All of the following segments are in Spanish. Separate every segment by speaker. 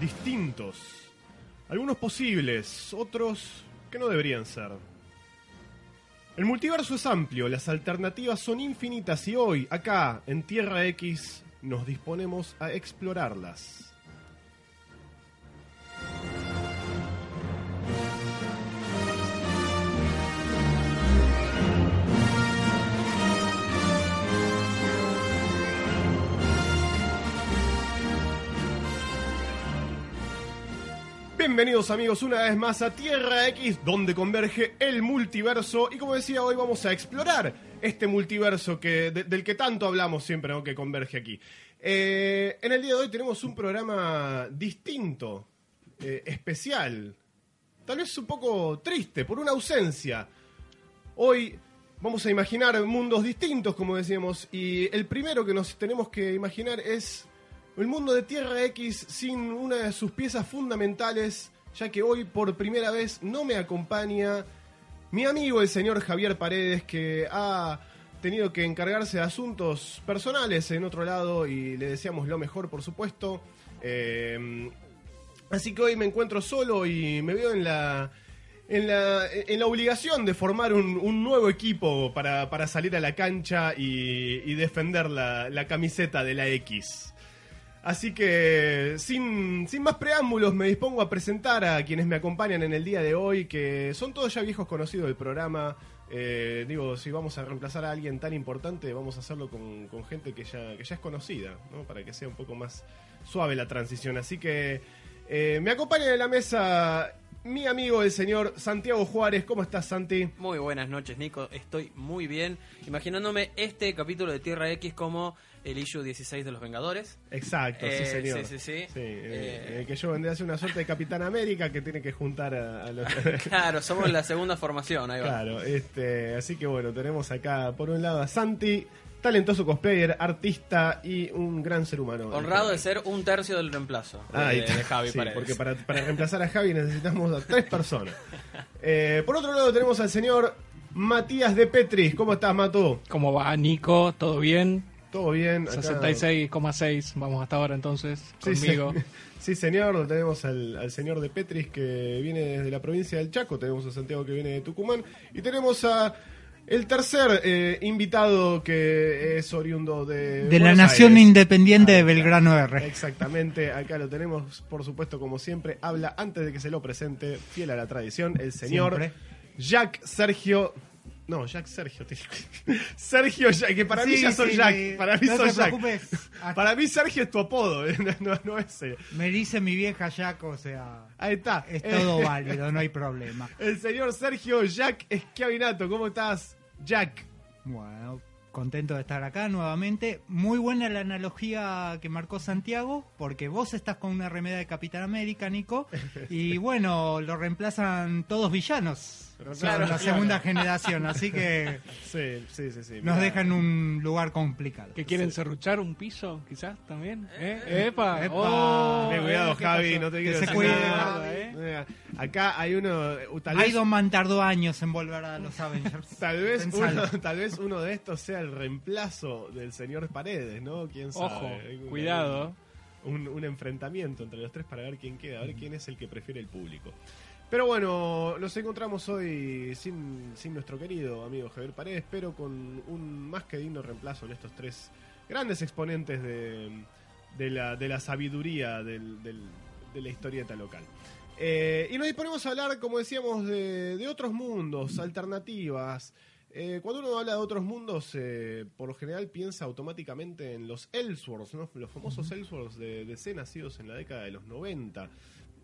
Speaker 1: distintos. Algunos posibles, otros que no deberían ser. El multiverso es amplio, las alternativas son infinitas y hoy, acá, en Tierra X, nos disponemos a explorarlas. Bienvenidos amigos una vez más a Tierra X, donde converge el multiverso. Y como decía, hoy vamos a explorar este multiverso que, de- del que tanto hablamos siempre, ¿no? que converge aquí. Eh, en el día de hoy tenemos un programa distinto, eh, especial, tal vez un poco triste, por una ausencia. Hoy vamos a imaginar mundos distintos, como decíamos, y el primero que nos tenemos que imaginar es el mundo de Tierra X sin una de sus piezas fundamentales, ya que hoy por primera vez no me acompaña mi amigo el señor Javier Paredes, que ha tenido que encargarse de asuntos personales en otro lado y le deseamos lo mejor, por supuesto. Eh, así que hoy me encuentro solo y me veo en la, en la, en la obligación de formar un, un nuevo equipo para, para salir a la cancha y, y defender la, la camiseta de la X. Así que sin, sin más preámbulos me dispongo a presentar a quienes me acompañan en el día de hoy, que son todos ya viejos conocidos del programa. Eh, digo, si vamos a reemplazar a alguien tan importante, vamos a hacerlo con, gente que ya, que ya es conocida, ¿no? para que sea un poco más suave la transición. Así que eh, me acompaña en la mesa mi amigo el señor Santiago Juárez. ¿Cómo estás, Santi?
Speaker 2: Muy buenas noches, Nico. Estoy muy bien. Imaginándome este capítulo de Tierra X como el issue 16 de los Vengadores.
Speaker 1: Exacto, sí,
Speaker 2: Eh,
Speaker 1: señor.
Speaker 2: sí, sí, sí.
Speaker 1: eh,
Speaker 2: Eh,
Speaker 1: eh, que yo vendría a ser una suerte de Capitán América que tiene que juntar a, a los...
Speaker 2: Claro, somos la segunda formación, ahí va.
Speaker 1: Claro, este, así que bueno, tenemos acá por un lado a Santi, talentoso cosplayer, artista y un gran ser humano.
Speaker 2: Honrado de ser un tercio del reemplazo de,
Speaker 1: Ah, ahí
Speaker 2: de
Speaker 1: está.
Speaker 2: Javi
Speaker 1: Sí,
Speaker 2: Paredes.
Speaker 1: porque para, para reemplazar a Javi necesitamos a tres personas. Eh, por otro lado tenemos al señor Matías de Petris. ¿Cómo estás, Matu?
Speaker 3: ¿Cómo va, Nico? ¿Todo bien?
Speaker 1: ¿Todo bien? Acá-
Speaker 3: 66,6 vamos hasta ahora entonces
Speaker 1: Sí,
Speaker 3: conmigo.
Speaker 1: sí. Sí, señor, lo tenemos al, al señor de Petris que viene desde la provincia del Chaco, tenemos a Santiago que viene de Tucumán y tenemos a el tercer eh, invitado que es oriundo de...
Speaker 4: De la Nación
Speaker 1: Aires.
Speaker 4: Independiente de. Belgrano R.
Speaker 1: Exactamente, acá lo tenemos, por supuesto, como siempre, habla antes de que se lo presente, fiel a la tradición, el señor
Speaker 4: Siempre.
Speaker 1: Jack Sergio... No, Jack Sergio. te- Sergio Jack, que para mí
Speaker 4: Sí,
Speaker 1: ya son
Speaker 4: sí,
Speaker 1: Jack.
Speaker 4: me-
Speaker 1: para mí
Speaker 4: no
Speaker 1: son
Speaker 4: te
Speaker 1: Jack.
Speaker 4: preocupes.
Speaker 1: Para mí Sergio es tu apodo, no, no, es... eh.
Speaker 4: Me dice mi vieja Jack, o sea,
Speaker 1: Ahí está.
Speaker 4: es todo válido, no hay problema.
Speaker 1: El señor Sergio Jack Esquiavinato, ¿cómo estás, Jack?
Speaker 4: Bueno, contento de estar acá nuevamente. Muy buena la analogía que marcó Santiago, porque vos estás con una remeda de Capitán América, Nico, y bueno, lo reemplazan todos villanos.
Speaker 1: Claro,
Speaker 4: la segunda generación, así que
Speaker 1: Sí, sí, sí. sí.
Speaker 4: nos dejan en un lugar complicado.
Speaker 3: ¿Que quieren serruchar un piso, quizás, también? ¿Eh? ¡Epa!
Speaker 4: Epa.
Speaker 3: Oh,
Speaker 1: Ten cuidado,
Speaker 3: eh, ¿qué
Speaker 1: Javi,
Speaker 3: pasó?
Speaker 1: no te quiero
Speaker 4: se
Speaker 1: decir
Speaker 4: cuide,
Speaker 1: nada.
Speaker 3: Javi.
Speaker 1: Eh, Acá hay uno, tal vez,
Speaker 4: Iron Man tardó años en volver a los Avengers.
Speaker 1: tal vez,
Speaker 4: Pensalo.
Speaker 1: uno, tal vez uno de estos sea el reemplazo del señor Paredes, ¿no? ¿Quién sabe?
Speaker 3: Ojo, cuidado.
Speaker 1: Un, un enfrentamiento entre los tres para ver quién queda, a ver quién es el que prefiere el público. Pero bueno, nos encontramos hoy sin, sin nuestro querido amigo Javier Paredes, pero con un más que digno reemplazo en estos tres grandes exponentes de, de la, de la sabiduría del- del- de la historieta local. Eh, y nos disponemos a hablar, como decíamos, de, de otros mundos, alternativas. Eh, cuando uno habla de otros mundos, eh, por lo general piensa automáticamente en los Elseworlds, ¿no? los famosos Elseworlds de DC nacidos en la década de los 90.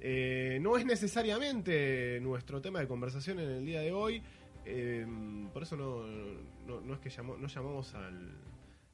Speaker 1: Eh, no es necesariamente nuestro tema de conversación en el día de hoy, eh, por eso no, no, no es que llamo- no llamamos al,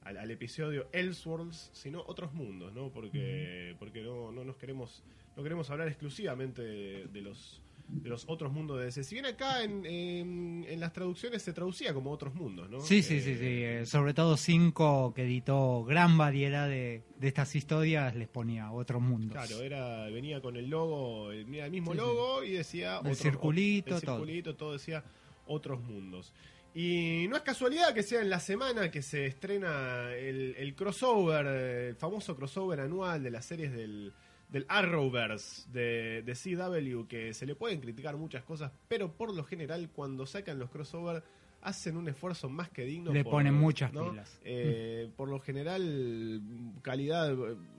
Speaker 1: al, al episodio Elseworlds, sino otros mundos, ¿no? Porque, porque no, no nos queremos, no queremos hablar exclusivamente de, de los de los otros mundos de DC. Si bien acá en, en, en las traducciones se traducía como otros mundos, ¿no?
Speaker 4: Sí, sí,
Speaker 1: Eh,
Speaker 4: sí, sí. eh, sobre todo cinco que editó gran variedad de, de estas historias les ponía otros mundos.
Speaker 1: Claro, era venía con el logo, el, mira, el mismo
Speaker 4: Sí, sí.
Speaker 1: logo y decía
Speaker 4: El circulito,
Speaker 1: el
Speaker 4: todo.
Speaker 1: circulito, todo decía otros mundos. Y no es casualidad que sea en la semana que se estrena el, el crossover, eh, el famoso crossover anual de las series del, del Arrowverse de, de CW, que se le pueden criticar muchas cosas, pero por lo general cuando sacan los crossover hacen un esfuerzo más que digno.
Speaker 4: Le
Speaker 1: por-
Speaker 4: ponen muchas
Speaker 1: ¿no?
Speaker 4: pilas.
Speaker 1: Eh, Por lo general, calidad,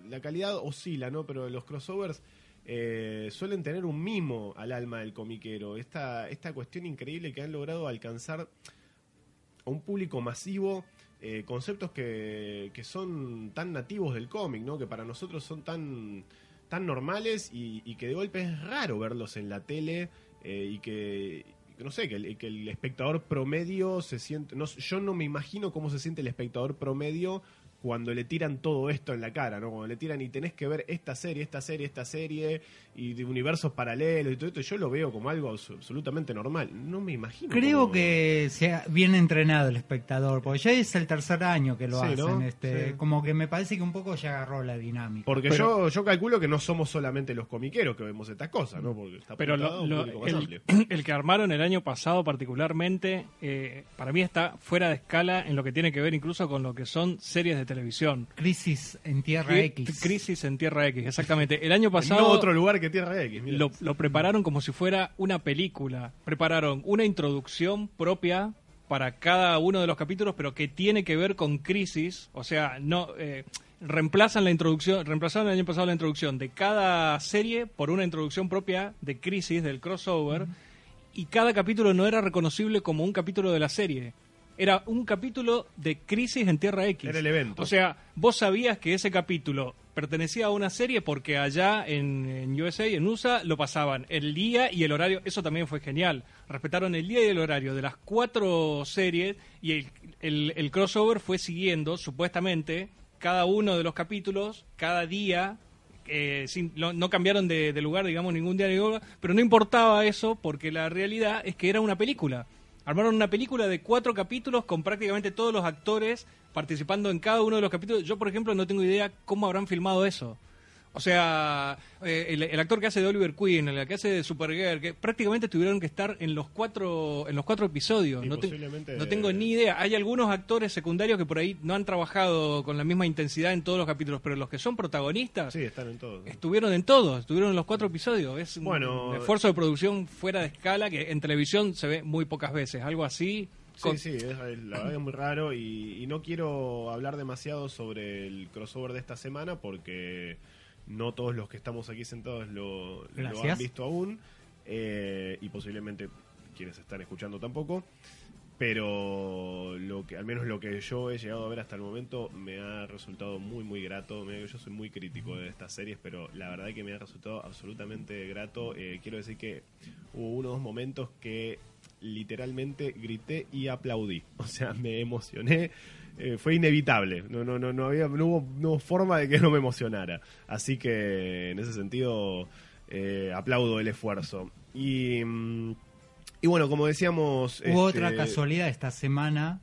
Speaker 1: la calidad oscila, ¿no? Pero los crossovers eh, suelen tener un mimo al alma del comiquero. Esta, esta cuestión increíble que han logrado alcanzar a un público masivo. eh, conceptos que, que son tan nativos del cómic, ¿no? Que para nosotros son tan, tan normales y, y que de golpe es raro verlos en la tele eh, y que, no sé, que el, que el espectador promedio se siente... No, yo no me imagino cómo se siente el espectador promedio cuando le tiran todo esto en la cara, ¿no? Cuando le tiran y tenés que ver esta serie, esta serie, esta serie y de universos paralelos y todo esto, yo lo veo como algo abs- absolutamente normal. No me imagino.
Speaker 4: Creo
Speaker 1: cómo-
Speaker 4: que se ha bien entrenado el espectador, porque ya es el tercer año que lo
Speaker 1: Sí,
Speaker 4: hacen.
Speaker 1: ¿no?
Speaker 4: Este,
Speaker 1: Sí.
Speaker 4: Como que me parece que un poco ya agarró la dinámica.
Speaker 1: Porque
Speaker 3: Pero-
Speaker 1: yo, yo calculo que no somos solamente los comiqueros que vemos estas cosas, ¿no? Porque está
Speaker 3: Pero lo- lo- el, el que armaron el año pasado particularmente, eh, para mí está fuera de escala en lo que tiene que ver incluso con lo que son series de televisión.
Speaker 4: Crisis en Tierra
Speaker 3: Cri-
Speaker 4: X.
Speaker 3: Crisis en Tierra X, exactamente. El año pasado
Speaker 1: no otro lugar que Tierra X, mira.
Speaker 3: lo, lo prepararon como si fuera una película. Prepararon una introducción propia para cada uno de los capítulos, pero que tiene que ver con Crisis. O sea, no eh, reemplazan la introducción, reemplazaron el año pasado la introducción de cada serie por una introducción propia de Crisis del crossover. Y cada capítulo no era reconocible como un capítulo de la serie. Era un capítulo de Crisis en Tierra X.
Speaker 1: Era el evento.
Speaker 3: O sea, vos sabías que ese capítulo pertenecía a una serie porque allá en, en USA, en USA, lo pasaban el día y el horario. Eso también fue genial. Respetaron el día y el horario de las cuatro series y el, el- el crossover fue siguiendo, supuestamente, cada uno de los capítulos, cada día. eh, sin- no, no cambiaron de, de lugar, digamos, ningún día, ni pero no importaba eso porque la realidad es que era una película. Armaron una película de cuatro capítulos con prácticamente todos los actores participando en cada uno de los capítulos. Yo, por ejemplo, no tengo idea cómo habrán filmado eso. O sea, eh, el, el actor que hace de Oliver Queen, el que hace de Supergirl, que prácticamente tuvieron que estar en los cuatro, en los cuatro episodios.
Speaker 1: Y
Speaker 3: No, te- no tengo ni idea. Hay algunos actores secundarios que por ahí no han trabajado con la misma intensidad en todos los capítulos, pero los que son protagonistas
Speaker 1: Sí, están en todo.
Speaker 3: estuvieron en todos, estuvieron en los cuatro episodios. Es un esfuerzo de producción fuera de escala que en televisión se ve muy pocas veces. Algo así.
Speaker 1: Sí,
Speaker 3: con-
Speaker 1: sí, es, es- la verdad es muy raro y, y no quiero hablar demasiado sobre el crossover de esta semana porque no todos los que estamos aquí sentados lo, lo han visto aún eh, y posiblemente quienes están escuchando tampoco. Pero lo que, al menos lo que yo he llegado a ver hasta el momento me ha resultado muy muy grato. Yo soy muy crítico de estas series, pero la verdad que me ha resultado absolutamente grato. Eh, quiero decir que hubo uno o dos momentos que literalmente grité y aplaudí. O sea, me emocioné. Eh, fue inevitable. No, no, no, no había, no hubo, no hubo forma de que no me emocionara. Así que en ese sentido eh, aplaudo el esfuerzo. Y, mm, y bueno, como decíamos.
Speaker 4: Hubo
Speaker 1: este,
Speaker 4: otra casualidad esta semana,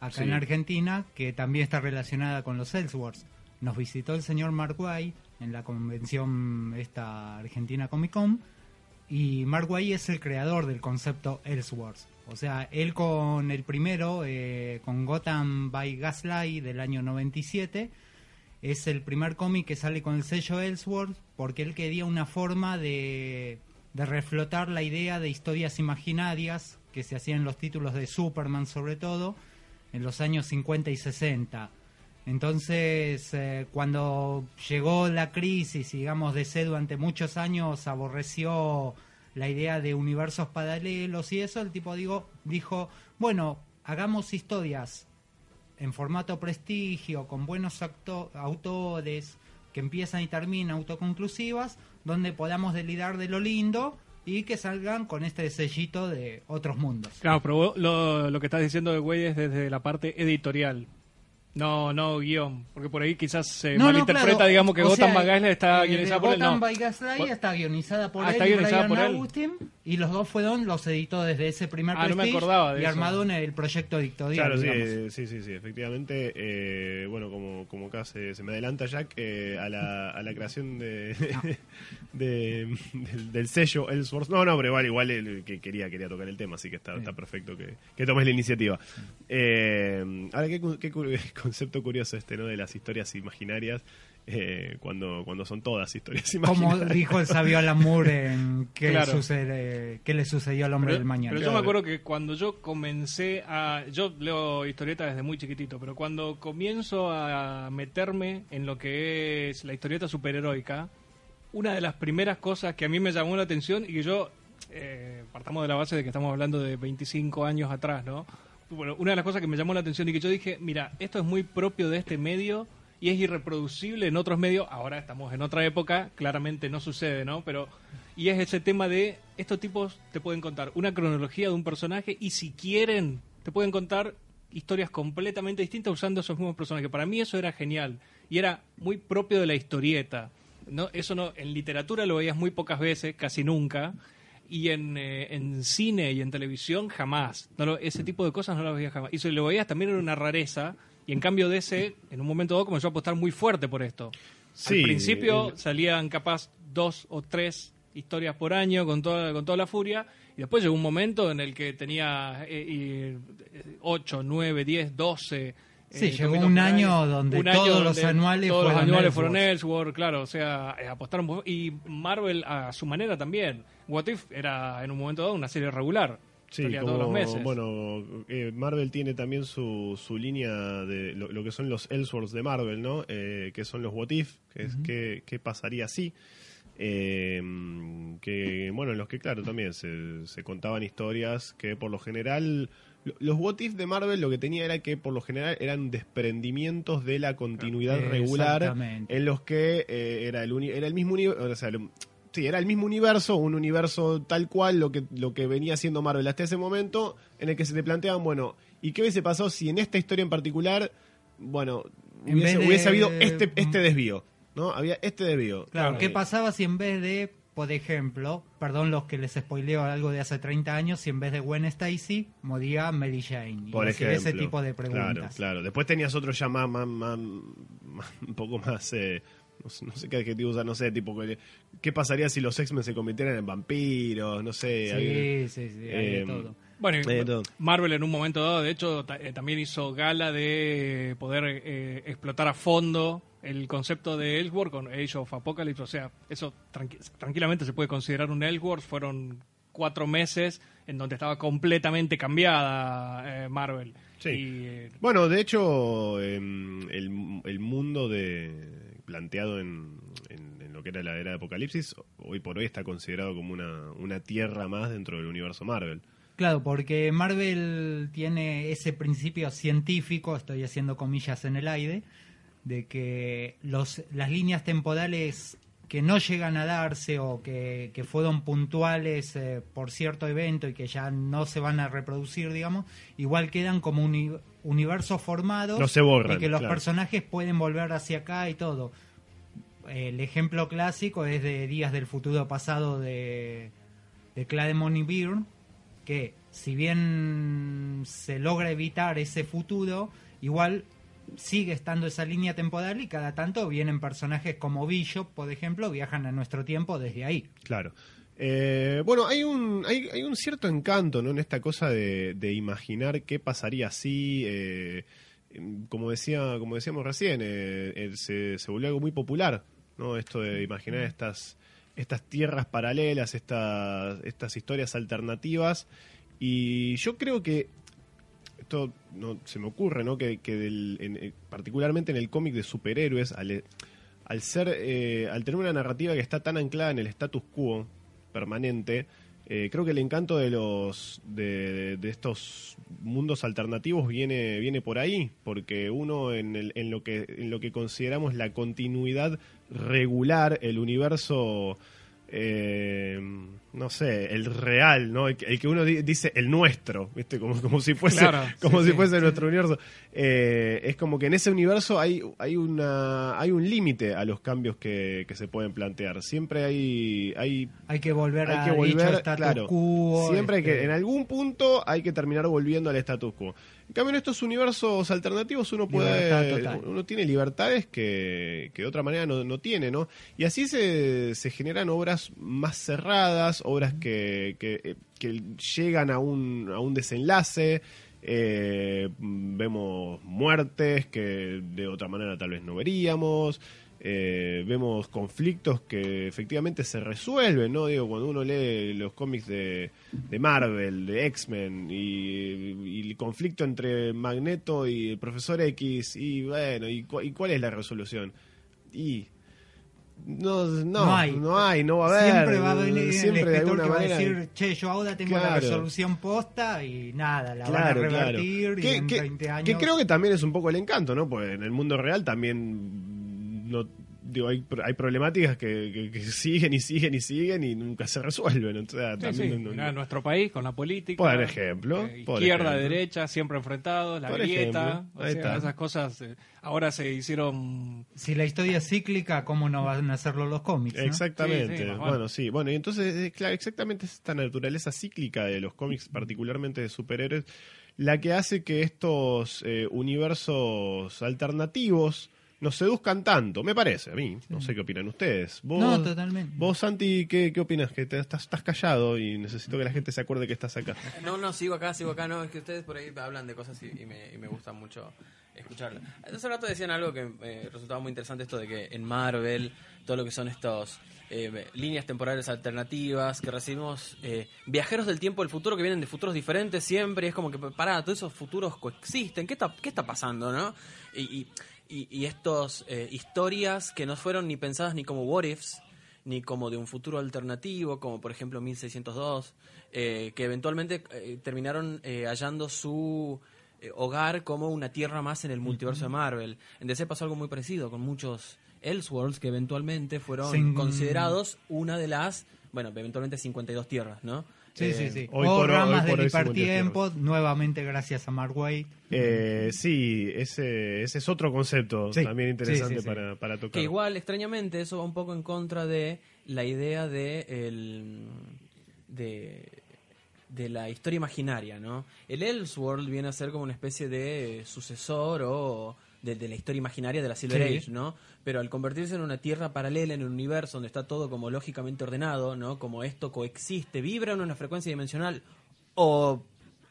Speaker 4: acá
Speaker 1: Sí.
Speaker 4: en Argentina, que también está relacionada con los Ellsworths. Nos visitó el señor Mark White en la convención esta Argentina Comic Con y Mark White es el creador del concepto Ellsworth. O sea, él con el primero, eh, con Gotham by Gaslight del año 97, es el primer cómic que sale con el sello Ellsworth porque él quería una forma de, de reflotar la idea de historias imaginarias que se hacían en los títulos de Superman sobre todo en los años 50 y 60. Entonces, eh, cuando llegó la crisis, digamos, DC durante muchos años aborreció la idea de universos paralelos y eso, el tipo digo, dijo, bueno, hagamos historias en formato prestigio, con buenos autores que empiezan y terminan autoconclusivas, donde podamos delidar de lo lindo y que salgan con este sellito de otros mundos.
Speaker 3: Claro, pero lo, lo que estás diciendo de güey es desde la parte editorial. No, no guion. Porque por ahí quizás se
Speaker 4: No, no,
Speaker 3: malinterpreta,
Speaker 4: claro.
Speaker 3: digamos, que
Speaker 4: O
Speaker 3: Gotham
Speaker 4: sea,
Speaker 3: by Gaslight está
Speaker 4: eh,
Speaker 3: guionizada por él.
Speaker 4: Gotham
Speaker 3: No.
Speaker 4: by Gaslight está guionizada por
Speaker 3: Ah,
Speaker 4: él
Speaker 3: está
Speaker 4: y
Speaker 3: guionizada
Speaker 4: Brian
Speaker 3: por él.
Speaker 4: Austin, y los dos fueron los editó desde ese primer
Speaker 3: Ah, no me acordaba de
Speaker 4: y
Speaker 3: eso.
Speaker 4: armado en el proyecto editorial.
Speaker 1: Claro,
Speaker 4: digamos.
Speaker 1: eh, sí, sí, sí, efectivamente. eh, bueno, como, como acá se, se me adelanta Jack, eh, a, la, a la creación de, de- del, del sello Ellsworth. No, no, pero igual, igual el que quería, quería tocar el tema, así que está, está perfecto que, que tomes la iniciativa. Eh, ahora, qué, cu- qué cu- concepto curioso este, ¿no? De las historias imaginarias. eh, cuando, cuando son todas historias
Speaker 4: Como
Speaker 1: imaginadas.
Speaker 4: dijo el sabio Alan Moore en ¿Qué,
Speaker 3: Claro.
Speaker 4: sucede, qué le sucedió al hombre
Speaker 3: Pero,
Speaker 4: del mañana?
Speaker 3: pero yo me acuerdo que cuando yo comencé a... Yo leo historietas desde muy chiquitito, pero cuando comienzo a meterme en lo que es la historieta superheroica, una de las primeras cosas que a mí me llamó la atención y que yo... eh, partamos de la base de que estamos hablando de 25 años atrás, ¿no? Bueno, una de las cosas que me llamó la atención y que yo dije, mira, esto es muy propio de este medio y es irreproducible en otros medios. Ahora estamos en otra época, claramente no sucede, ¿no? Pero y es ese tema de estos tipos te pueden contar una cronología de un personaje y si quieren te pueden contar historias completamente distintas usando esos mismos personajes. Para mí eso era genial y era muy propio de la historieta. No, eso no en literatura lo veías muy pocas veces, casi nunca. Y en, eh, en cine y en televisión jamás. No lo- ese tipo de cosas no las veías jamás. Y si lo veías también era una rareza. Y en cambio de ese, en un momento dado comenzó a apostar muy fuerte por esto.
Speaker 1: Sí,
Speaker 3: Al principio
Speaker 1: el-
Speaker 3: salían capaz dos o tres historias por año con toda, con toda la furia. Y después llegó un momento en el que tenía eh, eh, 8, 9, 10, 12.
Speaker 4: Sí,
Speaker 3: eh,
Speaker 4: llegó un año donde
Speaker 3: Un
Speaker 4: todos los
Speaker 3: donde
Speaker 4: anuales
Speaker 3: todos los anuales fueron Elseworlds, claro, o sea, eh, apostaron y Marvel a su manera también. What If era en un momento dado una serie regular,
Speaker 1: Sí, como,
Speaker 3: todos los meses.
Speaker 1: bueno, eh, Marvel tiene también su, su línea de lo, lo que son los Elseworlds de Marvel, ¿no? Eh, que son los What If, que es qué, qué pasaría si. Eh, que, bueno, en los que, claro, también se, se contaban historias que por lo general. lo- Los What If de Marvel lo que tenía era que por lo general eran desprendimientos de la continuidad regular
Speaker 4: Exactamente.
Speaker 1: en los que eh, era, el uni- era el mismo universo, o sea, sí, era el mismo universo, un universo tal cual lo que, lo que venía haciendo Marvel hasta ese momento, en el que se te planteaban, bueno, ¿y qué hubiese pasado si en esta historia en particular, bueno,
Speaker 4: En
Speaker 1: hubiese,
Speaker 4: vez de-
Speaker 1: hubiese habido este, este desvío, ¿no? Había este desvío.
Speaker 4: Claro, ¿qué pasaba si en vez de, por ejemplo, perdón los que les spoileo algo de hace 30 años, si en vez de Gwen Stacy moría Mary Jane? Y
Speaker 1: Por
Speaker 4: decir,
Speaker 1: ejemplo.
Speaker 4: ese tipo de preguntas.
Speaker 1: Claro, claro. Después tenías otro ya más, más- más- más- un poco más... eh, no, sé, no sé qué adjetivo usar, no sé, tipo, que- ¿qué pasaría si los X-Men se convirtieran en vampiros? No sé. hay-
Speaker 4: Sí, sí, sí, hay de
Speaker 1: Eh,
Speaker 4: todo.
Speaker 3: Bueno,
Speaker 1: todo.
Speaker 3: Marvel en un momento dado, de hecho, eh, también hizo gala de poder eh, explotar a fondo el concepto de Elseworld con Age of Apocalypse. O sea, eso tranqui- tranquilamente se puede considerar un Elseworld. Fueron cuatro meses en donde estaba completamente cambiada eh, Marvel.
Speaker 1: Sí.
Speaker 3: Y, eh,
Speaker 1: Bueno, de hecho, em, el, el mundo de planteado en, en- lo que era la era de Apocalipsis, hoy por hoy está considerado como una, una tierra más dentro del universo Marvel.
Speaker 4: Claro, porque Marvel tiene ese principio científico, estoy haciendo comillas en el aire, de que los, las líneas temporales que no llegan a darse o que, que fueron puntuales eh, por cierto evento y que ya no se van a reproducir, digamos, igual quedan como uni- universos formados
Speaker 1: No se borran,
Speaker 4: y que los
Speaker 1: claro.
Speaker 4: personajes pueden volver hacia acá y todo. El ejemplo clásico es de Días del Futuro Pasado de, de Claremont y Byrne, que si bien se logra evitar ese futuro, igual sigue estando esa línea temporal y cada tanto vienen personajes como Bishop, por ejemplo, viajan a nuestro tiempo desde ahí.
Speaker 1: Claro. Eh, bueno, hay un, hay, hay un cierto encanto ¿no? en esta cosa de, imaginar qué pasaría si, eh, como, decía, como decíamos recién, eh, se, se volvió algo muy popular, ¿no? esto de imaginar estas, estas tierras paralelas, estas, estas historias alternativas. Y yo creo que esto no se me ocurre, ¿no? Que, que del- en- eh, particularmente en el cómic de superhéroes, al, al ser, eh, al tener una narrativa que está tan anclada en el status quo permanente, eh, creo que el encanto de los de, de estos mundos alternativos viene viene por ahí, porque uno en, el- en lo que en lo que consideramos la continuidad regular, el universo eh, no sé, el real, ¿no? El, que- el que uno di- dice el nuestro, ¿viste? Como, como si fuese,
Speaker 3: Claro,
Speaker 1: como
Speaker 4: sí,
Speaker 1: si
Speaker 4: sí,
Speaker 1: fuese
Speaker 4: sí.
Speaker 1: nuestro universo. Eh, es como que en ese universo hay, hay una hay un límite a los cambios que, que se pueden plantear. Siempre hay, hay
Speaker 4: Hay que volver
Speaker 1: hay
Speaker 4: a
Speaker 1: que
Speaker 4: dicho
Speaker 1: volver,
Speaker 4: status
Speaker 1: claro.
Speaker 4: quo,
Speaker 1: Siempre hay que,
Speaker 4: este,
Speaker 1: en algún punto hay que terminar volviendo al status quo. En cambio, en estos universos alternativos uno puede, uno tiene libertades que, que de otra manera no, no tiene, ¿no? Y así se, se generan obras más cerradas, obras que, que, eh, que llegan a un, a un desenlace. eh, vemos muertes que de otra manera tal vez no veríamos. Eh, vemos conflictos que efectivamente se resuelven, ¿no? Digo, cuando uno lee los cómics de, de Marvel, de X-Men, y, y el conflicto entre Magneto y el Profesor X, y bueno, ¿y, cu- y cuál es la resolución? Y... No, no,
Speaker 4: No hay.
Speaker 1: no hay, no va a haber.
Speaker 4: Siempre va a venir
Speaker 1: siempre
Speaker 4: el escritor que va a decir, che, yo ahora tengo la
Speaker 1: Claro.
Speaker 4: resolución posta y nada, la van a
Speaker 1: Claro, claro.
Speaker 4: revertir y
Speaker 1: Que,
Speaker 4: en
Speaker 1: que-
Speaker 4: 20 años...
Speaker 1: que creo que también es un poco el encanto, ¿no? Pues en el mundo real también no digo hay, hay problemáticas que, que- que siguen y siguen y siguen y nunca se resuelven. O sea,
Speaker 3: Sí,
Speaker 1: también
Speaker 3: sí,
Speaker 1: no- no-
Speaker 3: mirá, nuestro país con la política.
Speaker 1: Por ejemplo,
Speaker 3: eh,
Speaker 1: por
Speaker 3: izquierda,
Speaker 1: ejemplo.
Speaker 3: derecha, siempre enfrentados, la
Speaker 1: Por
Speaker 3: grieta. o sea,
Speaker 1: está.
Speaker 3: esas cosas eh, ahora se hicieron.
Speaker 4: Si la historia es cíclica, ¿cómo no van a hacerlo los cómics? no?
Speaker 1: Exactamente.
Speaker 3: Sí,
Speaker 1: bueno, sí. Bueno, y entonces, eh, claro, exactamente es esta naturaleza cíclica de los cómics, particularmente de superhéroes, la que hace que estos eh, universos alternativos nos seduzcan tanto, me parece, a mí. No sé qué opinan ustedes. ¿Vos,
Speaker 4: No, totalmente.
Speaker 1: Vos, Santi, ¿qué, qué opinas? Que te, estás, estás callado y necesito que la gente se acuerde que estás acá.
Speaker 2: No, no, sigo acá, sigo acá. No, es que ustedes por ahí hablan de cosas y, y me, y me gusta mucho escucharlo. Hace rato decían algo que eh, resultaba muy interesante, esto de que en Marvel, todo lo que son estos eh, líneas temporales alternativas, que recibimos eh, viajeros del tiempo del futuro que vienen de futuros diferentes siempre, y es como que, pará, todos esos futuros coexisten, ¿qué está, qué está pasando, no? Y, y, y, y estos eh, historias que no fueron ni pensadas ni como what ifs, ni como de un futuro alternativo, como por ejemplo 1602, eh, que eventualmente eh, terminaron eh, hallando su eh, hogar como una tierra más en el multiverso de Marvel. En DC pasó algo muy parecido, con muchos Elseworlds que eventualmente fueron considerados una de las, bueno, eventualmente 52 tierras, ¿no?
Speaker 4: Sí,
Speaker 2: Eh,
Speaker 4: sí, sí.
Speaker 1: hoy
Speaker 4: o
Speaker 1: por hoy-
Speaker 4: ramas
Speaker 1: hoy por 50
Speaker 4: hipertiempo, nuevamente gracias a Mark.
Speaker 1: Eh, sí, ese, ese es otro concepto
Speaker 4: Sí,
Speaker 1: también interesante
Speaker 4: sí, sí, sí.
Speaker 1: Para, para tocar.
Speaker 2: Que igual, extrañamente, eso va un poco en contra de la idea de el de, de la historia imaginaria, ¿no? El Elseworld viene a ser como una especie de sucesor o de, de la historia imaginaria de la Silver
Speaker 4: Sí.
Speaker 2: Age, ¿no? Pero al convertirse en una tierra paralela, en un universo donde está todo como lógicamente ordenado, ¿no? Como esto coexiste, vibra en una frecuencia dimensional o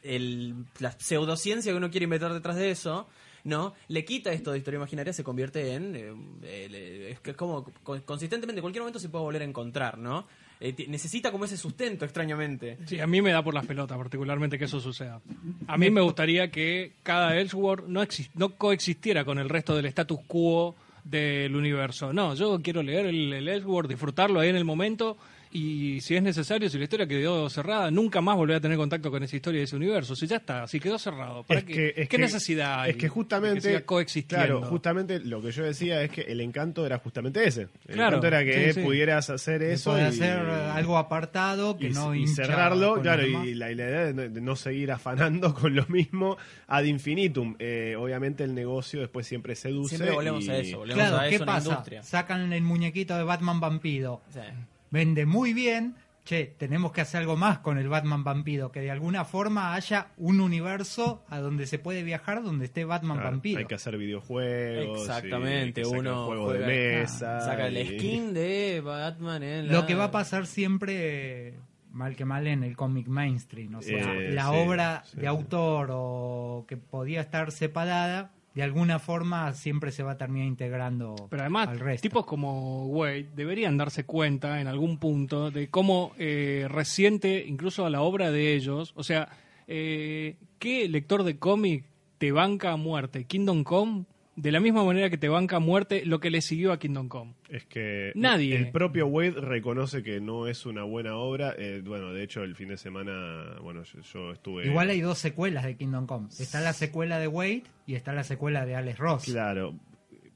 Speaker 2: el, la pseudociencia que uno quiere inventar detrás de eso, ¿no? Le quita esto de historia imaginaria, se convierte en... eh, eh, es que es como co- consistentemente en cualquier momento se puede volver a encontrar, ¿no? Eh, necesita como ese sustento, extrañamente.
Speaker 3: Sí, a mí me da por las pelotas, particularmente que eso suceda. A mí me gustaría que cada Elseworld no, no coexistiera con el resto del status quo del universo. No, yo quiero leer el, el Elseworld, disfrutarlo ahí en el momento y si es necesario, si la historia quedó cerrada, nunca más volver a tener contacto con esa historia y ese universo. Si ya está, si quedó cerrado, ¿para
Speaker 1: Es
Speaker 3: qué,
Speaker 1: que- es
Speaker 3: ¿qué
Speaker 1: que-
Speaker 3: necesidad hay
Speaker 1: Es que justamente.
Speaker 3: de que siga coexistiendo?
Speaker 1: Claro, justamente lo que yo decía es que el encanto era justamente ese. El
Speaker 3: Claro,
Speaker 1: encanto era que
Speaker 3: sí, sí.
Speaker 1: pudieras hacer eso. Y,
Speaker 4: hacer algo apartado que
Speaker 1: y,
Speaker 4: no
Speaker 1: y cerrarlo, claro, y la, y la idea de no, de no seguir afanando con lo mismo ad infinitum. Eh, obviamente el negocio después siempre seduce.
Speaker 2: Siempre volvemos
Speaker 1: y-
Speaker 2: a eso, volvemos
Speaker 4: Claro,
Speaker 2: a
Speaker 4: ¿qué
Speaker 2: en la
Speaker 4: pasa?
Speaker 2: industria.
Speaker 4: Sacan el muñequito de Batman Vampiro.
Speaker 2: Sea,
Speaker 4: Vende muy bien. Che, tenemos que hacer algo más con el Batman Vampiro. Que de alguna forma haya un universo a donde se puede viajar donde esté Batman
Speaker 1: Claro,
Speaker 4: Vampiro.
Speaker 1: Hay que hacer videojuegos.
Speaker 2: Exactamente, uno juega-
Speaker 1: de mesa.
Speaker 2: saca el skin de Batman en la...
Speaker 4: Lo que va a pasar siempre, mal que mal, en el cómic mainstream. O sea,
Speaker 1: Eh,
Speaker 4: la
Speaker 1: sí,
Speaker 4: obra
Speaker 1: sí,
Speaker 4: de
Speaker 1: sí.
Speaker 4: autor o que podía estar separada, de alguna forma siempre se va a terminar integrando
Speaker 3: Pero además,
Speaker 4: al resto.
Speaker 3: tipos como Wade deberían darse cuenta en algún punto de cómo eh, resiente incluso a la obra de ellos. O sea, eh, ¿qué lector de cómic te banca a muerte? ¿Kingdom Come? De la misma manera que te banca a muerte lo que le siguió a Kingdom Come.
Speaker 1: Es que
Speaker 3: Nadie.
Speaker 1: el propio Wade reconoce que no es una buena obra. Eh, bueno, de hecho, el fin de semana, bueno, yo, yo estuve.
Speaker 4: Igual hay dos secuelas de Kingdom Come. Está la secuela de Wade y está la secuela de Alex Ross.
Speaker 1: Claro.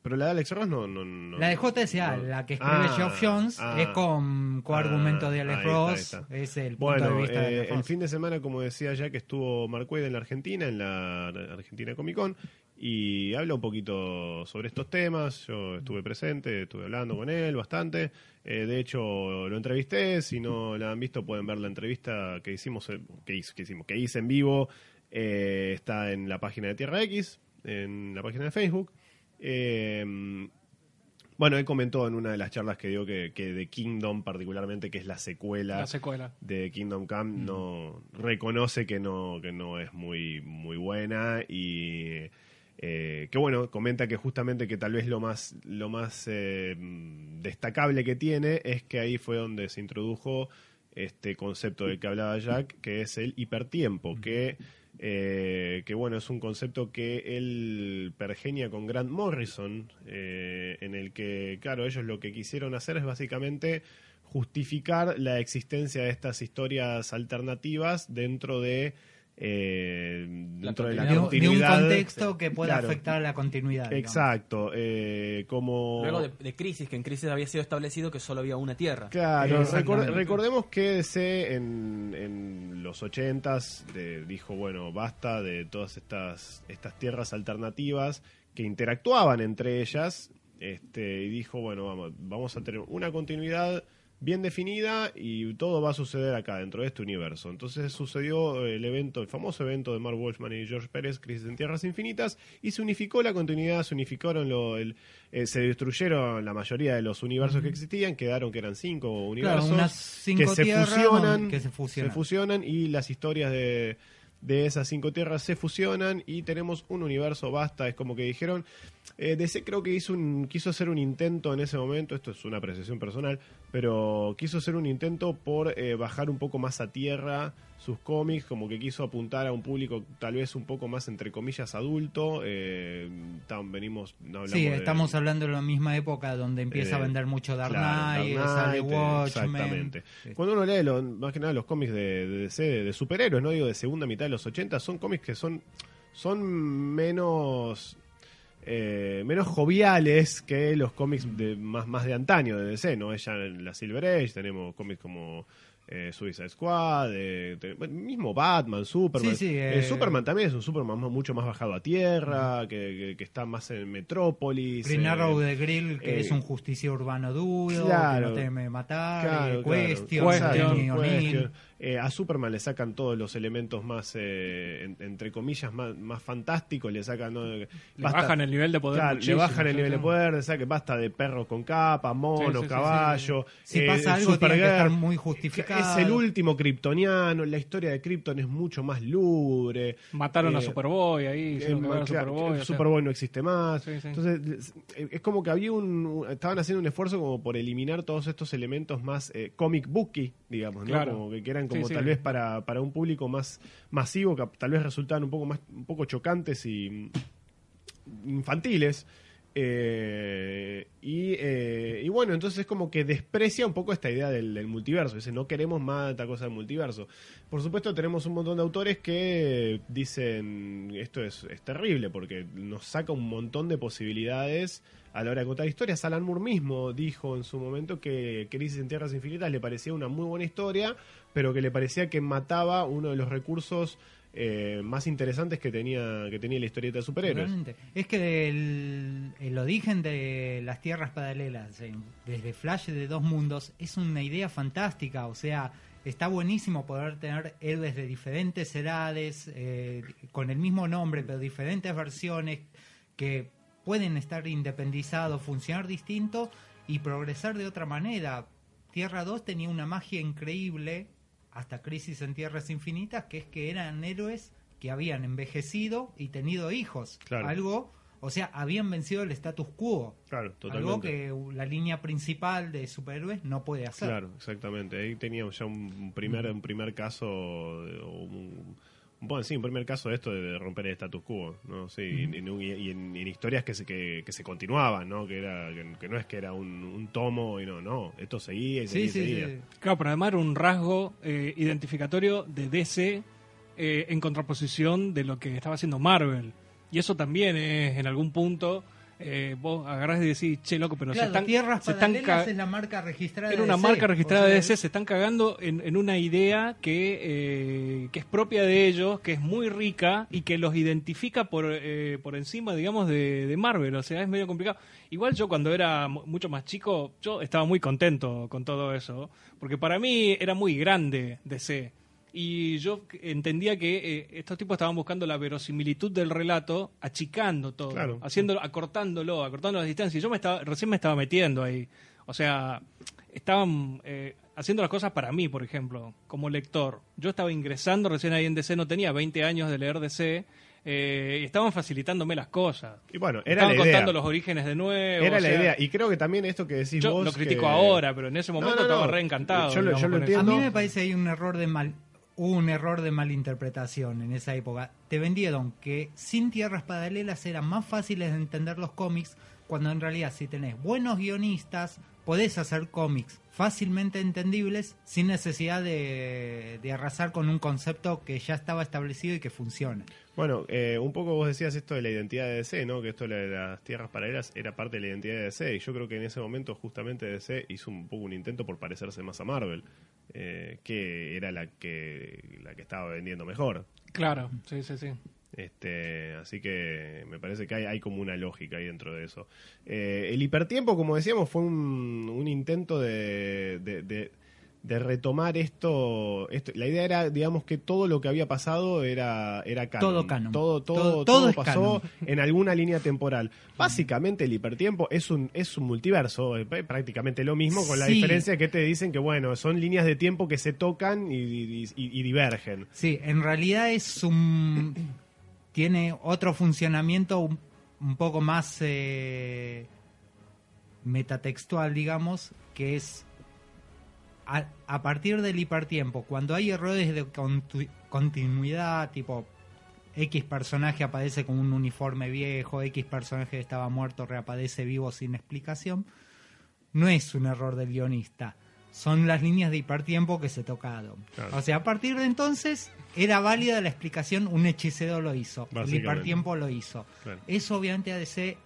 Speaker 1: Pero la de Alex Ross no. no, no
Speaker 4: La de JSA,
Speaker 1: no.
Speaker 4: la que escribe
Speaker 1: Ah,
Speaker 4: Geoff Jones,
Speaker 1: ah,
Speaker 4: es con coargumento de
Speaker 1: ah,
Speaker 4: Alex
Speaker 1: ahí está,
Speaker 4: Ross.
Speaker 1: ahí está.
Speaker 4: Es el punto
Speaker 1: Bueno,
Speaker 4: de vista de
Speaker 1: eh,
Speaker 4: Alex
Speaker 1: el fin de semana, como decía ya, que estuvo Mark Wade en la Argentina, en la Argentina Comic Con, y habla un poquito sobre estos temas. Yo estuve presente, estuve hablando con él bastante. Eh, de hecho, lo entrevisté. Si no la han visto, pueden ver la entrevista que hicimos, eh, que, hicimos, que hice en vivo. Eh, está en la página de Tierra X, en la página de Facebook. Eh, bueno, él comentó en una de las charlas que dio que, que de Kingdom, particularmente, que es la secuela
Speaker 3: La secuela.
Speaker 1: de Kingdom Come no reconoce que no que no es muy muy buena y eh, que bueno, comenta que justamente que tal vez lo más, lo más eh, destacable que tiene es que ahí fue donde se introdujo este concepto del que hablaba Jack, que es el hipertiempo, que, eh, que bueno, es un concepto que él pergenia con Grant Morrison, en el que, claro, ellos lo que quisieron hacer es básicamente justificar la existencia de estas historias alternativas dentro de eh, dentro de la
Speaker 4: De, un- de un
Speaker 1: continuidad
Speaker 4: contexto que pueda
Speaker 1: Claro.
Speaker 4: afectar a la continuidad. digamos.
Speaker 1: Exacto, eh, como
Speaker 2: Luego de, de Crisis, que en Crisis había sido establecido que solo había una Tierra.
Speaker 1: Claro, recor- recordemos que DC en, en los 80s de- dijo, bueno, basta de todas estas, estas tierras alternativas que interactuaban entre ellas este, y dijo, bueno, vamos, vamos a tener una continuidad bien definida y todo va a suceder acá dentro de este universo. Entonces sucedió el evento, el famoso evento de Mark Wolfman y George Pérez, Crisis en Tierras Infinitas, y se unificó la continuidad, se unificaron lo, el, eh, se destruyeron la mayoría de los universos que existían, quedaron que eran cinco universos
Speaker 4: unas cinco
Speaker 1: que se
Speaker 4: tierras
Speaker 1: fusionan,
Speaker 4: que se fusionan.
Speaker 1: fusionan y las historias de, de esas cinco tierras se fusionan y tenemos un universo basta, es como que dijeron, eh, DC creo que hizo un, quiso hacer un intento en ese momento, esto es una apreciación personal, pero quiso hacer un intento por eh, bajar un poco más a tierra sus cómics, como que quiso apuntar a un público tal vez un poco más entre comillas adulto, eh, tam- venimos, no hablamos
Speaker 4: Sí,
Speaker 1: de-
Speaker 4: estamos hablando de la misma época donde empieza
Speaker 1: Eh,
Speaker 4: a vender mucho Dark Knight, sale
Speaker 1: eh,
Speaker 4: Watchmen.
Speaker 1: Exactamente.
Speaker 4: Sí.
Speaker 1: Cuando uno lee lo- más que nada los cómics de, de DC, de, de superhéroes, no digo de segunda mitad de los 80, son cómics que son, son menos eh, menos joviales que los cómics de, más, más de antaño de DC, ¿no? Es ya en la Silver Age, tenemos cómics como eh, Suicide Squad, eh, te- mismo Batman, Superman.
Speaker 4: Sí, sí,
Speaker 1: Eh,
Speaker 4: eh,
Speaker 1: Superman también es un Superman mucho más bajado a tierra, que, que- que está más en Metrópolis.
Speaker 4: Green Arrow de Grill, que es un justiciero urbano duro,
Speaker 1: claro.
Speaker 4: que no teme matar,
Speaker 1: Claro,
Speaker 4: eh,
Speaker 1: claro.
Speaker 4: Question,
Speaker 3: Question.
Speaker 1: Question. Eh, a Superman le sacan todos los elementos más, eh, en- entre comillas, más, más fantásticos, le sacan... ¿no?
Speaker 3: Le
Speaker 1: Basta-
Speaker 3: bajan el nivel de poder.
Speaker 1: Claro, le bajan el nivel de poder, le sacan basta de perros con capa, mono,
Speaker 3: Sí, sí, sí,
Speaker 1: caballo.
Speaker 4: Si
Speaker 1: eh,
Speaker 4: pasa algo, tiene que estar muy justificado.
Speaker 1: Es el último kryptoniano, la historia de Krypton es mucho más lúgubre.
Speaker 3: Mataron a
Speaker 1: Eh,
Speaker 3: Superboy ahí,
Speaker 1: Eh, claro,
Speaker 3: Superboy. o sea,
Speaker 1: Superboy no existe más.
Speaker 3: Sí, sí.
Speaker 1: Entonces, es- es como que había un, un- estaban haciendo un esfuerzo como por eliminar todos estos elementos más eh, comic booky, digamos, ¿no?
Speaker 3: Claro.
Speaker 1: Como que, que eran como
Speaker 3: Sí, sí.
Speaker 1: tal vez para, para un público más masivo, que tal vez resultaban un poco más un poco chocantes y infantiles. Eh, y, eh, y bueno, entonces es como que desprecia un poco esta idea del, del multiverso. Dice, no queremos más esta cosa del multiverso. Por supuesto, tenemos un montón de autores que dicen esto es, es terrible porque nos saca un montón de posibilidades a la hora de contar historias. Alan Moore mismo dijo en su momento que Crisis en Tierras Infinitas le parecía una muy buena historia, pero que le parecía que mataba uno de los recursos eh, más interesantes que tenía, que tenía la historieta de superhéroes.
Speaker 4: Realmente. Es que el, el origen de las tierras paralelas, eh, desde Flash de dos mundos, es una idea fantástica. O sea, está buenísimo poder tener héroes de diferentes edades, eh, con el mismo nombre, pero diferentes versiones, que pueden estar independizados, funcionar distinto y progresar de otra manera. Tierra 2 tenía una magia increíble hasta Crisis en Tierras Infinitas, que es que eran héroes que habían envejecido y tenido hijos.
Speaker 1: Claro.
Speaker 4: Algo, o sea, habían vencido el status quo.
Speaker 1: Claro,
Speaker 4: Algo que la línea principal de superhéroes no puede hacer.
Speaker 1: Claro, exactamente. Ahí teníamos ya un primer, un primer caso, un, bueno, sí, un primer caso de esto de, romper el status quo, ¿no? Sí, y, en- y- en, en historias que se, que, que se continuaban, ¿no? Que, era, que, que no es que era un, un tomo y no, no, esto seguía y seguía
Speaker 4: sí,
Speaker 1: seguía.
Speaker 4: sí.
Speaker 3: Claro, pero además era un rasgo eh, identificatorio de DC eh, en contraposición de lo que estaba haciendo Marvel. Y eso también es, en algún punto, eh, vos agarrás y decís, che, loco, pero
Speaker 4: Claro,
Speaker 3: se están,
Speaker 4: Tierras
Speaker 3: se están
Speaker 4: es la marca registrada
Speaker 3: era una
Speaker 4: DC.
Speaker 3: marca registrada de DC, se están cagando en, en una idea que, eh, que es propia de ellos, que es muy rica y que los identifica por, eh, por encima, digamos, de, de Marvel. O sea, es medio complicado. Igual yo cuando era mu- mucho más chico, yo estaba muy contento con todo eso, porque para mí era muy grande DC. Y yo entendía que eh, estos tipos estaban buscando la verosimilitud del relato, achicando todo,
Speaker 1: Claro.
Speaker 3: haciéndolo, acortándolo, acortando las distancias. Y yo me estaba, recién me estaba metiendo ahí. O sea, estaban eh, haciendo las cosas para mí, por ejemplo, como lector. Yo estaba ingresando recién ahí en DC, no tenía 20 años de leer DC, eh, y estaban facilitándome las cosas.
Speaker 1: Y bueno, era
Speaker 3: estaban
Speaker 1: la idea.
Speaker 3: contando los orígenes de nuevo.
Speaker 1: Era
Speaker 3: o
Speaker 1: la
Speaker 3: sea,
Speaker 1: idea. Y creo que también esto que decís
Speaker 3: Yo
Speaker 1: vos.
Speaker 3: lo critico
Speaker 1: que-
Speaker 3: ahora, pero en ese momento
Speaker 1: no, no.
Speaker 3: estaba re encantado.
Speaker 1: Yo lo-
Speaker 3: digamos,
Speaker 1: yo lo
Speaker 3: con eso.
Speaker 4: A mí me parece hay un error de mal un error de malinterpretación en esa época. Te vendieron que sin tierras paralelas eran más fáciles de entender los cómics, cuando en realidad si tenés buenos guionistas, podés hacer cómics fácilmente entendibles sin necesidad de, de arrasar con un concepto que ya estaba establecido y que funciona.
Speaker 1: Bueno, eh, un poco vos decías esto de la identidad de DC, ¿no? Que esto de las tierras paralelas era parte de la identidad de DC. Y yo creo que en ese momento justamente DC hizo un poco un intento por parecerse más a Marvel, eh, que era la que, la que estaba vendiendo mejor.
Speaker 3: Claro, sí, sí, sí.
Speaker 1: Este, así que me parece que hay, hay como una lógica ahí dentro de eso. Eh, el hipertiempo, como decíamos, fue un, un intento de, de- de- de retomar esto, esto. La idea era, digamos, que todo lo que había pasado era, era canon.
Speaker 4: Todo canon.
Speaker 1: Todo, todo,
Speaker 4: Todo-
Speaker 1: todo
Speaker 4: todo es
Speaker 1: pasó
Speaker 4: canon.
Speaker 1: en alguna línea temporal. Básicamente el hipertiempo es un, es un multiverso, es prácticamente lo mismo, con la diferencia que te dicen que, bueno, son líneas de tiempo que se tocan y, y- y- y divergen.
Speaker 4: Sí, en realidad es un. tiene otro funcionamiento un, un poco más eh, metatextual, digamos, que es. A, a partir del hipertiempo, cuando hay errores de continuidad, tipo X personaje aparece con un uniforme viejo, X personaje que estaba muerto reaparece vivo sin explicación, no es un error del guionista, son las líneas de hipertiempo que se tocaron.
Speaker 1: Claro.
Speaker 4: O sea, a partir de entonces era válida la explicación, un hechicero lo hizo, el hipertiempo lo hizo.
Speaker 1: Claro.
Speaker 4: Eso obviamente a DC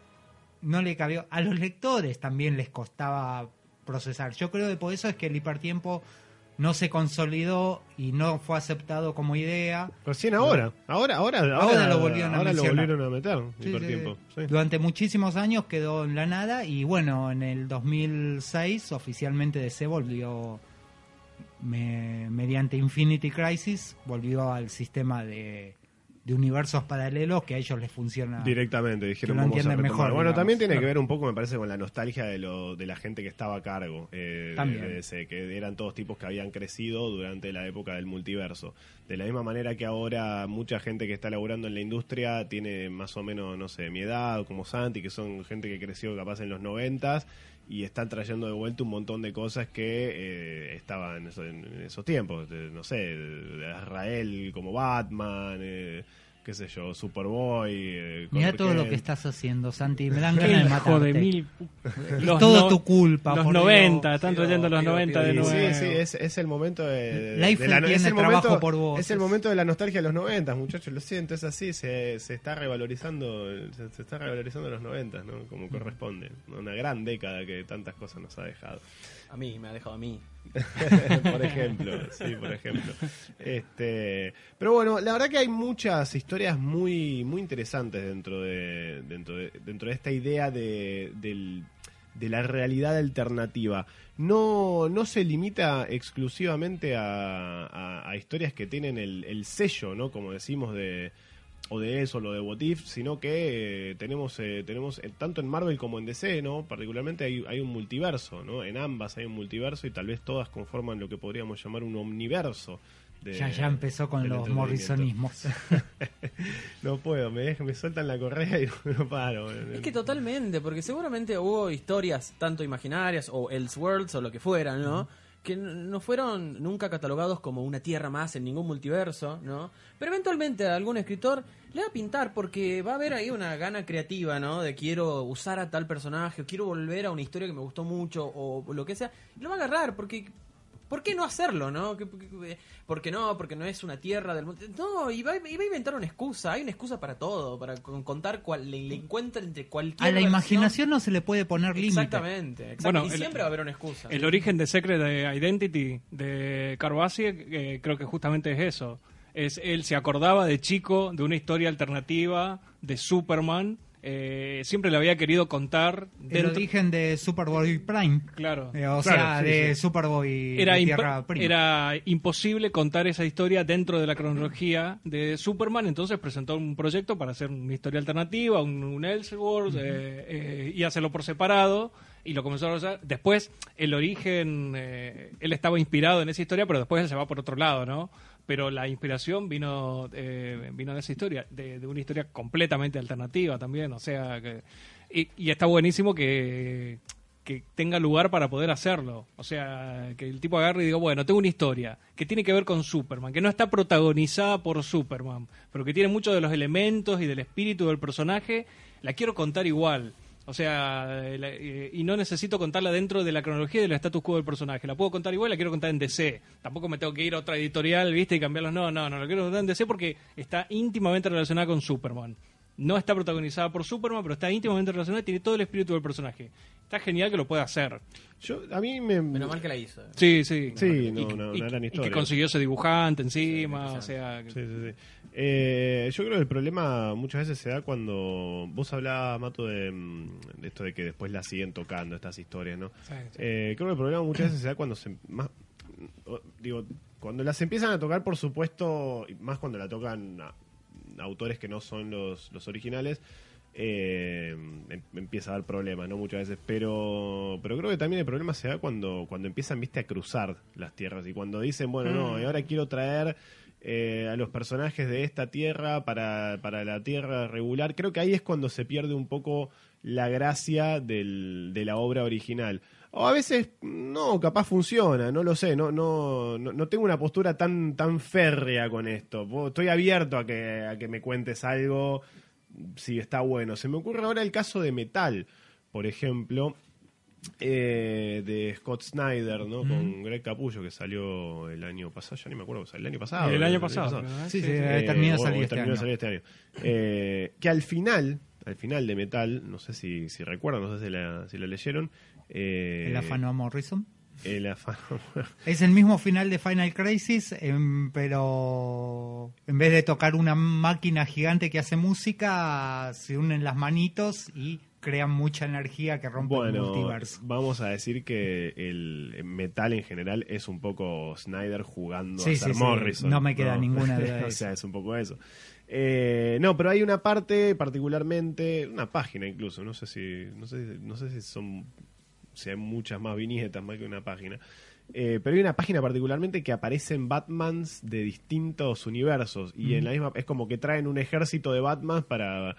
Speaker 4: no le cabió, a los lectores también les costaba procesar. Yo creo que por eso es que el hipertiempo no se consolidó y no fue aceptado como idea.
Speaker 1: Recién ahora, ahora, ahora, ahora,
Speaker 4: Ahora lo volvieron a
Speaker 1: ahora lo
Speaker 4: mencionar.
Speaker 1: volvieron a meter,
Speaker 4: Sí,
Speaker 1: hipertiempo.
Speaker 4: sí.
Speaker 1: sí.
Speaker 4: Durante muchísimos años quedó en la nada y bueno, en el 2006 oficialmente DC volvió me- mediante Infinity Crisis volvió al sistema de, de universos paralelos que a ellos les funciona.
Speaker 1: Directamente, dijeron
Speaker 4: que lo
Speaker 1: vamos a
Speaker 4: entienden
Speaker 1: retomar.
Speaker 4: mejor,
Speaker 1: bueno,
Speaker 4: digamos.
Speaker 1: también tiene que ver un poco, me parece, con la nostalgia de, lo, de la gente que estaba a cargo. eh,
Speaker 4: También.
Speaker 1: de DC, que eran todos tipos que habían crecido durante la época del multiverso. De la misma manera que ahora mucha gente que está laburando en la industria tiene más o menos, no sé, mi edad, como Santi, que son gente que creció capaz en los noventas y están trayendo de vuelta un montón de cosas que eh, estaban en, eso- en esos tiempos. No sé, de Israel como Batman, eh, qué sé yo, Superboy. Eh,
Speaker 4: Mira todo lo que estás haciendo, Santi. Me dan ganas de matarte.
Speaker 3: de mil.
Speaker 4: Es todo tu culpa,
Speaker 3: Los
Speaker 4: por
Speaker 3: 90,
Speaker 4: Dios.
Speaker 3: están
Speaker 2: Pido-
Speaker 3: trayendo los
Speaker 2: pido-
Speaker 3: 90 de nuevo.
Speaker 1: Sí, sí, es, es el momento de, de-
Speaker 4: Life
Speaker 1: de la-
Speaker 4: tiene
Speaker 1: es el
Speaker 4: trabajo
Speaker 1: momento,
Speaker 4: por vos.
Speaker 1: Es el momento de la nostalgia de los 90, muchachos, lo siento, es así, se, se está revalorizando, se, se está revalorizando los 90, ¿no? Como corresponde. ¿no? Una gran década que tantas cosas nos ha dejado.
Speaker 2: A mí, me ha dejado a mí.
Speaker 1: por ejemplo, sí, por ejemplo. Este, pero bueno, la verdad que hay muchas historias muy, muy interesantes dentro de, dentro de, dentro de esta idea de, del- de la realidad alternativa. No, no se limita exclusivamente a, historias que tienen el, el sello, ¿no? Como decimos de o de eso, lo de What If, sino que eh, tenemos, eh, tenemos eh, tanto en Marvel como en DC, ¿no? Particularmente hay, hay un multiverso, ¿no? En ambas hay un multiverso y tal vez todas conforman lo que podríamos llamar un omniverso. de-
Speaker 4: Ya, ya empezó con los morrisonismos.
Speaker 1: No puedo, me, me sueltan la correa y no, no paro.
Speaker 2: Es que totalmente, porque seguramente hubo historias tanto imaginarias o Elseworlds o lo que fuera, ¿no? Que no fueron nunca catalogados como una tierra más en ningún multiverso, ¿no? Pero eventualmente a algún escritor le va a pintar porque va a haber ahí una gana creativa, ¿no? De quiero usar a tal personaje, o quiero volver a una historia que me gustó mucho o lo que sea. Y lo va a agarrar porque ¿Por qué no hacerlo, no? ¿Qué- qué- qué- ¿Por qué no? Porque no es una tierra del mundo. No, y va, y va a inventar una excusa. Hay una excusa para todo, para con- contar cuál le, le encuentra entre cualquier.
Speaker 4: A la
Speaker 2: versión.
Speaker 4: imaginación no se le puede poner límite.
Speaker 2: Exactamente. exacto.
Speaker 3: Bueno,
Speaker 2: y
Speaker 3: el-
Speaker 2: siempre va a haber una excusa.
Speaker 3: El origen de Secret Identity de Carvasi eh, creo que justamente es eso. Es, él se acordaba de chico de una historia alternativa de Superman. Eh, siempre le había querido contar.
Speaker 4: El origen de Superboy Prime.
Speaker 3: Claro.
Speaker 4: Eh, o
Speaker 1: Claro,
Speaker 4: sea,
Speaker 1: sí,
Speaker 4: de
Speaker 1: sí.
Speaker 4: Superboy
Speaker 3: Era,
Speaker 4: de Tierra Prima.
Speaker 3: era imposible contar esa historia dentro de la cronología de Superman, entonces presentó un proyecto para hacer una historia alternativa, un, un Elseworlds, eh, eh, y hacerlo por separado. y lo comenzó a usar. Después, el origen, eh, él estaba inspirado en esa historia, pero después él se va por otro lado, ¿no? Pero la inspiración vino, eh, vino de esa historia, de, de una historia completamente alternativa también, o sea, que, y, y está buenísimo que, que tenga lugar para poder hacerlo. O sea, que el tipo agarre y diga, bueno, tengo una historia que tiene que ver con Superman, que no está protagonizada por Superman, pero que tiene muchos de los elementos y del espíritu del personaje, la quiero contar igual. O sea, eh, la- eh, y no necesito contarla dentro de la cronología y del status quo del personaje. La puedo contar igual, la quiero contar en DC. Tampoco me tengo que ir a otra editorial, ¿viste? Y cambiarlos. No, no, no, la quiero contar en DC porque está íntimamente relacionada con Superman. No está protagonizada por Superman, pero está íntimamente relacionada y tiene todo el espíritu del personaje. Está genial que lo pueda hacer.
Speaker 1: Yo, a mí me...
Speaker 2: Menos mal que la hizo.
Speaker 3: Sí, sí.
Speaker 1: Sí,
Speaker 3: Y-
Speaker 1: no,
Speaker 3: y,
Speaker 1: no,
Speaker 3: y-
Speaker 1: una gran
Speaker 3: y que
Speaker 1: historia.
Speaker 3: consiguió ese dibujante encima,
Speaker 2: Sí,
Speaker 3: o sea... que-
Speaker 1: Sí, sí, sí. Eh, yo creo que el problema muchas veces se da cuando vos hablabas, Mato, de, mm, de esto de que después la siguen tocando estas historias, ¿no? Eh, creo que el problema muchas veces se da cuando se... Más, digo, cuando las empiezan a tocar, por supuesto, y más cuando la tocan a- autores que no son los, los originales, eh, em- empieza a dar problemas, ¿no? Muchas veces. Pero, pero creo que también el problema se da cuando, cuando empiezan, viste, a cruzar las tierras. Y cuando dicen, bueno, no, y ahora quiero traer eh, a los personajes de esta tierra para, para la tierra regular. Creo que ahí es cuando se pierde un poco la gracia del, de la obra original. O a veces no, capaz funciona, no lo sé, no, no, no, no tengo una postura tan, tan férrea con esto. Estoy abierto a que, a que me cuentes algo si está bueno. Se me ocurre ahora el caso de Metal, por ejemplo, eh, de Scott Snyder, ¿no? Con Greg Capullo, que salió el año pasado, ya ni me acuerdo, el año pasado.
Speaker 3: el año pasado. ¿no?
Speaker 4: Sí, sí,
Speaker 1: Eh,
Speaker 4: terminó de salir
Speaker 1: o
Speaker 4: este
Speaker 1: salir este año. Eh, que al final, al final de Metal, no sé si, si recuerdan, no sé si la, si la leyeron. eh,
Speaker 4: El afano a Morrison.
Speaker 1: El afano.
Speaker 4: Es el mismo final de Final Crisis, em, pero en vez de tocar una máquina gigante que hace música, se unen las manitos y crean mucha energía que rompe el
Speaker 1: Bueno,
Speaker 4: multiverso.
Speaker 1: vamos a decir que el metal en general es un poco Snyder jugando
Speaker 4: Sí,
Speaker 1: a ser
Speaker 4: sí, sí.
Speaker 1: Morrison.
Speaker 4: No me queda ninguna duda
Speaker 1: o sea, es un poco eso. Eh, no, pero hay una parte particularmente, una página incluso, no sé si, no sé, no sé si son, si hay muchas más viñetas más que una página. Eh, pero hay una página particularmente que aparecen Batmans de distintos universos y en la misma es como que traen un ejército de Batmans para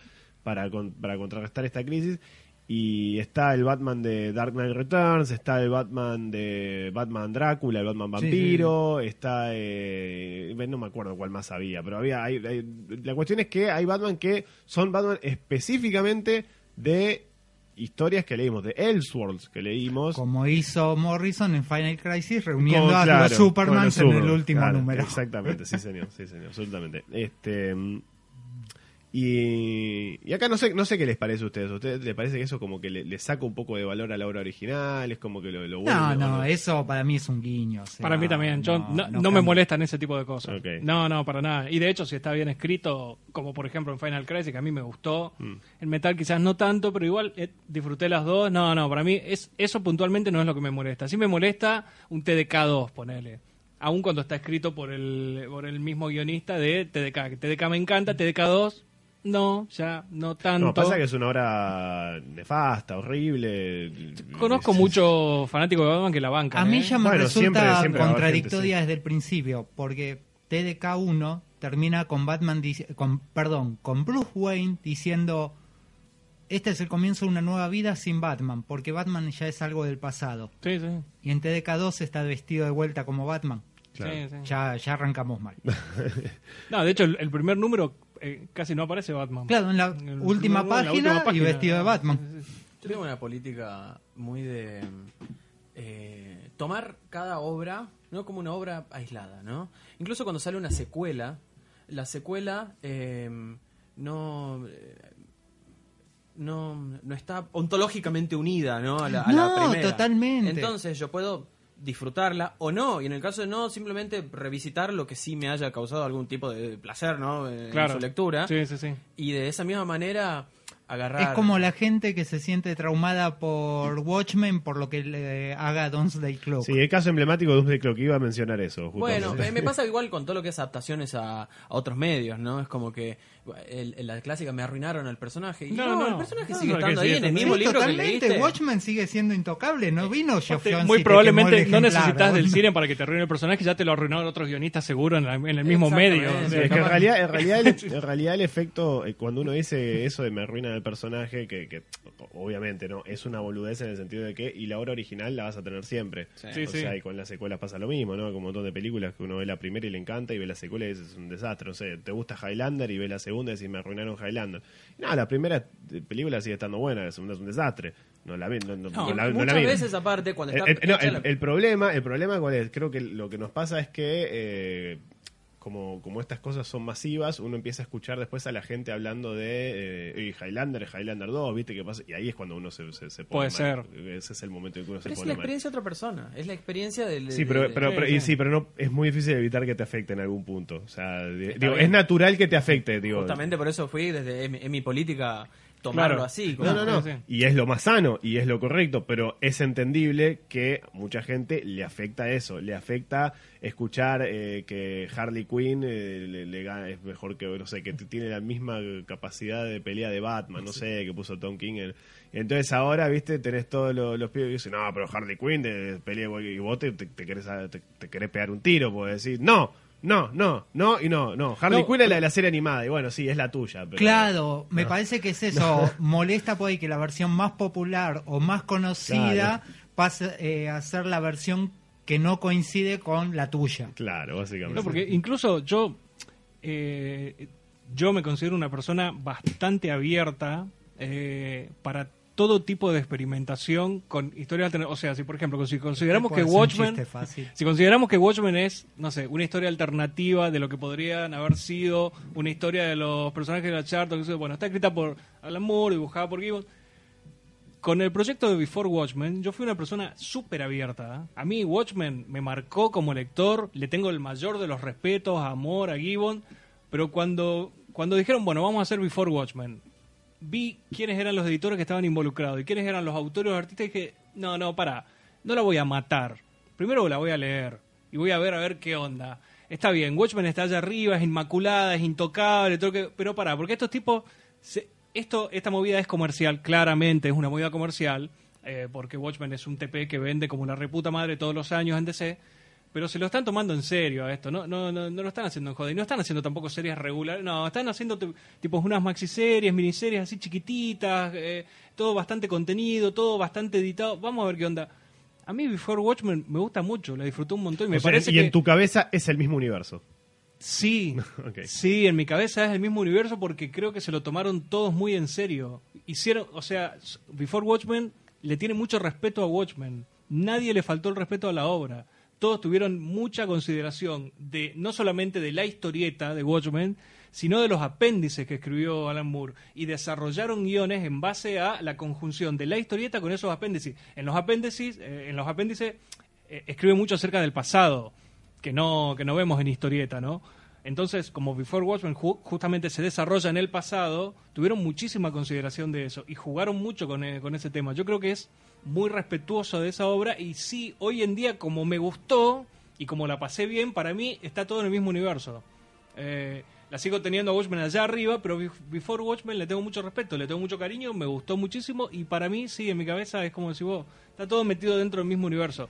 Speaker 1: para, con- para contrarrestar esta crisis y está el Batman de Dark Knight Returns, está el Batman de Batman Drácula, el Batman
Speaker 4: Sí,
Speaker 1: Vampiro, está eh, no me acuerdo cuál más había, pero había hay- hay- la cuestión es que hay Batman que son Batman específicamente de historias que leímos, de Elseworlds que leímos.
Speaker 4: Como hizo Morrison en Final Crisis, reuniendo a los Supermans en el último
Speaker 1: claro,
Speaker 4: número.
Speaker 1: Exactamente, sí señor, sí señor, absolutamente. Este y, y acá no sé, no sé qué les parece a ustedes. ¿A ustedes les parece que eso como que le, le saca un poco de valor a la obra original? Es como que lo, lo
Speaker 4: No, no, eso para mí es un guiño. o sea,
Speaker 3: Para mí también, yo no, no me
Speaker 4: cambia.
Speaker 3: molestan ese tipo de cosas. No, no, para nada. Y de hecho, si está bien escrito, como por ejemplo en Final Crisis, que a mí me gustó,
Speaker 1: Mm.
Speaker 3: en Metal quizás no tanto, pero igual eh, disfruté las dos. No, no, para mí es, eso puntualmente no es lo que me molesta. Sí me molesta un TDK2, ponele. Aún cuando está escrito por el, por el mismo guionista de TDK. TDK me encanta, TDK2, no, ya no tanto.
Speaker 1: No, pasa que es una obra nefasta, horrible.
Speaker 3: Conozco
Speaker 1: Es-
Speaker 3: muchos fanáticos de Batman que la bancan.
Speaker 4: A mí
Speaker 3: ¿eh?
Speaker 4: ya me
Speaker 1: Bueno,
Speaker 4: resulta
Speaker 1: siempre- siempre
Speaker 4: contradictoria
Speaker 1: gente, sí.
Speaker 4: desde el principio, porque TDK1 termina con Batman, con, perdón, con Bruce Wayne diciendo, este es el comienzo de una nueva vida sin Batman, porque Batman ya es algo del pasado.
Speaker 3: Sí, sí.
Speaker 4: Y en TDK2 está vestido de vuelta como Batman.
Speaker 1: Claro.
Speaker 3: sí, sí.
Speaker 4: Ya, ya arrancamos mal.
Speaker 3: No, de hecho, el, el primer número eh, casi no aparece Batman.
Speaker 4: Claro, en la
Speaker 3: En
Speaker 4: última
Speaker 3: en la
Speaker 4: página
Speaker 3: última página.
Speaker 4: y vestido de Batman.
Speaker 2: Yo tengo una política muy de eh, tomar cada obra no como una obra aislada, ¿no? Incluso cuando sale una secuela, la secuela eh, no no no está ontológicamente unida, ¿no? A la, a la
Speaker 4: No,
Speaker 2: primera.
Speaker 4: totalmente.
Speaker 2: Entonces yo puedo disfrutarla o no y en el caso de no simplemente revisitar lo que sí me haya causado algún tipo de placer no en
Speaker 3: Claro.
Speaker 2: su lectura
Speaker 3: Sí, sí, sí.
Speaker 2: y de esa misma manera agarrar.
Speaker 4: Es como la gente que se siente traumada por Watchmen por lo que le haga Doomsday Clock.
Speaker 1: Sí, el caso emblemático de Doomsday Clock iba a mencionar eso.
Speaker 2: Bueno,
Speaker 1: justamente.
Speaker 2: me, me pasa igual con todo lo que es adaptaciones a, a otros medios, ¿no? Es como que el- el- la clásica me arruinaron el personaje. Y no,
Speaker 3: No, no.
Speaker 2: el personaje
Speaker 3: No,
Speaker 2: sigue estando ahí en el mismo
Speaker 4: Sí,
Speaker 2: libro que leíste.
Speaker 4: Watchmen sigue siendo intocable. No vino Geoff
Speaker 3: Muy
Speaker 4: te
Speaker 3: probablemente no necesitas del cine para que te arruine el personaje, ya te lo arruinaron otros guionistas seguro en, la- en el mismo medio. O
Speaker 1: Sí,
Speaker 3: sea,
Speaker 1: es que en realidad, en realidad, el, en realidad el efecto, eh, cuando uno dice eso de me arruina el personaje, que, que obviamente no, es una boludez en el sentido de que, y la obra original la vas a tener siempre.
Speaker 2: Sí.
Speaker 1: O
Speaker 3: sí.
Speaker 1: sea, y con las secuelas pasa lo mismo, ¿no? Como un montón de películas que uno ve la primera y le encanta, y ve la secuela y es un desastre. No sé, te gusta Highlander y ve la segunda y decís, me arruinaron Highlander. No, la primera eh, película sigue estando buena, la segunda es un desastre. No la vi, no, no- la, no la
Speaker 2: muchas
Speaker 1: vi.
Speaker 2: veces aparte cuando
Speaker 1: El,
Speaker 2: está
Speaker 1: el-
Speaker 2: hecha
Speaker 1: el-
Speaker 2: la-
Speaker 1: el problema, el problema cuál es, creo que lo que nos pasa es que eh, como, como estas cosas son masivas, uno empieza a escuchar después a la gente hablando de eh, "Ey, Highlander, Highlander 2, ¿viste qué pasa? Y ahí es cuando uno se, se, se pone
Speaker 3: Puede
Speaker 1: mal. Ese es el momento en que uno se
Speaker 2: Pero es
Speaker 1: pone
Speaker 2: la
Speaker 1: mal.
Speaker 2: experiencia de otra persona. Es la experiencia del.
Speaker 1: Sí,
Speaker 2: de-
Speaker 1: pero,
Speaker 2: de-
Speaker 1: pero, y
Speaker 3: sí.
Speaker 1: pero no, es muy difícil evitar que te afecte en algún punto. O sea, digo,
Speaker 2: bien.
Speaker 1: es natural que te afecte, digo.
Speaker 2: Justamente por eso fui desde en mi, en mi política tomarlo
Speaker 3: Claro.
Speaker 2: así. como-
Speaker 1: No, no, no. Y es lo más sano y es lo correcto, pero es entendible que mucha gente le afecta eso, le afecta escuchar eh, que Harley Quinn eh, le, le gana- es mejor que, no sé, que tiene la misma capacidad de pelea de Batman, no sé, que puso Tom King. en- entonces ahora, viste, tenés todos los, los pibes que dicen, no, pero Harley Quinn de, pelea igual que- y vos te, te, te querés, te, te querés pegar un tiro, puedes decir, no. No, no, no y no, no. Harley
Speaker 3: No,
Speaker 1: Quinn es la de la serie animada y bueno, sí, es la tuya. Pero,
Speaker 4: Claro, me
Speaker 1: No.
Speaker 4: parece que es eso. Molesta por ahí que la versión más popular o más conocida pase eh, a ser la versión que no coincide con la tuya.
Speaker 1: Claro, básicamente.
Speaker 3: No, porque incluso yo, eh, yo me considero una persona bastante abierta eh, para todo tipo de experimentación con historias alternativas. O sea, si por ejemplo, si consideramos que Watchmen, si consideramos que Watchmen es, no sé, una historia alternativa de lo que podrían haber sido una historia de los personajes de la Charter, que, bueno, está escrita por Alan Moore, dibujada por Gibbons. Con el proyecto de Before Watchmen, yo fui una persona súper abierta. ¿eh? A mí Watchmen me marcó como lector, le tengo el mayor de los respetos, amor a Gibbon, pero cuando, cuando dijeron, bueno, vamos a hacer Before Watchmen, vi quiénes eran los editores que estaban involucrados y quiénes eran los autores o artistas y dije, no, no, para, no la voy a matar. Primero la voy a leer y voy a ver a ver qué onda. Está bien, Watchmen está allá arriba, es inmaculada, es intocable, todo que, pero para, porque estos tipos, se- esto, esta movida es comercial, claramente es una movida comercial, eh, porque Watchmen es un TP que vende como una reputa madre todos los años en DC, pero se lo están tomando en serio a esto, no, no, no, no lo están haciendo en joda, y no están haciendo tampoco series regulares, no, están haciendo tipo unas maxiseries, miniseries así chiquititas, eh, todo bastante contenido, todo bastante editado, vamos a ver qué onda. A mí Before Watchmen me gusta mucho, la disfruté un montón y me
Speaker 1: O sea,
Speaker 3: parece
Speaker 1: y
Speaker 3: que
Speaker 1: en tu cabeza es el mismo universo.
Speaker 3: sí, sí, en mi cabeza es el mismo universo porque creo que se lo tomaron todos muy en serio. Hicieron, o sea, Before Watchmen le tiene mucho respeto a Watchmen. Nadie le faltó el respeto a la obra. Todos tuvieron mucha consideración de no solamente de la historieta de Watchmen, sino de los apéndices que escribió Alan Moore y desarrollaron guiones en base a la conjunción de la historieta con esos apéndices. En los apéndices, eh, en los apéndices eh, escribe mucho acerca del pasado que no que no vemos en historieta, ¿no? Entonces, como Before Watchmen ju- justamente se desarrolla en el pasado, tuvieron muchísima consideración de eso y jugaron mucho con, eh, con ese tema. Yo creo que es muy respetuoso de esa obra y sí, hoy en día como me gustó y como la pasé bien, para mí está todo en el mismo universo. Eh, la sigo teniendo a Watchmen allá arriba, pero Bef- Before Watchmen le tengo mucho respeto, le tengo mucho cariño, me gustó muchísimo y para mí, sí, en mi cabeza es como decís vos, está todo metido dentro del mismo universo.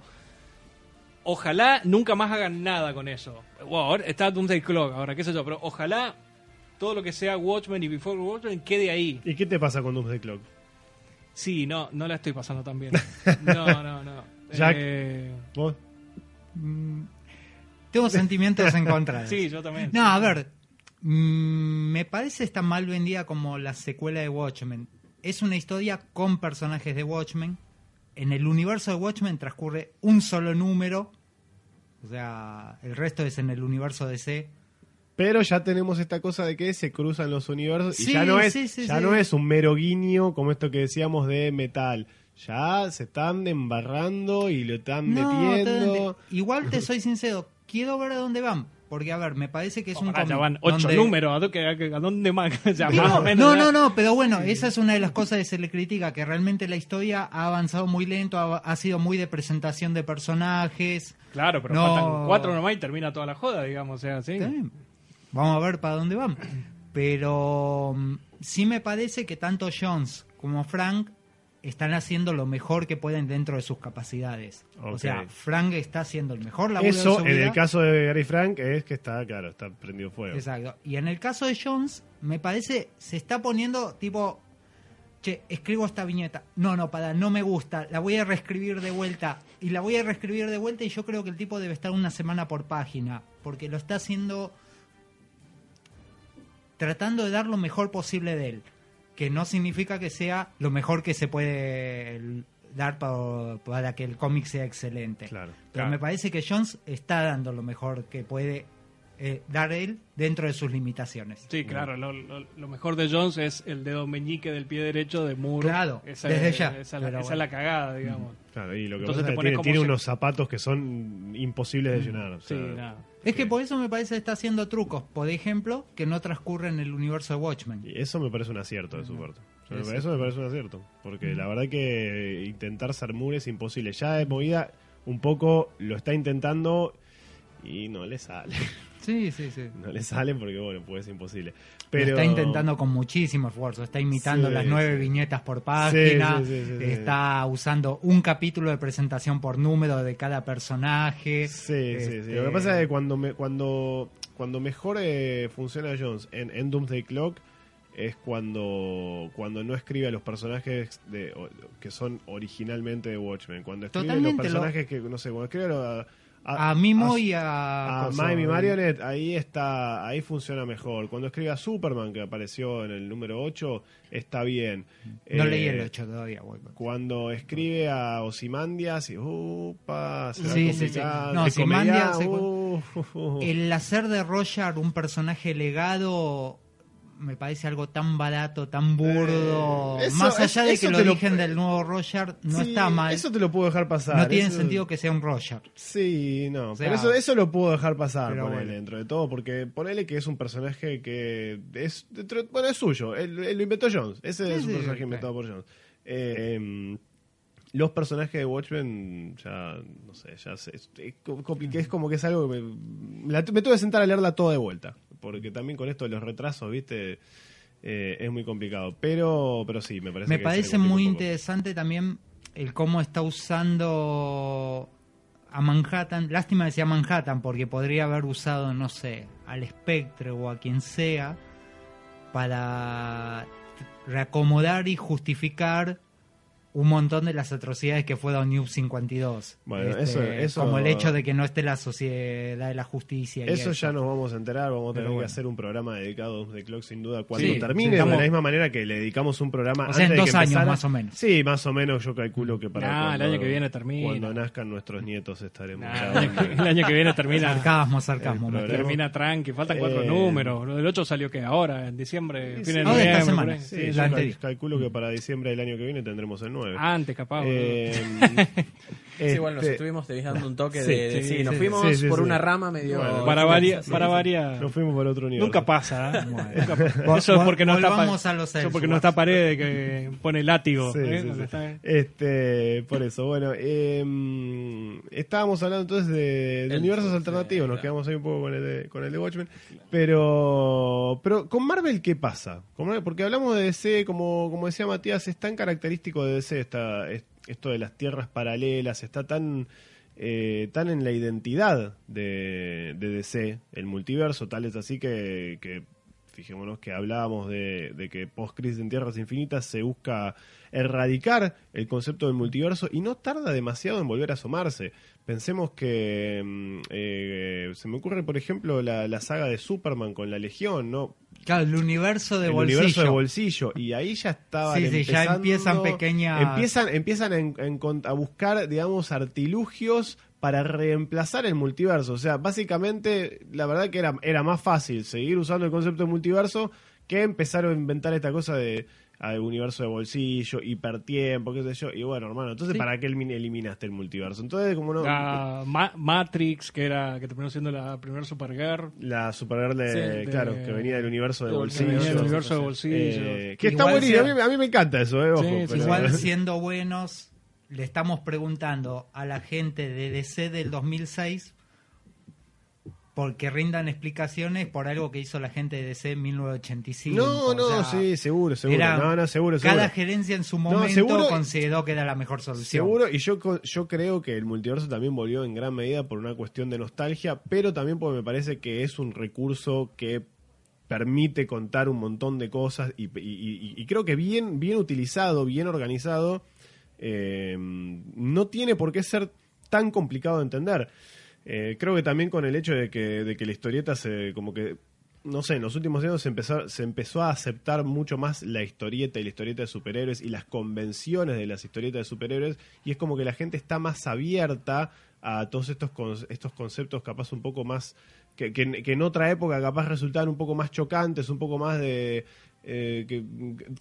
Speaker 3: Ojalá nunca más hagan nada con eso. Wow, ahora está Doomsday Clock, ahora qué sé yo, pero ojalá todo lo que sea Watchmen y Before Watchmen quede ahí.
Speaker 1: ¿Y qué te pasa con Doomsday Clock?
Speaker 3: Sí, no, no la estoy pasando tan bien. No, no, no.
Speaker 1: Jack.
Speaker 3: Eh,
Speaker 1: ¿Vos?
Speaker 4: Mm, Tengo sentimientos encontrados.
Speaker 3: sí, yo también.
Speaker 4: No, a ver, mm, me parece tan mal vendida como la secuela de Watchmen. Es una historia con personajes de Watchmen. En el universo de Watchmen transcurre un solo número. O sea, el resto es en el universo DC.
Speaker 1: Pero ya tenemos esta cosa de que se cruzan los universos y
Speaker 4: Sí,
Speaker 1: ya no es
Speaker 4: sí, sí,
Speaker 1: ya
Speaker 4: sí.
Speaker 1: no es un mero guiño como esto que decíamos de metal. Ya se están embarrando y lo están
Speaker 4: No,
Speaker 1: metiendo.
Speaker 4: te- igual te soy sincero, quiero ver a dónde van. Porque, a ver, me parece que es un
Speaker 3: Ahora ya van ocho
Speaker 4: donde-
Speaker 3: números. ¿A dónde, a dónde más? Ya, más o menos,
Speaker 4: No, no, no, pero bueno, esa es una de las cosas que se le critica, que realmente la historia ha avanzado muy lento, ha, ha sido muy de presentación de personajes.
Speaker 3: Claro, pero
Speaker 4: No.
Speaker 3: faltan cuatro nomás y termina toda la joda, digamos. O sea, sí.
Speaker 4: Vamos a ver para dónde van. Pero mm, sí me parece que tanto Jones como Frank están haciendo lo mejor que pueden dentro de sus capacidades. O sea, Frank está haciendo el mejor laburo de
Speaker 1: Eso, en el caso de Gary Frank, es que está, claro, está prendido fuego.
Speaker 4: Exacto. Y en el caso de Jones, me parece, se está poniendo tipo, che, escribo esta viñeta. No, no, para, no me gusta. La voy a reescribir de vuelta. Y la voy a reescribir de vuelta y yo creo que el tipo debe estar una semana por página. Porque lo está haciendo tratando de dar lo mejor posible de él. Que no significa que sea lo mejor que se puede dar pa- para, que el cómic sea excelente.
Speaker 1: Claro.
Speaker 4: Pero
Speaker 3: Claro.
Speaker 4: me parece que Jones está dando lo mejor que puede eh, dar él dentro de sus limitaciones.
Speaker 3: Sí, claro, lo, lo- lo mejor de Jones es el dedo meñique del pie derecho de Moore.
Speaker 4: Claro,
Speaker 3: esa,
Speaker 4: desde
Speaker 3: es-
Speaker 4: ya,
Speaker 3: Esa, es la-
Speaker 4: pero
Speaker 3: esa es
Speaker 4: bueno.
Speaker 3: la cagada, digamos.
Speaker 1: Claro, y lo que
Speaker 3: Entonces
Speaker 1: pasa
Speaker 3: te
Speaker 1: tiene,
Speaker 3: como
Speaker 1: tiene unos zapatos que son imposibles de llenar. o
Speaker 3: Sí, nada.
Speaker 4: Es que por eso me parece que está haciendo trucos, por ejemplo, que no transcurren en el universo de Watchmen.
Speaker 1: Y eso me parece un acierto de su parte. O sea. Eso me parece un acierto. Porque la verdad que intentar ser Moore es imposible. Ya de movida un poco lo está intentando y no le sale.
Speaker 4: Sí, sí, sí.
Speaker 1: No le sale porque, bueno, pues es imposible.
Speaker 4: Lo
Speaker 1: Pero
Speaker 4: está intentando con muchísimo esfuerzo. Está imitando
Speaker 1: Sí,
Speaker 4: las nueve
Speaker 1: sí.
Speaker 4: viñetas por página.
Speaker 1: Sí,
Speaker 4: está usando un capítulo de presentación por número de cada personaje.
Speaker 1: Sí, sí, sí.
Speaker 4: Este,
Speaker 1: Lo que pasa es que cuando, me, cuando, cuando mejor eh, funciona Jones en, en Doomsday Clock es cuando, cuando no escribe a los personajes de, o- que son originalmente de Watchmen. Cuando escribe
Speaker 4: Totalmente,
Speaker 1: los
Speaker 4: lo-
Speaker 1: personajes que, no sé, cuando escribe a,
Speaker 4: A Mimo
Speaker 1: a-
Speaker 4: y a.
Speaker 1: a Miami
Speaker 4: eh,
Speaker 1: Marionette, ahí está, ahí funciona mejor. Cuando escribe a Superman, que apareció en el número 8, está bien.
Speaker 4: No
Speaker 1: Eh,
Speaker 4: leí el 8 todavía, güey.
Speaker 1: Cuando escribe a Osimandias, y upa, se
Speaker 4: Sí, sí, sí. No, se-
Speaker 1: uh, uh, uh.
Speaker 4: El hacer de Roger un personaje legado me parece algo tan barato, tan burdo.
Speaker 1: Eh, eso-
Speaker 4: Más allá de que
Speaker 1: lo-
Speaker 4: origen del nuevo Roger no
Speaker 1: Sí,
Speaker 4: está mal.
Speaker 1: Eso te lo puedo dejar pasar.
Speaker 4: no tiene
Speaker 1: eso-
Speaker 4: sentido que sea un Roger.
Speaker 1: Sí, no.
Speaker 4: sea,
Speaker 1: pero eso, eso lo puedo dejar pasar, ponele,
Speaker 4: bueno.
Speaker 1: dentro de todo, porque ponele que es un personaje que es. dentro- bueno, es suyo. Él, él lo inventó Jones. Ese
Speaker 4: Sí,
Speaker 1: es un
Speaker 4: sí,
Speaker 1: personaje inventado por Jones. Eh, los personajes de Watchmen, ya, no sé, ya sé, es, es como que es algo que me, me, la- me tuve que sentar a leerla toda de vuelta, porque también con esto de los retrasos, viste, Eh, es muy complicado. Pero, pero sí, me parece
Speaker 4: Me
Speaker 1: que
Speaker 4: parece muy interesante también el cómo está usando a Manhattan. Lástima decía Manhattan porque podría haber usado, no sé, al Spectre o a quien sea para reacomodar y justificar un montón de las atrocidades que fue New 52.
Speaker 1: Bueno,
Speaker 4: Este,
Speaker 1: eso- eso-
Speaker 4: como el hecho de que no esté la sociedad de la justicia. y
Speaker 1: Eso ya nos vamos a enterar, vamos a tener que hacer un programa dedicado a The Clock sin duda cuando
Speaker 3: Sí,
Speaker 1: termine,
Speaker 3: sí,
Speaker 1: de la misma manera que le dedicamos un programa
Speaker 4: O sea, en
Speaker 1: antes de
Speaker 4: dos
Speaker 1: que
Speaker 4: años,
Speaker 1: empezara.
Speaker 4: más o menos.
Speaker 1: Sí, más o menos yo calculo que para
Speaker 3: Nah, el
Speaker 1: cuando,
Speaker 3: año que viene termina.
Speaker 1: Cuando nazcan nuestros nietos estaremos
Speaker 3: Nah, el, año que, el año que viene termina,
Speaker 4: Sarcasmo, sarcasmo.
Speaker 1: El
Speaker 3: termina tranqui, faltan cuatro
Speaker 1: Eh,
Speaker 3: números. Lo del 8 salió que ahora, en diciembre,
Speaker 1: Sí,
Speaker 3: fin
Speaker 1: sí.
Speaker 3: de
Speaker 4: de esta
Speaker 3: noviembre.
Speaker 4: semana.
Speaker 1: Sí,
Speaker 4: Sí,
Speaker 1: yo cal- calculo que para diciembre del año que viene tendremos el 9.
Speaker 3: Antes, capaz.
Speaker 1: Eh,
Speaker 2: Sí, igual nos
Speaker 1: este,
Speaker 2: estuvimos dando un toque
Speaker 1: Sí,
Speaker 2: de, de-
Speaker 3: sí,
Speaker 2: sí, nos
Speaker 3: sí,
Speaker 2: fuimos por
Speaker 1: sí.
Speaker 2: una rama medio...
Speaker 1: Bueno,
Speaker 3: para varias,
Speaker 2: sí,
Speaker 3: para
Speaker 2: sí.
Speaker 3: varias.
Speaker 1: Nos fuimos por otro universo.
Speaker 3: Nunca pasa, ¿eh?
Speaker 4: Bueno.
Speaker 3: Nunca pasa. Eso es porque no está,
Speaker 4: a los
Speaker 3: eso porque no está pared que pone látigo.
Speaker 1: Sí,
Speaker 3: ¿eh?
Speaker 1: Este, por eso, bueno, eh, estábamos hablando entonces de, de
Speaker 2: El-
Speaker 1: universos
Speaker 2: sí,
Speaker 1: alternativos, nos
Speaker 2: claro.
Speaker 1: quedamos ahí un poco con el de, con el de Watchmen, pero, pero con Marvel, ¿qué pasa? Porque hablamos de DC, como, como decía Matías, es tan característico de DC esta, es- esto de las tierras paralelas, está tan, eh, tan en la identidad de, de DC, el multiverso, tal es así que, que fijémonos que hablábamos de, de que post-crisis en Tierras Infinitas se busca erradicar el concepto del multiverso y no tarda demasiado en volver a asomarse. Pensemos que mm, eh, se me ocurre, por ejemplo, la, la saga de Superman con la Legión, ¿no?
Speaker 4: Claro, el universo de
Speaker 1: el
Speaker 4: bolsillo.
Speaker 1: universo de bolsillo y ahí ya estaban
Speaker 4: Sí, sí, ya empiezan pequeñas-
Speaker 1: empiezan empiezan a buscar digamos artilugios para reemplazar el multiverso o sea básicamente la verdad que era era más fácil seguir usando el concepto de multiverso que empezar a inventar esta cosa de al universo de bolsillo, hipertiempo, qué sé yo. Y bueno, hermano, entonces
Speaker 3: Sí.
Speaker 1: ¿para qué elimi- eliminaste el multiverso? Entonces, como no.
Speaker 3: La Ma- Matrix, que era que terminó siendo la primera Supergirl.
Speaker 1: La Supergirl de,
Speaker 2: Sí, de-
Speaker 1: claro, que venía del universo de bolsillo.
Speaker 3: venía del
Speaker 2: sí,
Speaker 3: universo de
Speaker 2: sí.
Speaker 3: bolsillo.
Speaker 1: Eh, que está buenísimo. A mí, a mí me encanta eso, eh, ojo,
Speaker 3: Sí, sí,
Speaker 1: pero-
Speaker 4: Igual siendo buenos, le estamos preguntando a la gente de DC del 2006 porque rindan explicaciones por algo que hizo la gente de DC en 1985.
Speaker 1: No,
Speaker 4: O
Speaker 1: no,
Speaker 4: sea,
Speaker 1: sí, seguro, seguro.
Speaker 4: era-
Speaker 1: no, no, seguro, seguro.
Speaker 4: Cada gerencia en su
Speaker 1: No,
Speaker 4: momento
Speaker 1: seguro-
Speaker 4: consideró que era la mejor solución.
Speaker 1: Seguro, y yo, yo creo que el multiverso también volvió en gran medida por una cuestión de nostalgia, pero también porque me parece que es un recurso que permite contar un montón de cosas y, y- y- y creo que bien, bien utilizado, bien organizado, eh, no tiene por qué ser tan complicado de entender. Eh, creo que también con el hecho de que, de que la historieta se como que no sé, en los últimos años se empezó, se empezó a aceptar mucho más la historieta y la historieta de superhéroes y las convenciones de las historietas de superhéroes y es como que la gente está más abierta a todos estos, estos conceptos capaz un poco más que, que- que en otra época capaz resultaban un poco más chocantes, un poco más de eh, que,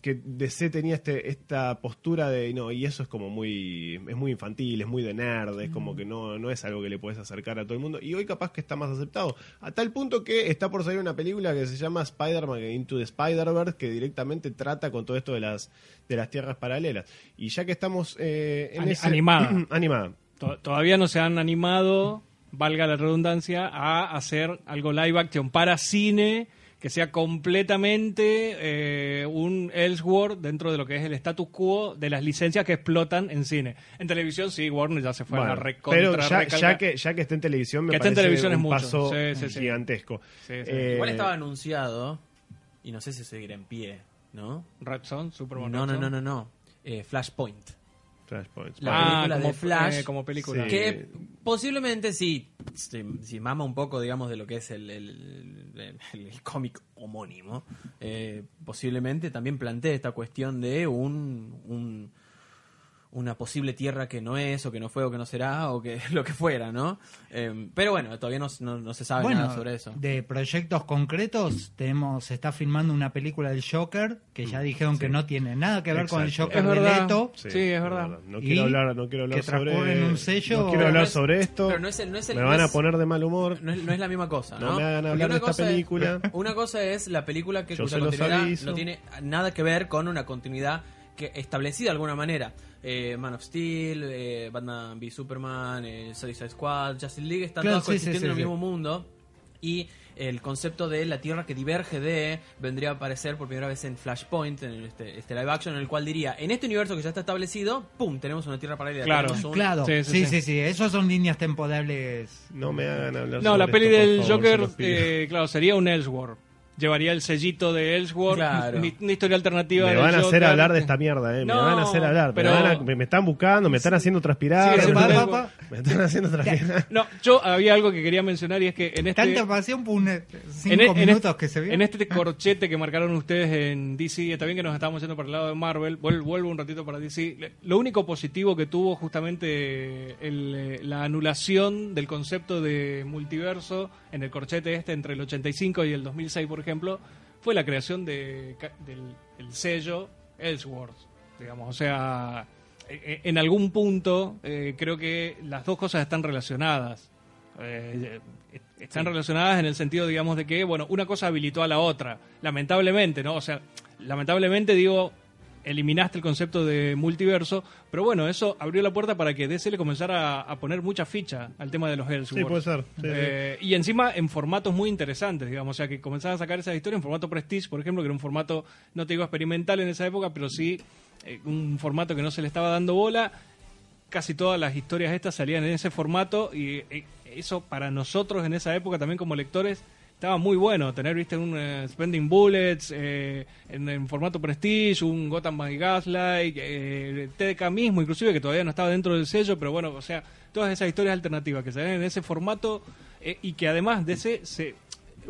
Speaker 1: que DC tenía este, esta postura de no, y eso es como muy es muy infantil, es muy de nerd, es como que no, no es algo que le puedes acercar a todo el mundo y hoy capaz que está más aceptado, a tal punto que está por salir una película que se llama Spider-Man Into the Spider-Verse que directamente trata con todo esto de las de las tierras paralelas. Y ya que estamos eh, en
Speaker 3: Ani-
Speaker 1: ese-
Speaker 3: animada.
Speaker 1: animada.
Speaker 3: To- Todavía no se han animado, valga la redundancia, a hacer algo live action para cine que sea completamente eh, un Elseworld dentro de lo que es el status quo de las licencias que explotan en cine. En televisión sí, Warner ya se fue a
Speaker 1: Bueno,
Speaker 3: la recontra
Speaker 1: pero ya, que ya que esté en televisión me
Speaker 3: Que esté en
Speaker 1: parece
Speaker 3: televisión es mucho.
Speaker 1: paso
Speaker 3: Sí, sí, sí.
Speaker 1: gigantesco
Speaker 3: Sí, sí.
Speaker 1: Eh,
Speaker 2: Igual estaba anunciado, y no sé si seguirá en pie, ¿no?
Speaker 3: Red Son, Superman
Speaker 2: No,
Speaker 3: Red
Speaker 2: no, no, no, no. Eh, Flashpoint.
Speaker 1: Flashpoint.
Speaker 2: La
Speaker 3: Ah,
Speaker 2: película
Speaker 3: como,
Speaker 2: de Flash,
Speaker 3: eh, como película.
Speaker 1: Sí.
Speaker 2: Que posiblemente sí, si, si mama un poco, digamos, de lo que es el, el, el- el cómic homónimo, eh, posiblemente también plantee esta cuestión de un, un- una posible tierra que no es, o que no fue, o que no será, o que lo que fuera, ¿no? Eh, pero bueno, todavía no, no- no se sabe
Speaker 4: bueno,
Speaker 2: nada sobre eso.
Speaker 4: de proyectos concretos, tenemos, se está filmando una película del Joker, que ya dijeron que no tiene nada que ver con el. Joker
Speaker 3: Es
Speaker 4: de
Speaker 3: verdad.
Speaker 4: Leto.
Speaker 3: Sí, es verdad.
Speaker 1: No quiero hablar, no quiero hablar
Speaker 4: que
Speaker 1: sobre
Speaker 4: en un sello-
Speaker 1: No quiero
Speaker 4: Pero
Speaker 1: hablar
Speaker 2: es-
Speaker 1: sobre esto.
Speaker 2: pero no es el- no es el-
Speaker 1: me
Speaker 2: no
Speaker 1: van a poner de mal humor.
Speaker 2: No es, no es la misma cosa, ¿no?
Speaker 1: No me hagan hablar
Speaker 2: una
Speaker 1: de esta
Speaker 2: cosa es-
Speaker 1: película.
Speaker 2: una cosa es la película que
Speaker 1: Yo
Speaker 2: cuya
Speaker 1: se los
Speaker 2: continuidad
Speaker 1: aviso.
Speaker 2: no tiene nada que ver con una continuidad que establecida de alguna manera. Eh, Man of Steel, eh, Batman v Superman, eh, Suicide Squad, Justice League están
Speaker 4: Claro, sí, sí,
Speaker 2: coexistiendo
Speaker 4: sí,
Speaker 2: en el
Speaker 4: sí.
Speaker 2: mismo mundo. Y el concepto de la Tierra que diverge de vendría a aparecer por primera vez en Flashpoint, en este, este live action, en el cual diría, en este universo que ya está establecido, ¡pum! Tenemos una Tierra paralela.
Speaker 3: Claro.
Speaker 2: un-
Speaker 4: Claro,
Speaker 3: Sí,
Speaker 4: sí,
Speaker 3: sí,
Speaker 4: sí,
Speaker 3: sí.
Speaker 4: esos son líneas temporales.
Speaker 1: No me hagan hablar
Speaker 3: No,
Speaker 1: sobre
Speaker 3: la peli
Speaker 1: esto,
Speaker 3: del
Speaker 1: favor,
Speaker 3: Joker, eh, claro, sería un Elseworld. Llevaría el sellito de Elseworld,
Speaker 2: Claro.
Speaker 3: mi- una historia alternativa
Speaker 1: me van a hacer
Speaker 3: Joker.
Speaker 1: hablar de esta mierda, eh. me
Speaker 3: No,
Speaker 1: van a hacer hablar.
Speaker 3: pero-
Speaker 1: Me, van a- me- me están buscando, me están haciendo transpirar. Me,
Speaker 4: Pa, pa,
Speaker 1: me están haciendo transpirar.
Speaker 3: No, yo había algo que quería mencionar y es que en este...
Speaker 4: Tanta pasión por un, cinco
Speaker 3: en, e- en
Speaker 4: minutos
Speaker 3: este,
Speaker 4: que se vio.
Speaker 3: en este corchete que marcaron ustedes en DC, está bien que nos estamos yendo para el lado de Marvel, vuel- vuelvo un ratito para DC. Lo único positivo que tuvo justamente el, eh, la anulación del concepto de multiverso en el corchete este entre el 85 y el 2006, por ejemplo, fue la creación de, del el sello Elseworlds, digamos, o sea, e- e- en algún punto eh, creo que las dos cosas están relacionadas. Eh, eh, están
Speaker 2: Sí.
Speaker 3: relacionadas en el sentido, digamos, de que, bueno, una cosa habilitó a la otra. Lamentablemente, ¿no? O sea, lamentablemente digo, eliminaste el concepto de multiverso, pero bueno, eso abrió la puerta para que DC le comenzara a, a poner mucha ficha al tema de los Elseworlds.
Speaker 1: Sí, puede ser. Sí, sí.
Speaker 3: Eh, y encima en formatos muy interesantes, digamos, o sea, que comenzaban a sacar esas historias en formato Prestige, por ejemplo, que era un formato, no te digo experimental en esa época, pero sí eh, un formato que no se le estaba dando bola. Casi todas las historias estas salían en ese formato y eh, eso para nosotros en esa época también como lectores estaba muy bueno tener, viste, un eh, Spending Bullets eh, en, formato Prestige, un Gotham by Gaslight, eh, TDK mismo, inclusive que todavía no estaba dentro del sello, pero bueno, o sea, todas esas historias alternativas que salían en ese formato eh, y que además de ese se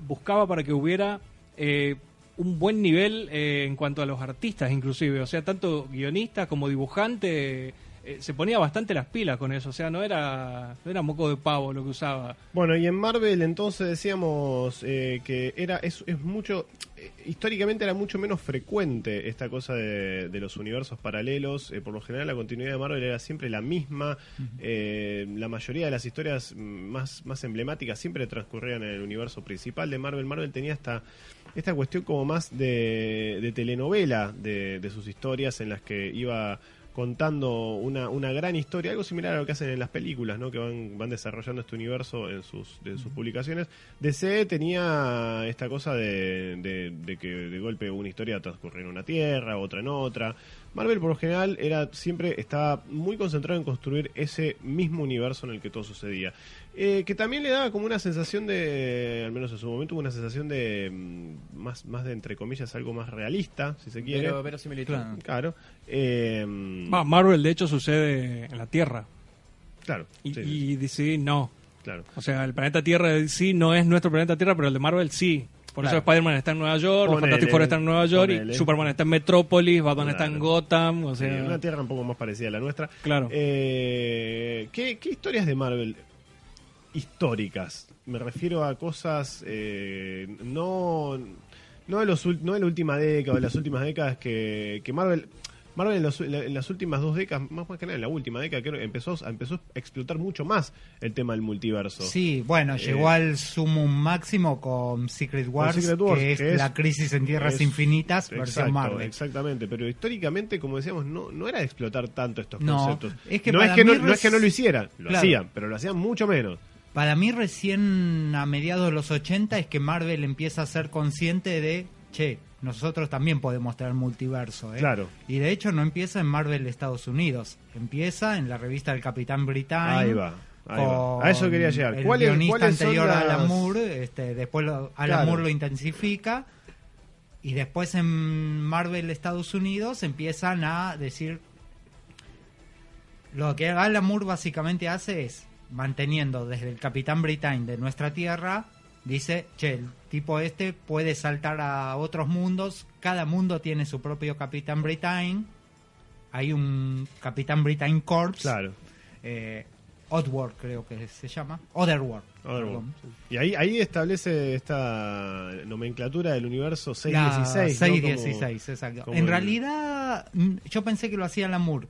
Speaker 3: buscaba para que hubiera eh, un buen nivel eh, en cuanto a los artistas inclusive, o sea, tanto guionistas como dibujantes eh, se ponía bastante las pilas con eso, o sea, no era, no era moco de pavo lo que usaba.
Speaker 1: Bueno, y en Marvel entonces decíamos eh, que era es, es mucho eh, históricamente era mucho menos frecuente esta cosa de, de los universos paralelos. Eh, por lo general la continuidad de Marvel era siempre la misma. Eh, la mayoría de las historias más, más emblemáticas siempre transcurrían en el universo principal de Marvel. Marvel tenía esta, esta cuestión como más de, de telenovela de, de sus historias en las que iba contando una, una gran historia, algo similar a lo que hacen en las películas, ¿no? que van, van desarrollando este universo en sus, de sus publicaciones. DC tenía esta cosa de, de, de que de golpe una historia transcurría en una tierra, otra en otra. Marvel por lo general era siempre estaba muy concentrado en construir ese mismo universo en el que todo sucedía. Eh, que también le daba como una sensación de, al menos en su momento, una sensación de mm, más, más de entre comillas algo más realista, si se quiere.
Speaker 2: Pero verosimilitud.
Speaker 4: Claro.
Speaker 1: Claro. Eh,
Speaker 3: Va, Marvel de hecho sucede en la Tierra
Speaker 1: claro.
Speaker 3: y,
Speaker 1: sí,
Speaker 3: y DC no.
Speaker 1: claro.
Speaker 3: O sea, el planeta Tierra de DC no es nuestro planeta Tierra, pero el de Marvel sí. Por eso. Spider-Man está en Nueva York, los Fantastic Four están en Nueva York,
Speaker 1: ponele.
Speaker 3: y Superman está en Metrópolis, Batman está en. Gotham, o
Speaker 1: Sí,
Speaker 3: sea...
Speaker 1: una tierra un poco más parecida a la nuestra.
Speaker 3: Claro.
Speaker 1: Eh, ¿qué, qué historias de Marvel históricas? Me refiero a cosas eh, no no de, los, no de la última década, de las últimas décadas que, que Marvel Marvel en, los- en las últimas dos décadas, más, más que nada en la última década, creo empezó, empezó a explotar mucho más el tema del multiverso.
Speaker 4: Sí, bueno,
Speaker 1: Eh,
Speaker 4: llegó al sumum máximo con Secret Wars,
Speaker 1: Secret Wars,
Speaker 4: que es
Speaker 1: que es-
Speaker 4: la crisis en tierras
Speaker 1: es-
Speaker 4: infinitas, versión
Speaker 1: Exacto,
Speaker 4: Marvel.
Speaker 1: Exactamente, pero históricamente, como decíamos, no, no era de explotar tanto estos
Speaker 4: No,
Speaker 1: conceptos.
Speaker 4: es que
Speaker 1: no, es que no, es que no lo hicieran, lo
Speaker 4: Claro.
Speaker 1: hacían, pero lo hacían mucho menos.
Speaker 4: Para mí recién a mediados de los 80 es que Marvel empieza a ser consciente de, che, nosotros también podemos tener multiverso. ¿eh?
Speaker 1: Claro.
Speaker 4: Y de hecho no empieza en Marvel Estados Unidos, empieza en la revista del Capitán Britannia.
Speaker 1: Ahí va. Ahí va.
Speaker 4: con
Speaker 1: A eso quería llegar.
Speaker 4: El
Speaker 1: ¿Cuál
Speaker 4: guionista anterior a Alan Moore, este, después Alan
Speaker 1: Claro.
Speaker 4: Moore lo intensifica y después en Marvel Estados Unidos empiezan a decir lo que Alan Moore básicamente hace es manteniendo desde el Capitán Britain de nuestra tierra dice che el tipo este puede saltar a otros mundos cada mundo tiene su propio Capitán Britain hay un Capitán Britain Corps
Speaker 1: Claro.
Speaker 4: eh, Oddworld creo que se llama Otherworld.
Speaker 1: Y ahí, ahí establece esta nomenclatura del universo
Speaker 4: La
Speaker 1: 616. ¿no?
Speaker 4: 616, exacto.
Speaker 1: como
Speaker 4: En
Speaker 1: el-
Speaker 4: realidad, mm, yo pensé que lo hacía Alan Moore.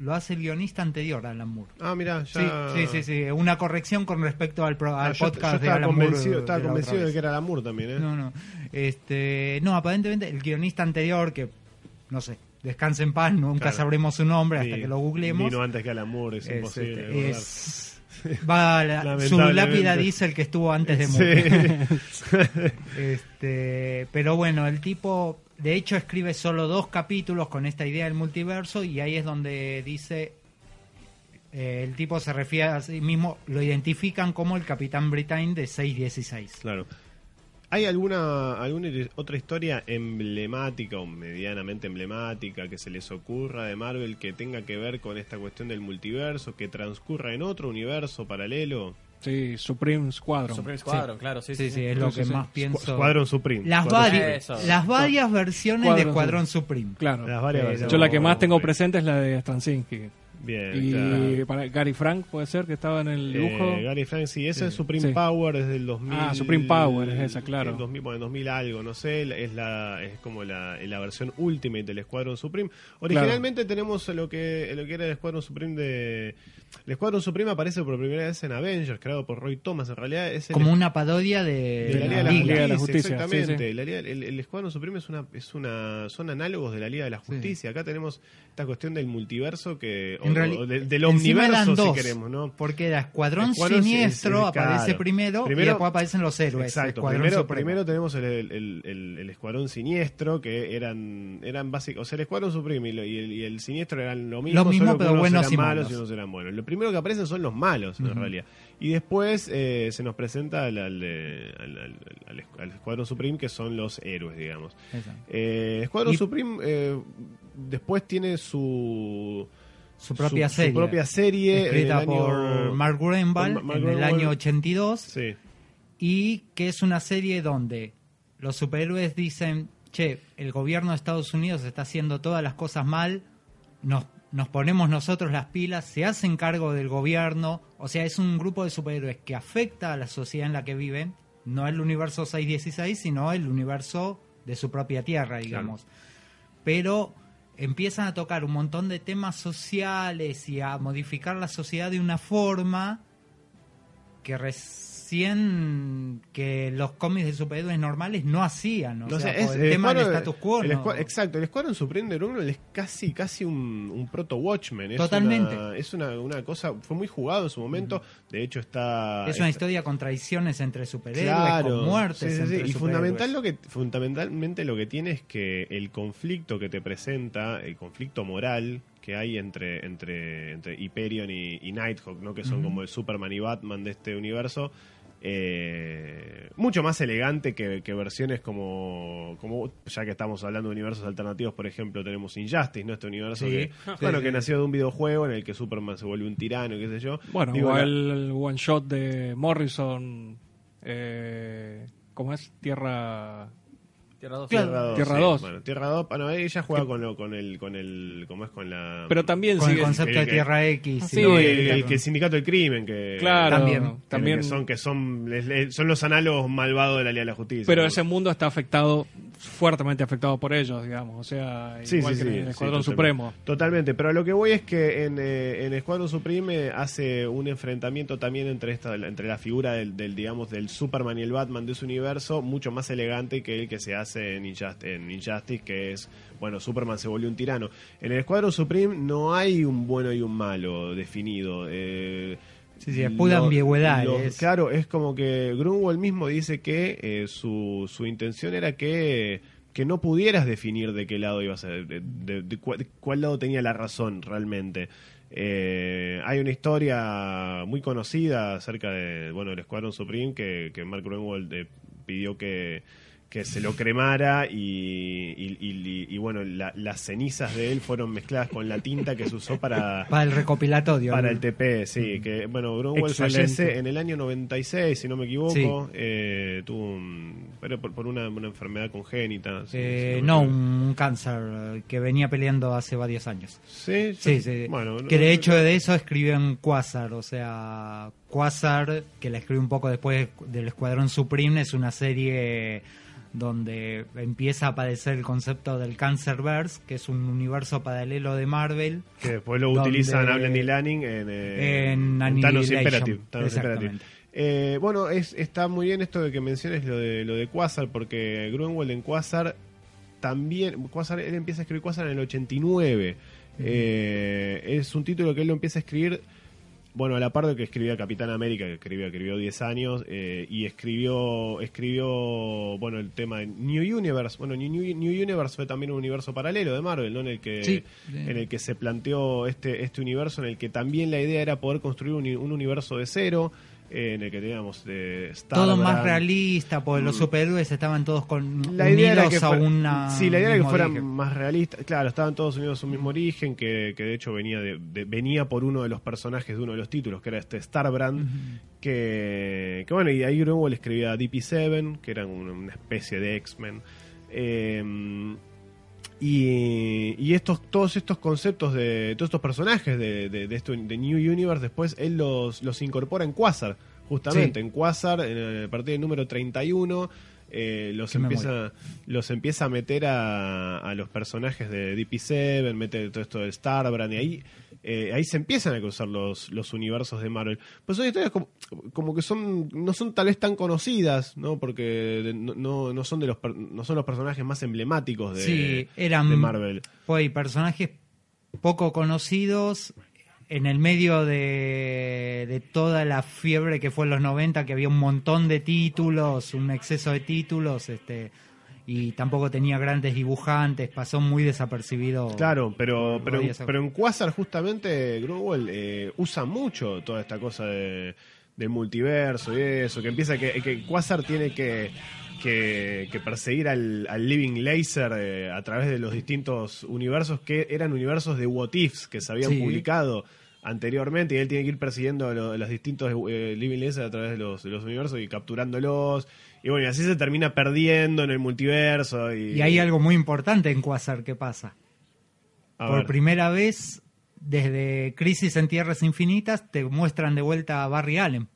Speaker 4: Lo hace el guionista anterior, Alan Moore.
Speaker 1: Ah, mira,
Speaker 4: Sí,
Speaker 1: ya.
Speaker 4: sí, sí, sí. Una corrección con respecto al, pro-
Speaker 1: Ah,
Speaker 4: al
Speaker 1: yo, yo
Speaker 4: podcast de
Speaker 1: estaba
Speaker 4: Alan Moore.
Speaker 1: convencido, estaba
Speaker 4: de la
Speaker 1: convencido de que era el Moore también, ¿eh?
Speaker 4: No, no. Este, no, aparentemente el guionista anterior, que no sé, descanse en paz, nunca
Speaker 1: Claro.
Speaker 4: sabremos su nombre hasta
Speaker 1: Sí,
Speaker 4: que lo googleemos.
Speaker 1: Vino antes que Alan Moore, es,
Speaker 4: Es,
Speaker 1: imposible.
Speaker 4: este,
Speaker 1: verdad.
Speaker 4: es- va la- su lápida dice el que estuvo antes de Moore.
Speaker 1: Sí.
Speaker 4: Este, pero bueno, el tipo de hecho escribe solo dos capítulos con esta idea del multiverso y ahí es donde dice eh, el tipo se refiere a sí mismo, lo identifican como el Capitán Britain de 616.
Speaker 1: Claro. ¿Hay alguna, alguna otra historia emblemática o medianamente emblemática que se les ocurra de Marvel que tenga que ver con esta cuestión del multiverso, que transcurra en otro universo paralelo?
Speaker 3: Sí, Supreme Squadron.
Speaker 2: Supreme Squadron, claro, sí,
Speaker 4: Sí,
Speaker 2: sí.
Speaker 4: sí, es
Speaker 3: Sí,
Speaker 4: lo
Speaker 3: sí,
Speaker 4: que
Speaker 3: sí.
Speaker 4: más pienso.
Speaker 1: Escuadrón Supreme.
Speaker 4: Las,
Speaker 1: Escuadrón
Speaker 4: vari-
Speaker 1: Supreme.
Speaker 2: Eso.
Speaker 4: las varias versiones de
Speaker 3: Cuadrón
Speaker 4: Escuadrón Supreme.
Speaker 3: Claro.
Speaker 1: Las varias.
Speaker 3: Yo la que más tengo presente es la de Straczynski.
Speaker 1: Bien,
Speaker 3: Y
Speaker 1: claro.
Speaker 3: para Gary Frank puede ser que estaba en el dibujo.
Speaker 1: Eh, Gary Frank, sí, esa
Speaker 3: Sí.
Speaker 1: es Supreme
Speaker 3: Sí.
Speaker 1: Power desde el 2000.
Speaker 3: Ah, Supreme Power, es esa, claro.
Speaker 1: el 2000, bueno, 2000 algo, no sé, es la es como la, la versión Ultimate del Escuadrón Supreme. Originalmente tenemos lo que lo que era el Escuadrón Supreme de el Escuadrón Supreme aparece por primera vez en Avengers, creado por Roy Thomas, en realidad es el
Speaker 4: Como una parodia de,
Speaker 1: de la Liga de la,
Speaker 3: Liga
Speaker 1: Justicia,
Speaker 3: de la Justicia,
Speaker 1: exactamente.
Speaker 3: sí,
Speaker 1: La Liga- el, el Escuadrón Supreme es una, es una, son análogos de la Liga de la Justicia. Acá tenemos esta cuestión del multiverso que, o,
Speaker 4: En reali-
Speaker 1: o del, omniverso,
Speaker 4: dos,
Speaker 1: si queremos, ¿no?
Speaker 4: Porque era Escuadrón,
Speaker 1: Escuadrón
Speaker 4: Siniestro,
Speaker 1: es- es-
Speaker 4: aparece
Speaker 1: claro.
Speaker 4: primero, y después aparecen los héroes.
Speaker 1: Exacto, primero,
Speaker 4: Supremo.
Speaker 1: primero tenemos el, el, el- el- el Escuadrón Siniestro, que eran, eran básicos, o sea, el Escuadrón Supreme y, y el, y el Siniestro eran lo mismo,
Speaker 4: Lo mismo,
Speaker 1: solo que
Speaker 4: pero
Speaker 1: unos
Speaker 4: buenos
Speaker 1: eran
Speaker 4: y
Speaker 1: malos
Speaker 4: malos.
Speaker 1: y unos eran buenos. Lo primero que aparecen son los malos, en realidad. Y después eh, se nos presenta al, al, al- Escuadrón Supreme, que son los héroes, digamos. Eh, Escuadrón
Speaker 4: Y-
Speaker 1: Supreme eh, después tiene su...
Speaker 4: Su propia
Speaker 1: su
Speaker 4: serie.
Speaker 1: propia serie
Speaker 4: escrita por
Speaker 1: año-
Speaker 4: Mark
Speaker 1: Mark
Speaker 4: en el año 82
Speaker 1: Sí.
Speaker 4: y que es una serie donde los superhéroes dicen, che, el gobierno de Estados Unidos está haciendo todas las cosas mal, nos nos ponemos nosotros las pilas, se hacen cargo del gobierno, o sea, es un grupo de superhéroes que afecta a la sociedad en la que viven, no el universo 616, sino el universo de su propia tierra, digamos. Pero empiezan a tocar un montón de temas sociales y a modificar la sociedad de una forma que que los cómics de superhéroes normales no hacían. O
Speaker 1: No
Speaker 4: sea,
Speaker 1: es-
Speaker 4: el tema del status quo.
Speaker 1: el
Speaker 4: no-
Speaker 1: exacto, el Escuadrón Supreme de es casi casi un, un proto Watchmen. Es
Speaker 4: Totalmente.
Speaker 1: Una, es una, una cosa, fue muy jugado en su momento. De hecho, está.
Speaker 4: es una
Speaker 1: está-
Speaker 4: historia con traiciones entre superhéroes,
Speaker 1: Claro,
Speaker 4: con muertes
Speaker 1: sí, sí,
Speaker 4: entre
Speaker 1: Y fundamental lo que, fundamentalmente lo que tiene es que el conflicto que te presenta, el conflicto moral que hay entre, entre, entre Hyperion y, y Nighthawk, ¿no? que son como el Superman y Batman de este universo, eh, mucho más elegante que, que versiones como, como, ya que estamos hablando de universos alternativos, por ejemplo, tenemos Injustice, ¿no? Este universo
Speaker 4: Sí.
Speaker 1: que,
Speaker 4: Sí,
Speaker 1: bueno,
Speaker 4: sí.
Speaker 1: que nació de un videojuego en el que Superman se vuelve un tirano, qué sé yo.
Speaker 3: Bueno,
Speaker 1: Digo,
Speaker 3: o el one shot de Morrison, eh, ¿cómo es? Tierra...
Speaker 2: Tierra 2.
Speaker 4: Claro.
Speaker 1: Tierra 2.
Speaker 3: Tierra
Speaker 1: sí.
Speaker 3: 2.
Speaker 1: Bueno, Tierra 2. Bueno, ella juega con, lo, con el, con el, ¿cómo es? Con la...
Speaker 3: Pero también
Speaker 4: con el
Speaker 3: sigue...
Speaker 4: concepto de
Speaker 1: que-
Speaker 4: Tierra X.
Speaker 3: Sí,
Speaker 1: No, el, el que el sindicato del crimen, que...
Speaker 3: Claro,
Speaker 4: También.
Speaker 3: también,
Speaker 1: también que son que son les- les- son los análogos malvados de la Liga de la Justicia
Speaker 3: pero
Speaker 1: ¿no?
Speaker 3: ese mundo está afectado, fuertemente afectado por ellos, digamos. O sea,
Speaker 1: Sí,
Speaker 3: igual
Speaker 1: sí,
Speaker 3: que
Speaker 1: sí,
Speaker 3: en Escuadrón. Supremo.
Speaker 1: Totalmente, pero a lo que voy es que en, eh, en Escuadrón Supreme hace un enfrentamiento también entre esta entre la figura del, del, digamos del Superman y el Batman de su universo mucho más elegante que el que se hace en Injustice, en Injustice, que es bueno, Superman se volvió un tirano. En el Escuadrón Supreme no hay un bueno y un malo definido. eh,
Speaker 4: Sí, sí, es pura ambigüedad, es-
Speaker 1: Claro, es como que Grunwald mismo dice que eh, su, su intención era que, que no pudieras definir de qué lado ibas a... de, de- de cuál, de cuál lado tenía la razón realmente. Eh, hay una historia muy conocida acerca de bueno el Escuadrón Supreme que, que Mark Grunwald eh, pidió que, que se lo cremara y, y- y- y, bueno la- las cenizas de él fueron mezcladas con la tinta que se usó para
Speaker 4: Para el recopilatorio.
Speaker 1: para el TP, sí, que bueno, Grunwald fallece en el año 96, si no me equivoco,
Speaker 4: Sí.
Speaker 1: eh, tuvo un, pero por, por una, una enfermedad congénita.
Speaker 4: Eh,
Speaker 1: si
Speaker 4: no, un cáncer que venía peleando hace varios años.
Speaker 1: Sí,
Speaker 4: Sí, sí.
Speaker 1: Bueno,
Speaker 4: que
Speaker 1: no-
Speaker 4: de hecho de eso escribió en Quasar, o sea, Quasar, que la escribió un poco después del Escuadrón Supreme, es una serie donde empieza a aparecer el concepto del Cancerverse, que es un universo paralelo de Marvel.
Speaker 1: que después lo utilizan Hablan y Lanning en, eh,
Speaker 4: En
Speaker 1: Thanos
Speaker 4: Annihilation.
Speaker 1: Imperative. Thanos. Imperative. Eh, bueno, es, está muy bien esto de que menciones lo de lo de Quasar, porque Grunwald en Quasar también, Quasar, él empieza a escribir Quasar en el 89. Eh, es un título que él lo empieza a escribir, bueno, a la par de que escribía Capitán América, que escribió, escribió 10 años, eh, y escribió, escribió, bueno, el tema de New Universe. Bueno, New, New Universe fue también un universo paralelo de Marvel, ¿no? En el que,
Speaker 4: Sí.
Speaker 1: en el que se planteó este, este universo, en el que también la idea era poder construir un, un universo de cero, en el que teníamos de
Speaker 4: Todo más
Speaker 1: Starbrand.
Speaker 4: realista, porque los superhéroes estaban todos con,
Speaker 1: La idea era que
Speaker 4: a
Speaker 1: fuera-
Speaker 4: una.
Speaker 1: sí, la idea era que fueran
Speaker 4: origen.
Speaker 1: más realistas. Claro, estaban todos unidos a un mismo origen, que, que de hecho venía de, de- venía por uno de los personajes de uno de los títulos, que era este Starbrand, que, que bueno, y ahí Grunwald escribía DP7, que eran una, una especie de X-Men. Eh, y, y estos, todos estos conceptos de todos estos personajes de, de, de esto, de New Universe, después él los, los incorpora en Quasar, justamente.
Speaker 4: Sí.
Speaker 1: En Quasar, en el partido número 31, eh, los, empieza, los empieza a meter a, a los personajes de DP7, mete todo esto de Starbrand, y ahí, eh, ahí se empiezan a cruzar los, los universos de Marvel. Pues son historias como, como que son no son tal vez tan conocidas, ¿no? Porque no, no, no son de los no son los personajes más emblemáticos de,
Speaker 4: Sí, eran
Speaker 1: de Marvel.
Speaker 4: pues, personajes poco conocidos en el medio de, de toda la fiebre que fue en los 90, que había un montón de títulos, un exceso de títulos, este y tampoco tenía grandes dibujantes, pasó muy desapercibido.
Speaker 1: Claro, pero, pero, pero en Quasar justamente Grunwald eh, usa mucho toda esta cosa de, del multiverso y eso, que empieza que, que Quasar tiene que, que, que perseguir al, al Living Laser eh, a través de los distintos universos que eran universos de What Ifs que se habían
Speaker 4: Sí.
Speaker 1: publicado anteriormente y él tiene que ir persiguiendo a lo- a los distintos eh, Living Laser a través de los, de los universos y capturándolos. Y bueno, y así se termina perdiendo en el multiverso. Y,
Speaker 4: Y hay algo muy importante en Quasar que pasa.
Speaker 1: A
Speaker 4: Por
Speaker 1: ver.
Speaker 4: primera vez desde Crisis en Tierras Infinitas te muestran de vuelta a Barry Allen.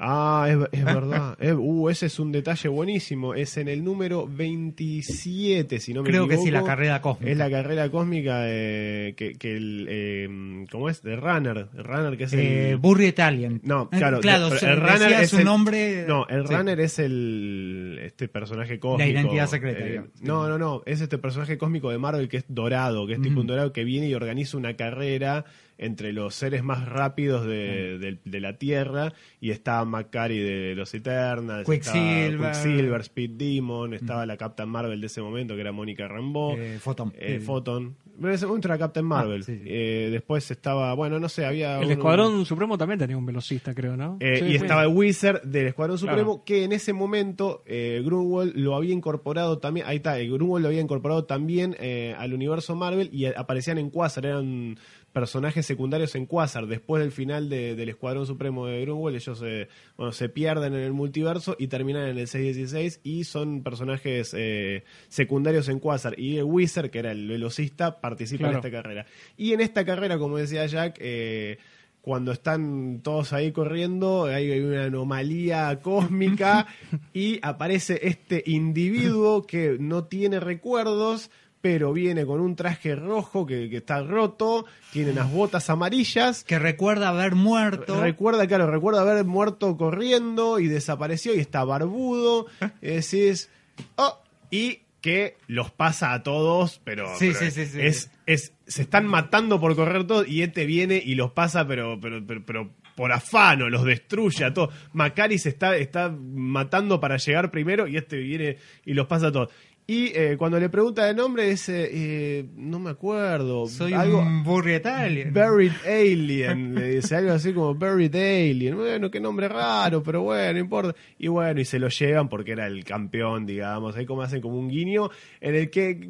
Speaker 1: Ah, es, es verdad. Uh, ese es un detalle buenísimo. Es en el número 27, si no me
Speaker 4: Creo que
Speaker 1: equivoco.
Speaker 4: sí, la carrera cósmica.
Speaker 1: Es la carrera cósmica eh, que, que el... Eh, ¿Cómo es? De Runner. El Runner que es el...
Speaker 4: Eh, Burry Italian.
Speaker 1: No,
Speaker 4: Eh,
Speaker 1: claro.
Speaker 4: claro,
Speaker 1: el runner es
Speaker 4: su
Speaker 1: el-
Speaker 4: nombre.
Speaker 1: No, el
Speaker 4: sí.
Speaker 1: runner es el este personaje cósmico.
Speaker 4: identidad secreta,
Speaker 1: Eh, no, no, no. Es este personaje cósmico de Marvel que es dorado, que es tipo un dorado que viene y organiza una carrera entre los seres más rápidos de, de- de la Tierra. Y está Macari de los Eternals.
Speaker 4: Quicksilver.
Speaker 1: estaba Quicksilver, Speed Demon. Estaba la Captain Marvel de ese momento que era Mónica Rambeau.
Speaker 4: Eh, Photon.
Speaker 1: eh,
Speaker 4: Sí.
Speaker 1: Photon. Pero en ese momento era Captain Marvel.
Speaker 4: Ah, sí, sí.
Speaker 1: Eh, después estaba, bueno, no sé, había.
Speaker 3: El
Speaker 1: un-
Speaker 3: Escuadrón Supremo también tenía un velocista, creo, ¿no?
Speaker 1: eh,
Speaker 3: Sí,
Speaker 1: y estaba el Wizard del Escuadrón
Speaker 3: Claro.
Speaker 1: Supremo, que en ese momento eh, Grunwald lo había incorporado también. Ahí está, Grunwald lo había incorporado también eh, al universo Marvel y aparecían en Quasar, eran personajes secundarios en Quasar. Después del final de- del Escuadrón Supremo de Grunwald, ellos eh, bueno, se pierden en el multiverso y terminan en el 616 y son personajes eh, secundarios en Quasar. Y el Wizard, que era el velocista, participa
Speaker 3: Claro.
Speaker 1: en esta carrera. Y en esta carrera, como decía Jack, eh, cuando están todos ahí corriendo, hay una anomalía cósmica y aparece este individuo que no tiene recuerdos, pero viene con un traje rojo que, que está roto, tiene unas botas amarillas.
Speaker 4: Que recuerda haber muerto.
Speaker 1: Recuerda, claro, recuerda haber muerto corriendo y desapareció y está barbudo. Y decís, oh, y que los pasa a todos, pero,
Speaker 4: Sí,
Speaker 1: pero
Speaker 4: sí, sí, sí.
Speaker 1: es, es, se están matando por correr todos y este viene y los pasa, pero, pero, pero, pero por afano, los destruye a todos. Macari se está, está matando para llegar primero y este viene y los pasa a todos. Y eh, cuando le pregunta el nombre, dice, eh, no me acuerdo.
Speaker 4: Soy
Speaker 1: algo,
Speaker 4: un Burry Italian.
Speaker 1: Buried Alien, le dice algo así como Buried Alien. Bueno, qué nombre raro, pero bueno, no importa. Y bueno, y se lo llevan porque era el campeón, digamos. Ahí como hacen como un guiño en el que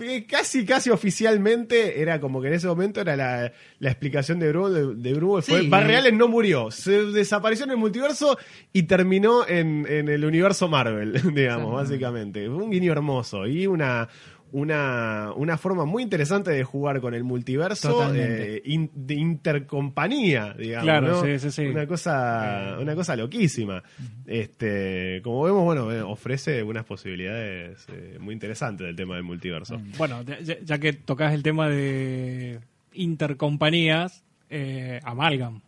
Speaker 1: eh, casi, casi oficialmente era como que en ese momento era la, la explicación de Bruno. De, de Bruno fue,
Speaker 4: Sí.
Speaker 1: Allen no murió, se desapareció en el multiverso y terminó en, en el universo Marvel, digamos, básicamente. Un guiño hermoso y una una, una forma muy interesante de jugar con el multiverso eh, in- de intercompañía, digamos.
Speaker 3: Claro,
Speaker 1: ¿no?
Speaker 3: sí, sí, sí.
Speaker 1: Una cosa, una cosa loquísima. Este, como vemos, bueno, eh, ofrece unas posibilidades eh, muy interesantes del tema del multiverso.
Speaker 3: Bueno, ya, ya- que tocas el tema de intercompañías, eh, Amalgam.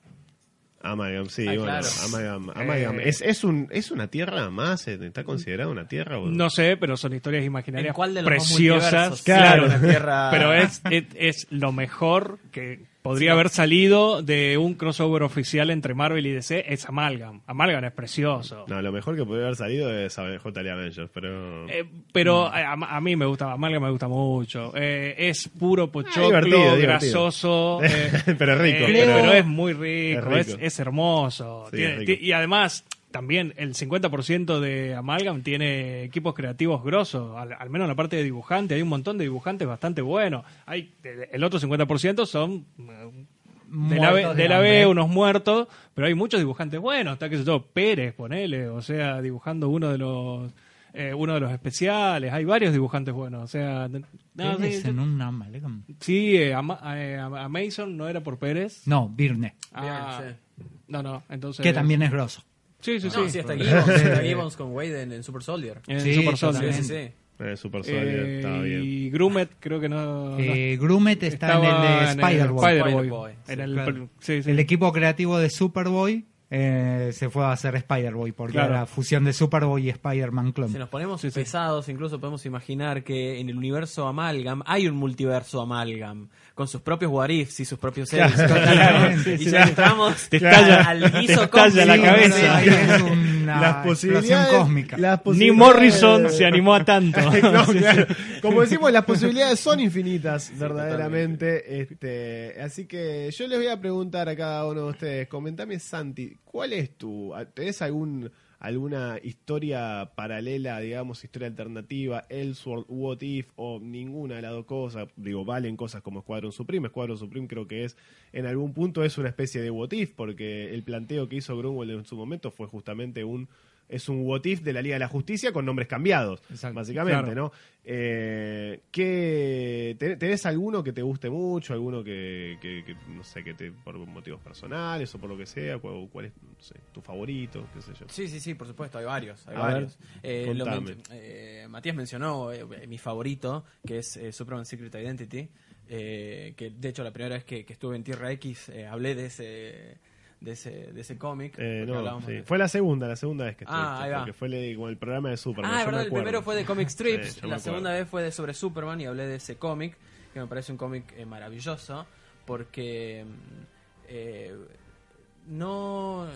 Speaker 1: Amalgam, sí,
Speaker 2: Ah,
Speaker 1: bueno,
Speaker 2: claro.
Speaker 1: Amalgam, Amalgam.
Speaker 3: Eh,
Speaker 1: ¿Es, es, un, ¿Es una tierra más? eh, ¿Está considerada una tierra? o-
Speaker 3: No sé, pero son historias imaginarias
Speaker 2: ¿En cuál de los
Speaker 3: preciosas.
Speaker 2: multiversos?
Speaker 3: Claro,
Speaker 2: La Tierra-
Speaker 3: pero es, es, es lo mejor que podría haber salido de un crossover oficial entre Marvel y DC. Es Amalgam. Amalgam es precioso.
Speaker 1: No, lo mejor que podría haber salido es JL Avengers, pero...
Speaker 3: Eh, pero a, a mí me gusta, Amalgam me gusta mucho. Eh, es puro pochoclo,
Speaker 1: divertido, divertido.
Speaker 3: grasoso. eh,
Speaker 1: Pero rico,
Speaker 3: eh,
Speaker 1: pero-
Speaker 3: pero, es muy rico,
Speaker 1: Es
Speaker 3: es,
Speaker 1: rico.
Speaker 3: es hermoso.
Speaker 1: Sí,
Speaker 3: Tiene-
Speaker 1: es rico.
Speaker 3: ti- y además, también el 50% de Amalgam tiene equipos creativos grosos, al, al menos en la parte de dibujante. Hay un montón de dibujantes bastante buenos. Hay El otro 50% son eh, de la, B, de la. B, unos muertos, pero hay muchos dibujantes buenos. Está que yo, Pérez, ponele, o sea, dibujando uno de los eh, uno de los especiales. Hay varios dibujantes buenos, o sea, no,
Speaker 4: Pérez
Speaker 3: sí,
Speaker 4: en un Amalgam.
Speaker 3: sí, eh, a, Ma- eh, a- a Mason no era por Pérez.
Speaker 4: No, Birne.
Speaker 3: Ah,
Speaker 2: Bien,
Speaker 3: No, no, entonces
Speaker 4: Que también es grosso.
Speaker 3: Sí, sí,
Speaker 2: No,
Speaker 3: sí.
Speaker 2: sí, hasta Gibbons, está Gibbons con Wade en, en Super Soldier.
Speaker 3: En
Speaker 4: Sí,
Speaker 3: Super
Speaker 2: Sí,
Speaker 3: Soldier.
Speaker 2: sí, sí.
Speaker 1: Eh, Super Soldier,
Speaker 3: Eh,
Speaker 1: estaba bien.
Speaker 3: y Grumet creo que no,
Speaker 4: Eh, Grumet está en el de Spider-Boy.
Speaker 3: Spider-Boy.
Speaker 2: Sí,
Speaker 4: claro.
Speaker 3: sí, sí.
Speaker 4: El equipo creativo de Superboy eh, se fue a hacer Spider-Boy porque
Speaker 3: Claro.
Speaker 4: era la fusión de Superboy y Spider-Man clon.
Speaker 2: Si nos ponemos
Speaker 3: Sí, sí.
Speaker 2: pesados, incluso podemos imaginar que en el universo Amalgam hay un multiverso Amalgam con sus propios what ifs y sus propios seres.
Speaker 4: Totalmente,
Speaker 2: y
Speaker 4: sí,
Speaker 2: ya
Speaker 4: sí.
Speaker 2: entramos
Speaker 3: Te estalla-
Speaker 2: al
Speaker 3: te
Speaker 2: guiso
Speaker 3: estalla la cabeza.
Speaker 4: Es una
Speaker 1: las posibilidades
Speaker 4: cósmica.
Speaker 1: las
Speaker 3: Ni
Speaker 1: posibilidades-
Speaker 3: Morrison se animó a tanto.
Speaker 1: No, claro. Como decimos, las posibilidades son infinitas, verdaderamente. Este, así que yo les voy a preguntar a cada uno de ustedes. Comentame, Santi, ¿cuál es tu. ¿Tenés algún alguna historia paralela, digamos, historia alternativa, Elseworld, What If o ninguna de las dos cosas? Digo, valen cosas como Squadron Supreme. Squadron Supreme creo que es, en algún punto, es una especie de What If, porque el planteo que hizo Grunwald en su momento fue justamente un es un what if de la Liga de la Justicia con nombres cambiados,
Speaker 3: Exacto.
Speaker 1: básicamente,
Speaker 3: Claro.
Speaker 1: ¿no? Eh, ¿qué, te- ¿Tenés alguno que te guste mucho? ¿Alguno que, que- que, no sé, que te por motivos personales o por lo que sea? ¿Cuál, cuál es no sé, tu favorito? ¿Qué sé yo?
Speaker 2: Sí, sí, sí, por supuesto, hay varios. Hay
Speaker 1: A
Speaker 2: varios.
Speaker 1: ver,
Speaker 2: Eh, lo
Speaker 1: contame.
Speaker 2: men- eh, Matías mencionó eh, mi favorito, que es eh, Superman Secret Identity, eh, que de hecho la primera vez que, que estuve en Tierra X eh, hablé de ese de ese, de ese cómic.
Speaker 1: Eh, no, sí. Fue la segunda, la segunda vez que
Speaker 2: Ah,
Speaker 1: estuviste,
Speaker 2: ahí va.
Speaker 1: porque fue el, como el programa de Superman.
Speaker 2: Ah,
Speaker 1: yo me
Speaker 2: verdad, el primero fue de Comic Strips,
Speaker 1: Sí,
Speaker 2: la segunda vez fue de sobre Superman y hablé de ese cómic, que me parece un cómic eh, maravilloso, porque mm, eh, no...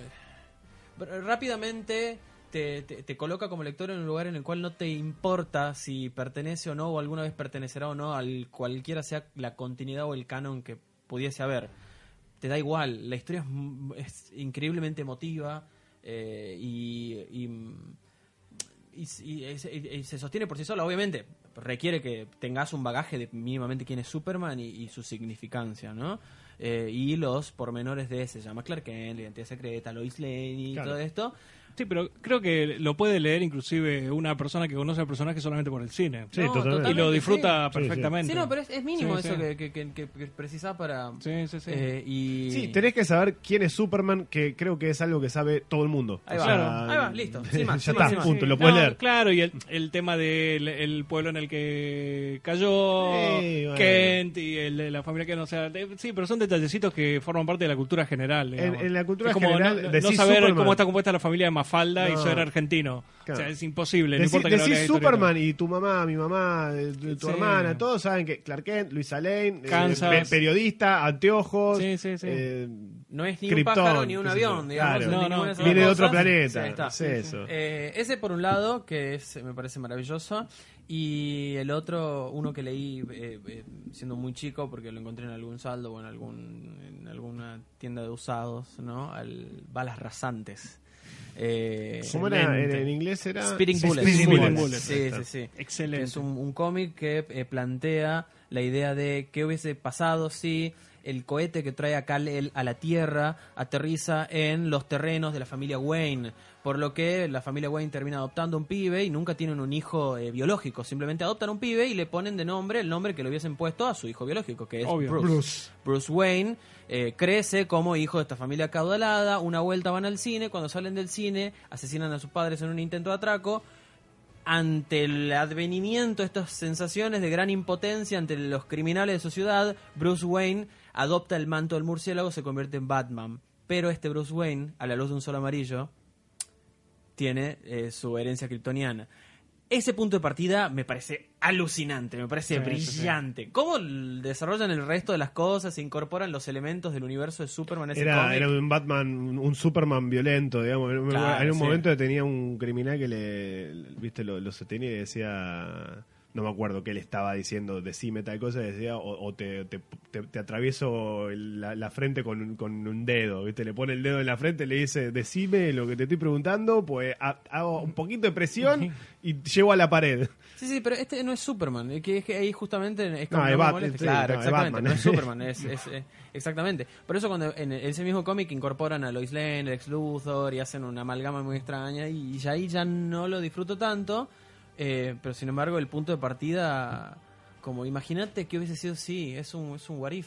Speaker 2: Rápidamente te, te- te coloca como lector en un lugar en el cual no te importa si pertenece o no, o alguna vez pertenecerá o no, al cualquiera sea la continuidad o el canon que pudiese haber. Te da igual, la historia es, es increíblemente emotiva eh, y- y y, y- se- y- y se sostiene por sí sola. Obviamente, requiere que tengas un bagaje de mínimamente quién es Superman y, su significancia, ¿no? Eh, y los pormenores de ese, se llama Clark Kent, la identidad secreta, Lois Lane y
Speaker 1: Claro.
Speaker 2: todo esto.
Speaker 3: Sí, pero creo que lo puede leer inclusive una persona que conoce al personaje solamente por el cine.
Speaker 1: Sí,
Speaker 2: No,
Speaker 1: totalmente.
Speaker 3: y lo disfruta
Speaker 1: sí. Sí, sí.
Speaker 3: perfectamente.
Speaker 2: Sí, no, pero es, es mínimo
Speaker 3: Sí,
Speaker 2: eso
Speaker 3: sí.
Speaker 2: Que, que, que, precisás para...
Speaker 3: Sí, sí, sí.
Speaker 2: eh, y...
Speaker 1: Sí, tenés que saber quién es Superman, que creo que es algo que sabe todo el mundo.
Speaker 2: Ahí
Speaker 1: O
Speaker 2: va, ahí va, listo, sin más,
Speaker 1: ya
Speaker 2: sin
Speaker 1: está,
Speaker 2: más.
Speaker 1: punto,
Speaker 3: Sí,
Speaker 1: lo puedes
Speaker 3: no,
Speaker 1: leer.
Speaker 3: Claro, y el, el tema del el pueblo en el que cayó
Speaker 1: Sí, bueno.
Speaker 3: Kent y el de la familia que no sea. de- sí, pero son detallecitos que forman parte de la cultura general.
Speaker 1: En- la cultura
Speaker 3: Es como
Speaker 1: general,
Speaker 3: no- no,
Speaker 1: decís
Speaker 3: saber
Speaker 1: Superman.
Speaker 3: cómo está compuesta la familia de Mafalda y
Speaker 1: No.
Speaker 3: ser argentino.
Speaker 1: Claro.
Speaker 3: O sea, es imposible. no
Speaker 1: Decí-
Speaker 3: importa que no
Speaker 1: decís. Superman y tu mamá, mi mamá, tu
Speaker 3: Sí.
Speaker 1: hermana, todos saben que Clark Kent, Luisa Lane, eh, periodista, anteojos,
Speaker 3: Sí, sí, sí.
Speaker 1: eh,
Speaker 2: No es ni un
Speaker 1: Krypton,
Speaker 2: pájaro ni un
Speaker 1: yo.
Speaker 2: avión, digamos.
Speaker 1: Claro.
Speaker 3: No, no.
Speaker 2: de
Speaker 1: viene de otro planeta.
Speaker 2: ahí está.
Speaker 1: es eso.
Speaker 2: Eh, ese por un lado, que es, me parece maravilloso, y el otro, uno que leí eh, eh, siendo muy chico, porque lo encontré en algún saldo o en, algún, en alguna tienda de usados, ¿no? Al Balas Rasantes. Eh,
Speaker 1: ¿Cómo era? En, inglés era...
Speaker 2: Spitting
Speaker 1: Sí,
Speaker 2: Bullets.
Speaker 1: Bullets.
Speaker 3: Bullets.
Speaker 2: Sí, sí, sí.
Speaker 3: Excelente.
Speaker 2: Es un, un cómic que eh, plantea la idea de qué hubiese pasado si el cohete que trae a Kal-El a la Tierra aterriza en los terrenos de la familia Wayne. Por lo que la familia Wayne termina adoptando un pibe y nunca tienen un hijo eh, biológico. Simplemente adoptan un pibe y le ponen de nombre el nombre que le hubiesen puesto a su hijo biológico, que es
Speaker 3: Obvio.
Speaker 2: Bruce.
Speaker 4: Bruce.
Speaker 2: Bruce Wayne eh, crece como hijo de esta familia caudalada. Una vuelta van al cine. Cuando salen del cine, asesinan a sus padres en un intento de atraco. Ante el advenimiento de estas sensaciones de gran impotencia ante los criminales de su ciudad, Bruce Wayne adopta el manto del murciélago, se convierte en Batman. Pero este Bruce Wayne, a la luz de un sol amarillo, tiene eh, su herencia kryptoniana. Ese punto de partida me parece alucinante, me parece
Speaker 3: Sí, sí, sí.
Speaker 2: brillante. ¿Cómo desarrollan el resto de las cosas, se incorporan los elementos del universo de Superman ese
Speaker 1: Era, era un Batman, un Superman violento, digamos.
Speaker 2: Claro,
Speaker 1: en un
Speaker 2: sí.
Speaker 1: momento tenía un criminal que le, viste, lo, lo sostenía y decía, no me acuerdo qué le estaba diciendo, decime tal cosa, y decía, o, o te, te, te- te atravieso la, la frente con, un- con un dedo, viste, le pone el dedo en la frente, le dice, decime lo que te estoy preguntando, pues ha- hago un poquito de presión y llevo a la pared.
Speaker 2: Sí, sí, pero este no es Superman. Es que, es que ahí justamente es como
Speaker 1: No, es
Speaker 2: me
Speaker 1: Bat-
Speaker 2: molesta.
Speaker 1: sí,
Speaker 2: Claro,
Speaker 1: no,
Speaker 2: exactamente.
Speaker 1: Batman.
Speaker 2: No es Superman, es, es, eh, exactamente. Por eso cuando en ese mismo cómic incorporan a Lois Lane, Lex Luthor y hacen una amalgama muy extraña y ya ahí ya no lo disfruto tanto. Eh, pero sin embargo el punto de partida, como imagínate que hubiese sido, sí, es un, es un what if.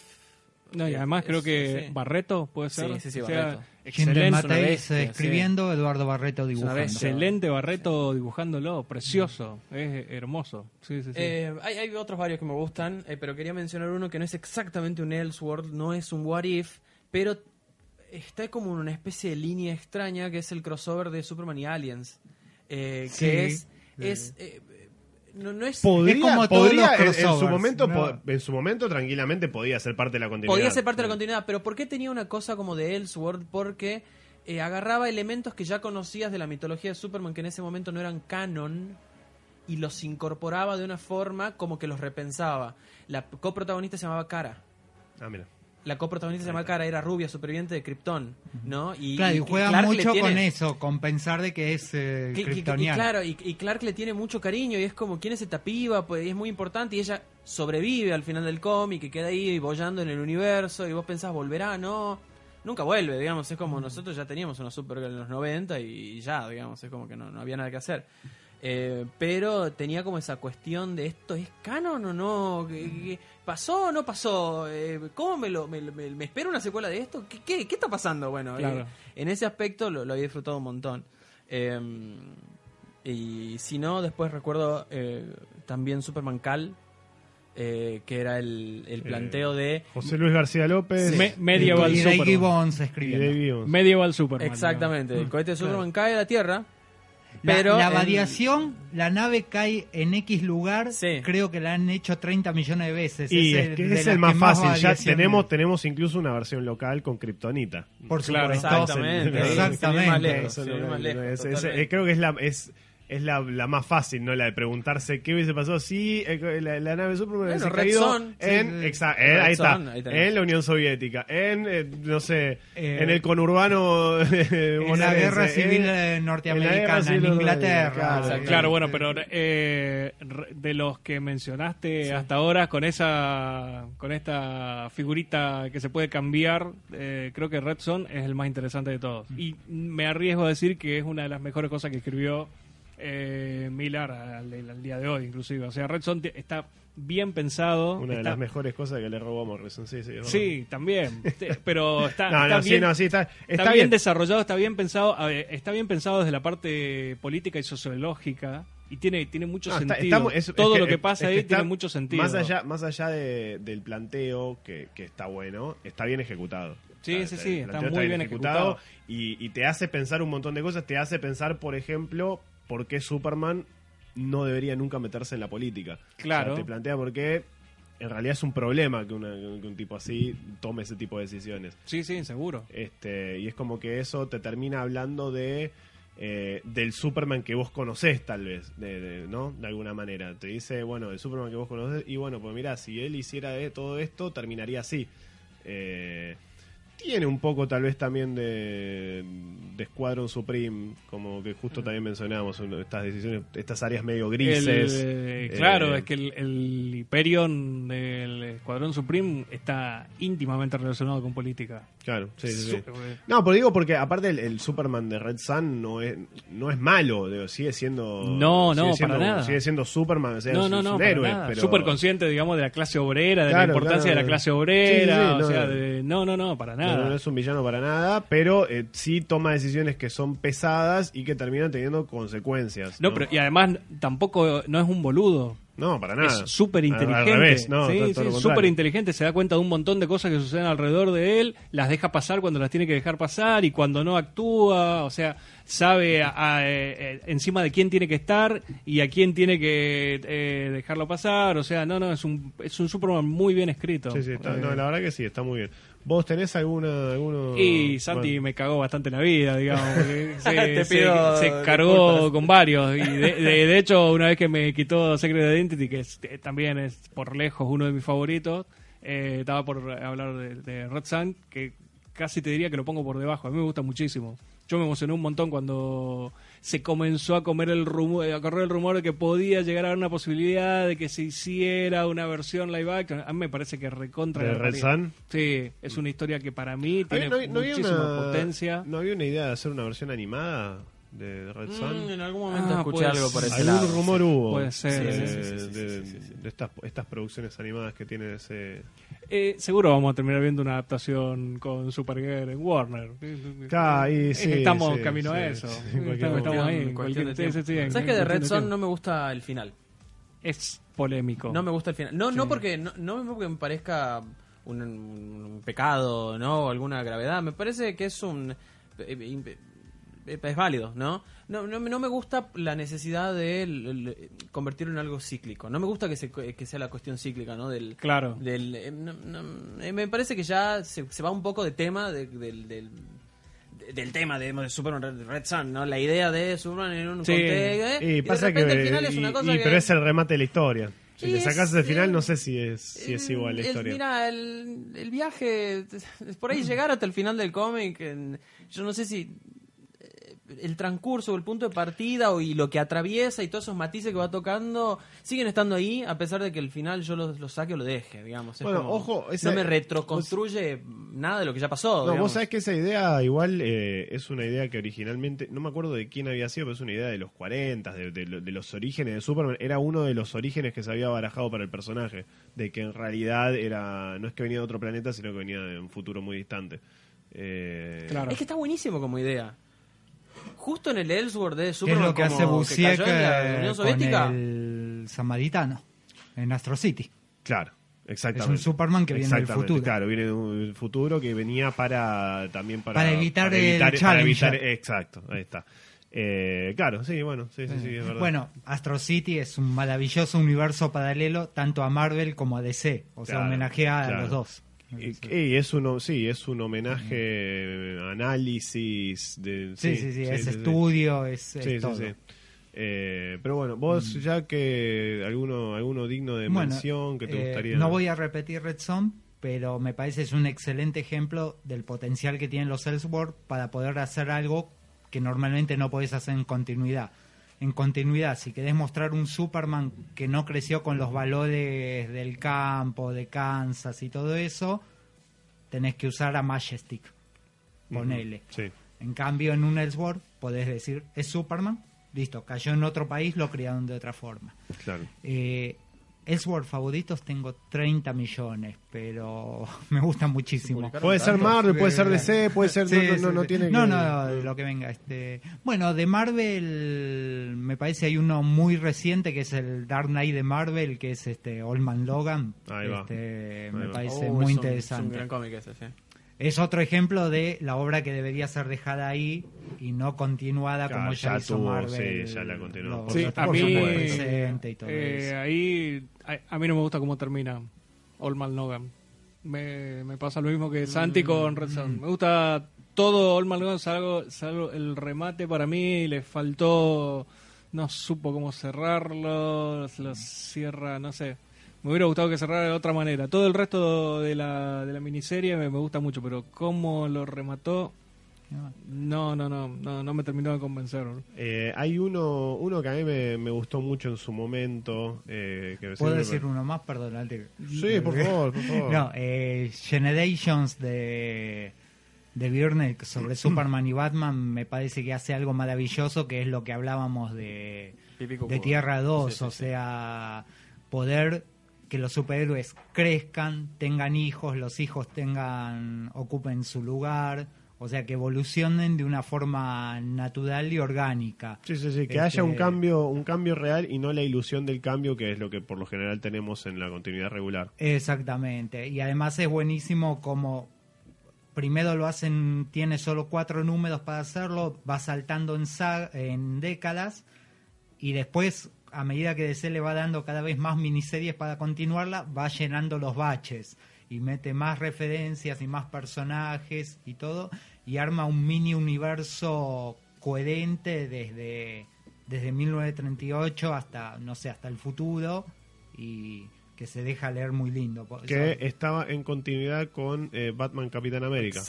Speaker 3: No, y
Speaker 2: Eh,
Speaker 3: además creo que
Speaker 2: sí.
Speaker 3: Barreto puede
Speaker 2: Sí,
Speaker 3: ser.
Speaker 2: sí, sí,
Speaker 3: O sea,
Speaker 2: Barreto.
Speaker 3: Excelente.
Speaker 4: Mateis escribiendo, Eduardo Barreto dibujando.
Speaker 3: Excelente Barreto dibujándolo, precioso, es hermoso. Sí, sí, sí.
Speaker 2: Eh, hay, hay otros varios que me gustan, eh, pero quería mencionar uno que no es exactamente un Elseworld, no es un What If, pero está como en una especie de línea extraña que es el crossover de Superman y Aliens. eh,
Speaker 4: Sí.
Speaker 2: que es. Es eh, no, no es.
Speaker 1: Podría,
Speaker 4: Es como
Speaker 1: podría en, en su momento, en su momento tranquilamente podía ser parte de la continuidad.
Speaker 2: Podía ser parte de la continuidad, pero ¿por qué tenía una cosa como de Elseworld? Porque eh, agarraba elementos que ya conocías de la mitología de Superman que en ese momento no eran canon y los incorporaba de una forma como que los repensaba. La coprotagonista se llamaba Kara.
Speaker 1: Ah, mira.
Speaker 2: La coprotagonista se llamaba Kara, era rubia, superviviente de Krypton, ¿no? Y,
Speaker 4: Claro, y,
Speaker 2: y
Speaker 4: juega
Speaker 2: Clark
Speaker 4: mucho
Speaker 2: tiene-
Speaker 4: con eso, con pensar de que es eh,
Speaker 2: que- y
Speaker 4: kryptoniano.
Speaker 2: claro, y, y Clark le tiene mucho cariño y es como, ¿quién es esta piba? Pues y es muy importante y ella sobrevive al final del cómic y queda ahí bollando en el universo y vos pensás, ¿volverá? No. nunca vuelve, digamos, es como nosotros ya teníamos una Supergirl en los 90 y ya, digamos, es como que no, no había nada que hacer. Eh, pero tenía como esa cuestión de esto es canon o no, ¿Qué- qué- pasó o no pasó, Eh, ¿cómo me, lo, me, me- me espero una secuela de esto? ¿Qué, qué, qué está pasando? Bueno,
Speaker 3: Claro.
Speaker 2: eh, en ese aspecto lo, lo había disfrutado un montón. Eh, y si no, después recuerdo eh, también Superman Cal, eh, que era el, el planteo de...
Speaker 1: José Luis García López.
Speaker 3: Me- Medieval
Speaker 4: y Dave
Speaker 3: Superman.
Speaker 1: Y
Speaker 4: escribiendo.
Speaker 3: Medieval Superman.
Speaker 2: Exactamente, el cohete de Superman cae a la Tierra, pero...
Speaker 4: la,
Speaker 2: en-
Speaker 4: variación, la nave cae en X lugar,
Speaker 2: Sí.
Speaker 4: creo que la han hecho 30 millones de veces.
Speaker 1: Y es,
Speaker 4: el
Speaker 1: que es el más fácil. Ya tenemos, tenemos incluso una versión local con Kryptonita.
Speaker 4: Por
Speaker 3: Claro.
Speaker 4: supuesto.
Speaker 2: Exactamente,
Speaker 1: Exactamente. creo que es la es es la, la más fácil, ¿no? La de preguntarse qué hubiese pasado si eh, la, la nave Superman hubiese
Speaker 2: Bueno,
Speaker 1: caído en,
Speaker 2: sí,
Speaker 1: exa-
Speaker 2: Red
Speaker 1: eh, ahí, está,
Speaker 2: ahí
Speaker 1: en la Unión Soviética, en, eh, no sé,
Speaker 4: Eh,
Speaker 1: en el conurbano
Speaker 4: En la guerra civil
Speaker 1: en-
Speaker 4: eh,
Speaker 1: en la
Speaker 4: norteamericana, en,
Speaker 1: civil
Speaker 4: Inglaterra.
Speaker 3: Claro, bueno, pero eh, de los que mencionaste hasta ahora, con esa con esta figurita que se puede cambiar, eh, creo que Red Son es el más interesante de todos. Y me arriesgo a decir que es una de las mejores cosas que escribió eh, Miller al, al día de hoy, inclusive. O sea, Red Son está bien pensado.
Speaker 1: Una de
Speaker 3: está-
Speaker 1: las mejores cosas que le robó a Morrison, sí, sí.
Speaker 3: Sí, también. Pero está,
Speaker 1: verdad. No,
Speaker 3: está
Speaker 1: no, sí,
Speaker 3: bien,
Speaker 1: no, sí, está,
Speaker 3: está
Speaker 1: está
Speaker 3: bien
Speaker 1: bien.
Speaker 3: desarrollado, está bien pensado, ver, está bien pensado desde la parte política y sociológica y tiene tiene mucho sentido.
Speaker 1: es-
Speaker 3: Todo
Speaker 1: es
Speaker 3: lo que
Speaker 1: es
Speaker 3: pasa
Speaker 1: que
Speaker 3: ahí tiene mucho sentido.
Speaker 1: Más allá, más allá de- del planteo, que, que está bueno, está bien ejecutado.
Speaker 3: Sí, sí, sí, está muy bien ejecutado.
Speaker 1: Y, y te hace pensar un montón de cosas. Te hace pensar, por ejemplo, por qué Superman no debería nunca meterse en la política.
Speaker 3: Claro.
Speaker 1: O sea, te plantea por qué en realidad es un problema que, una- que un tipo así tome ese tipo de decisiones.
Speaker 3: Sí, sí, seguro.
Speaker 1: Este, y es como que eso te termina hablando de eh, del Superman que vos conocés, tal vez, de, de- ¿no? De alguna manera. Te dice, bueno, el Superman que vos conocés, y bueno, pues mira, si él hiciera de todo esto, terminaría así. Eh, tiene un poco tal vez también de, de Squadron Supreme, como que justo también mencionábamos, estas decisiones, estas áreas medio grises.
Speaker 3: El, eh,
Speaker 1: Eh,
Speaker 3: claro, es que el, el Hyperion del Escuadrón Supreme está íntimamente relacionado con política.
Speaker 1: Claro, sí, sí,
Speaker 3: eh,
Speaker 1: No, pero digo porque aparte el, el Superman de Red Sun no es, no es malo, digo, sigue siendo...
Speaker 3: No, no,
Speaker 1: sigue siendo-
Speaker 3: para nada.
Speaker 1: Sigue siendo Superman, o sea,
Speaker 3: no, no, no, para
Speaker 1: héroe,
Speaker 3: nada.
Speaker 1: pero...
Speaker 3: Súper consciente, digamos, de la clase obrera, de la importancia
Speaker 1: claro.
Speaker 3: de la clase obrera. O
Speaker 1: no,
Speaker 3: sea,
Speaker 1: no.
Speaker 3: de- no, no, no, para
Speaker 1: No,
Speaker 3: nada.
Speaker 1: no es un villano para nada, pero eh, sí toma decisiones que son pesadas y que terminan teniendo consecuencias.
Speaker 3: No, pero y además tampoco no es un boludo.
Speaker 1: No, para nada.
Speaker 3: Es súper
Speaker 1: Al-
Speaker 3: inteligente.
Speaker 1: Al revés, no,
Speaker 3: sí, sí, súper inteligente. Se da cuenta de un montón de cosas que suceden alrededor de él, las deja pasar cuando las tiene que dejar pasar y cuando no actúa. O sea, sabe a- a, eh, eh, encima de quién tiene que estar y a quién tiene que eh, dejarlo pasar. O sea, no, no, es un, es un Superman muy bien escrito.
Speaker 1: Sí, sí, está-
Speaker 3: Eh,
Speaker 1: no, la verdad que sí, está muy bien. ¿Vos tenés alguna, alguno...?
Speaker 3: y Santi
Speaker 1: bueno,
Speaker 3: me cagó bastante la vida, digamos. porque se,
Speaker 2: Te
Speaker 3: se-
Speaker 2: pido
Speaker 3: se cargó
Speaker 2: disculpas.
Speaker 3: con varios. Y de, de- de hecho, una vez que me quitó Secret Identity, que es- eh, también es por lejos uno de mis favoritos, eh, estaba por hablar de, de Red Sun, que casi te diría que lo pongo por debajo. A mí me gusta muchísimo. Yo me emocioné un montón cuando se comenzó a comer el rumor, a correr el rumor de que podía llegar a haber una posibilidad de que se hiciera una versión live action. A mí me parece que recontra
Speaker 1: ¿De Red. Sun?
Speaker 3: Sí, es una historia que para mí tiene
Speaker 1: ¿Había- no, no había
Speaker 3: muchísima
Speaker 1: una,
Speaker 3: potencia.
Speaker 1: ¿No había una idea de hacer una versión animada de Red Sun?
Speaker 2: Mm, en algún momento
Speaker 3: Ah,
Speaker 2: escuché algo por ese
Speaker 1: Algún
Speaker 2: lado.
Speaker 1: rumor hubo
Speaker 3: Puede ser,
Speaker 1: de,
Speaker 2: sí, sí, sí, sí, sí, sí, sí.
Speaker 1: estas, estas producciones animadas que tiene ese...
Speaker 3: Eh, seguro vamos a terminar viendo una adaptación con Supergirl en Warner.
Speaker 1: Claro, y sí,
Speaker 3: estamos
Speaker 1: sí,
Speaker 3: camino
Speaker 1: sí,
Speaker 3: a eso.
Speaker 1: sí,
Speaker 3: estamos, ahí.
Speaker 2: En
Speaker 3: cualquier-
Speaker 2: de
Speaker 3: sí, sí, sí,
Speaker 2: tiempo. ¿Sabes que de Red Son
Speaker 3: tiempo.
Speaker 2: no me gusta el final?
Speaker 3: Es polémico.
Speaker 2: No me gusta el final. No, no porque no, no porque me parezca un, un pecado, ¿no? O alguna gravedad. Me parece que es un eh, eh, es válido, ¿no? No, no, no me gusta la necesidad de el- el- convertirlo en algo cíclico. No me gusta que, se, que sea la cuestión cíclica, ¿no? Del,
Speaker 3: Claro.
Speaker 2: del, eh, no- eh, me parece que ya se, se va un poco de tema de- del, del, de- del tema de, de Superman Red, Red Sun, ¿no? La idea de Superman en un
Speaker 3: Sí.
Speaker 2: contexto, ¿eh?
Speaker 1: Y
Speaker 2: de
Speaker 1: pasa que...
Speaker 2: repente el final es
Speaker 1: y-
Speaker 2: una cosa
Speaker 1: y-
Speaker 2: que...
Speaker 1: Pero es el remate de la historia. Si le sacas el final,
Speaker 2: eh,
Speaker 1: no sé si es, si es igual la historia.
Speaker 2: Mira, el, el viaje, por ahí llegar hasta el final del cómic, yo no sé si... el transcurso, el punto de partida o, y lo que atraviesa y todos esos matices que va tocando siguen estando ahí a pesar de que el final yo lo, lo saque o lo deje, digamos. Es
Speaker 1: Bueno,
Speaker 2: como-
Speaker 1: ojo, esa-
Speaker 2: no me retroconstruye nada de lo que ya pasó.
Speaker 1: No,
Speaker 2: digamos.
Speaker 1: vos sabés que esa idea igual eh, es una idea que originalmente, no me acuerdo de quién había sido, pero es una idea de los 40, de, de los orígenes de Superman. Era uno de los orígenes que se había barajado para el personaje, de que en realidad era no es que venía de otro planeta, sino que venía de un futuro muy distante. Eh,
Speaker 3: Claro.
Speaker 2: Es que está buenísimo como idea. Justo en el Ellsworth de
Speaker 4: Que es
Speaker 2: Superman
Speaker 4: lo que hace Busiek
Speaker 2: cayó en la
Speaker 4: eh, con el Samaritano en Astro City.
Speaker 1: Claro, exactamente.
Speaker 4: Es un Superman que viene del futuro.
Speaker 1: Claro, viene del futuro que venía para también para,
Speaker 4: Para evitar el
Speaker 1: para evitar- exacto, ahí está. Eh, claro, sí, bueno, sí, sí, sí, es verdad.
Speaker 4: Bueno, Astro City es un maravilloso universo paralelo tanto a Marvel como a DC. O sea,
Speaker 1: Claro,
Speaker 4: homenajea a
Speaker 1: claro.
Speaker 4: los dos.
Speaker 1: Y, y es uno, sí, es un homenaje, eh, análisis de
Speaker 4: Sí, sí, sí, es estudio, es, es
Speaker 1: Sí, sí,
Speaker 4: todo.
Speaker 1: sí. Eh, pero bueno, vos ya que alguno, alguno digno de
Speaker 4: Bueno,
Speaker 1: mención que te
Speaker 4: eh,
Speaker 1: gustaría.
Speaker 4: No voy a repetir Red Son, pero me parece es un excelente ejemplo del potencial que tienen los Ellsworth para poder hacer algo que normalmente no podés hacer en continuidad. En continuidad, si querés mostrar un Superman que no creció con los valores del campo, de Kansas y todo eso, tenés que usar a Majestic. Ponele.
Speaker 1: Sí.
Speaker 4: En cambio, en un Ellsworth podés decir, es Superman, listo, cayó en otro país, lo criaron de otra forma.
Speaker 1: Claro.
Speaker 4: Eh, Ellsworth favoritos tengo 30 millones, pero me gustan muchísimo.
Speaker 1: Puede ser. Marvel, puede ser DC, puede ser.
Speaker 4: Sí,
Speaker 1: no, no, no, no
Speaker 4: sí.
Speaker 1: tiene
Speaker 4: no,
Speaker 1: que-
Speaker 4: no, de lo que venga. Este, bueno, de Marvel me parece hay uno muy reciente que es el Dark Knight de Marvel, que es este Old Man Logan.
Speaker 1: Ahí va.
Speaker 4: Este,
Speaker 1: Ahí
Speaker 4: me
Speaker 1: va.
Speaker 4: parece
Speaker 2: Oh,
Speaker 4: muy
Speaker 2: es un-
Speaker 4: interesante.
Speaker 2: Es un gran cómic ese, sí.
Speaker 4: Es otro ejemplo de la obra que debería ser dejada ahí y no continuada
Speaker 1: Claro,
Speaker 4: como ya,
Speaker 1: ya
Speaker 4: hizo
Speaker 1: tuvo,
Speaker 4: Marvel.
Speaker 1: sí, ya la continuó.
Speaker 4: los-
Speaker 3: Sí,
Speaker 4: los
Speaker 3: a mí
Speaker 4: y todo
Speaker 3: eh,
Speaker 4: eso.
Speaker 3: ahí a, a mí no me gusta cómo termina Old Man Logan. Me, me pasa lo mismo que Santi con Red. Me gusta todo Old Man Logan, salvo, salvo el remate para mí le faltó no supo cómo cerrarlo, se lo cierra, no sé. Me hubiera gustado que cerrara de otra manera. Todo el resto de la, de la miniserie me, me gusta mucho, pero cómo lo remató, no, no, no, no, no me terminó de convencer.
Speaker 1: Eh, hay uno, uno que a mí me, me gustó mucho en su momento. Eh, que
Speaker 4: ¿Puedo decir uno más? Perdón. antes-
Speaker 1: Sí, por favor, por favor.
Speaker 4: No, eh, Generations de, de Byrne sobre Superman y Batman me parece que hace algo maravilloso, que es lo que hablábamos de, de Tierra 2,
Speaker 2: Sí, sí,
Speaker 4: o
Speaker 2: sí.
Speaker 4: sea, poder que los superhéroes crezcan, tengan hijos, los hijos tengan ocupen su lugar, o sea, que evolucionen de una forma natural y orgánica.
Speaker 1: Sí, sí, sí, que
Speaker 4: Este-
Speaker 1: haya un cambio, un cambio real y no la ilusión del cambio, que es lo que por lo general tenemos en la continuidad regular.
Speaker 4: Exactamente. Y además es buenísimo como primero lo hacen, tiene solo cuatro números para hacerlo, va saltando en, sa- en décadas y después, a medida que DC le va dando cada vez más miniseries para continuarla, va llenando los baches y mete más referencias y más personajes y todo y arma un mini universo coherente desde, desde 1938 hasta, no sé, hasta el futuro y que se deja leer muy lindo.
Speaker 1: Que
Speaker 4: eso-
Speaker 1: estaba en continuidad con eh, Batman Capitán América.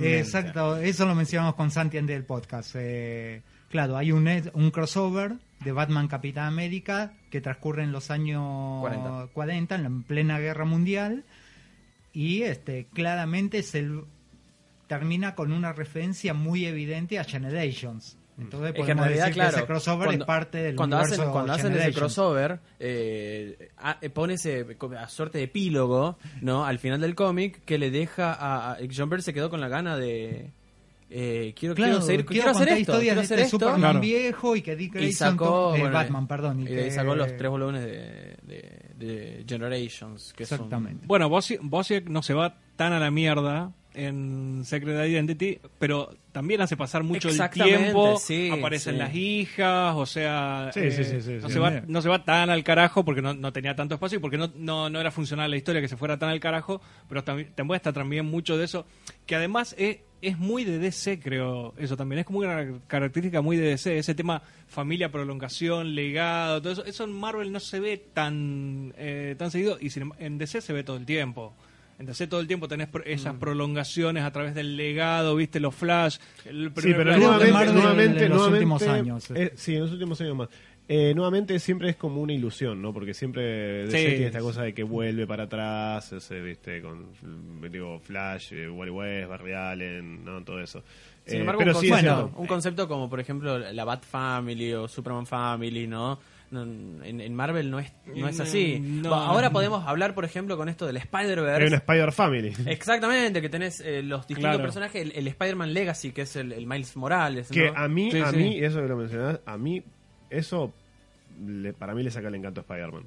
Speaker 4: exacto, eso lo mencionamos con Santi antes del podcast. Eh, claro, hay un, un crossover de Batman Capitán América que transcurre en los años
Speaker 2: 40.
Speaker 4: 40, en plena guerra mundial, y este claramente se termina con una referencia muy evidente a Generations. Entonces
Speaker 2: Es que en
Speaker 4: podemos
Speaker 2: realidad,
Speaker 4: decir
Speaker 2: claro,
Speaker 4: que ese crossover
Speaker 2: cuando,
Speaker 4: es parte del
Speaker 2: cuando
Speaker 4: universo
Speaker 2: hacen, cuando hacen ese crossover, eh, a- eh, pone ese a suerte de epílogo, ¿no? Al final del cómic, que le deja a, a John Byrne se quedó con la gana de eh, quiero,
Speaker 4: Claro,
Speaker 2: quiero, seguir- quiero hacer esto,
Speaker 4: historias
Speaker 2: quiero
Speaker 4: de
Speaker 2: hacer
Speaker 4: este
Speaker 2: esto.
Speaker 4: Superman
Speaker 3: Claro.
Speaker 4: viejo y que Dick
Speaker 2: y
Speaker 4: Grayson
Speaker 2: sacó
Speaker 4: eh,
Speaker 2: bueno,
Speaker 4: Batman, perdón, y, que-
Speaker 2: sacó los tres volúmenes de, de- de Generations, que son-
Speaker 4: Exactamente.
Speaker 3: Bueno, Bosi- Bosiek no se va tan a la mierda en Secret Identity, pero también hace pasar mucho el tiempo,
Speaker 2: sí,
Speaker 3: aparecen
Speaker 2: sí.
Speaker 3: las hijas, o sea,
Speaker 1: Sí,
Speaker 3: eh,
Speaker 1: sí, sí, sí,
Speaker 3: no,
Speaker 1: sí.
Speaker 3: se va, no se va tan al carajo porque no, no tenía tanto espacio y porque no, no, no era funcional la historia que se fuera tan al carajo, pero también te muestra también mucho de eso, que además es, es muy de DC, creo, eso también, es como una característica muy de DC, ese tema familia, prolongación, legado, todo eso, eso en Marvel no se ve tan, eh, tan seguido y sin em- en DC se ve todo el tiempo. En DC todo el tiempo tenés pro- esas prolongaciones a través del legado, viste, los flash. El
Speaker 1: Sí, pero
Speaker 4: nuevamente-
Speaker 3: de
Speaker 1: nuevamente,
Speaker 4: Marvel
Speaker 1: nuevamente,
Speaker 4: en los
Speaker 1: nuevamente-
Speaker 4: últimos años.
Speaker 1: eh, sí, en los últimos años más. Eh, nuevamente siempre es como una ilusión, ¿no? Porque siempre DC
Speaker 3: Sí.
Speaker 1: tiene esta cosa de que vuelve para atrás, ese, viste, con digo, Flash, eh, Wally West, Barry Allen, ¿no? Todo eso.
Speaker 2: Sin
Speaker 1: Eh,
Speaker 2: embargo, un, concepto,
Speaker 1: cierto.
Speaker 2: un concepto como, por ejemplo, la Bat Family o Superman Family, ¿no? No, En, en Marvel no es, no es así.
Speaker 3: No.
Speaker 2: Va, Ahora podemos hablar, por ejemplo, con esto del
Speaker 1: Hay una
Speaker 2: Spider-Verse.
Speaker 1: Spider Family.
Speaker 2: Exactamente, que tenés eh, los distintos
Speaker 3: Claro.
Speaker 2: personajes. El, el Spider-Man Legacy, que es el, el Miles Morales.
Speaker 1: Que a mí,
Speaker 3: Sí,
Speaker 1: a
Speaker 3: sí.
Speaker 1: mí, eso que lo mencionás, a mí, eso le- para mí le saca el encanto a Spider-Man.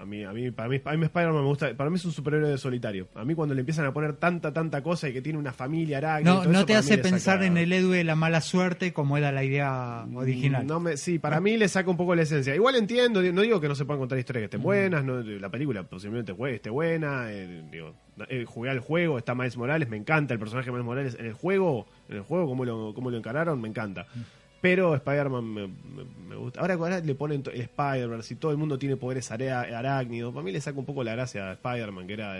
Speaker 1: A mí, a mí, para mí, a mí Spider-Man me gusta, para mí es un superhéroe de solitario. A mí cuando le empiezan a poner tanta, tanta cosa y que tiene una familia arácnida y
Speaker 4: No,
Speaker 1: todo
Speaker 4: no
Speaker 1: eso,
Speaker 4: te hace pensar
Speaker 1: saca-
Speaker 4: en el héroe de la mala suerte como era la idea original.
Speaker 1: No me, sí, para mí le saca un poco la esencia. Igual entiendo, no digo que no se puedan contar historias que estén buenas, no, la película posiblemente jue- esté buena, eh, digo, eh, jugué al juego, está Miles Morales, me encanta el personaje de Miles Morales en el juego, en el juego cómo lo, cómo lo encararon, me encanta. Pero Spider-Man me, me- me gusta. Ahora, ahora le ponen el Spider-Verse y todo el mundo tiene poderes arácnidos. Para mí le saca un poco la gracia a Spider-Man, que era,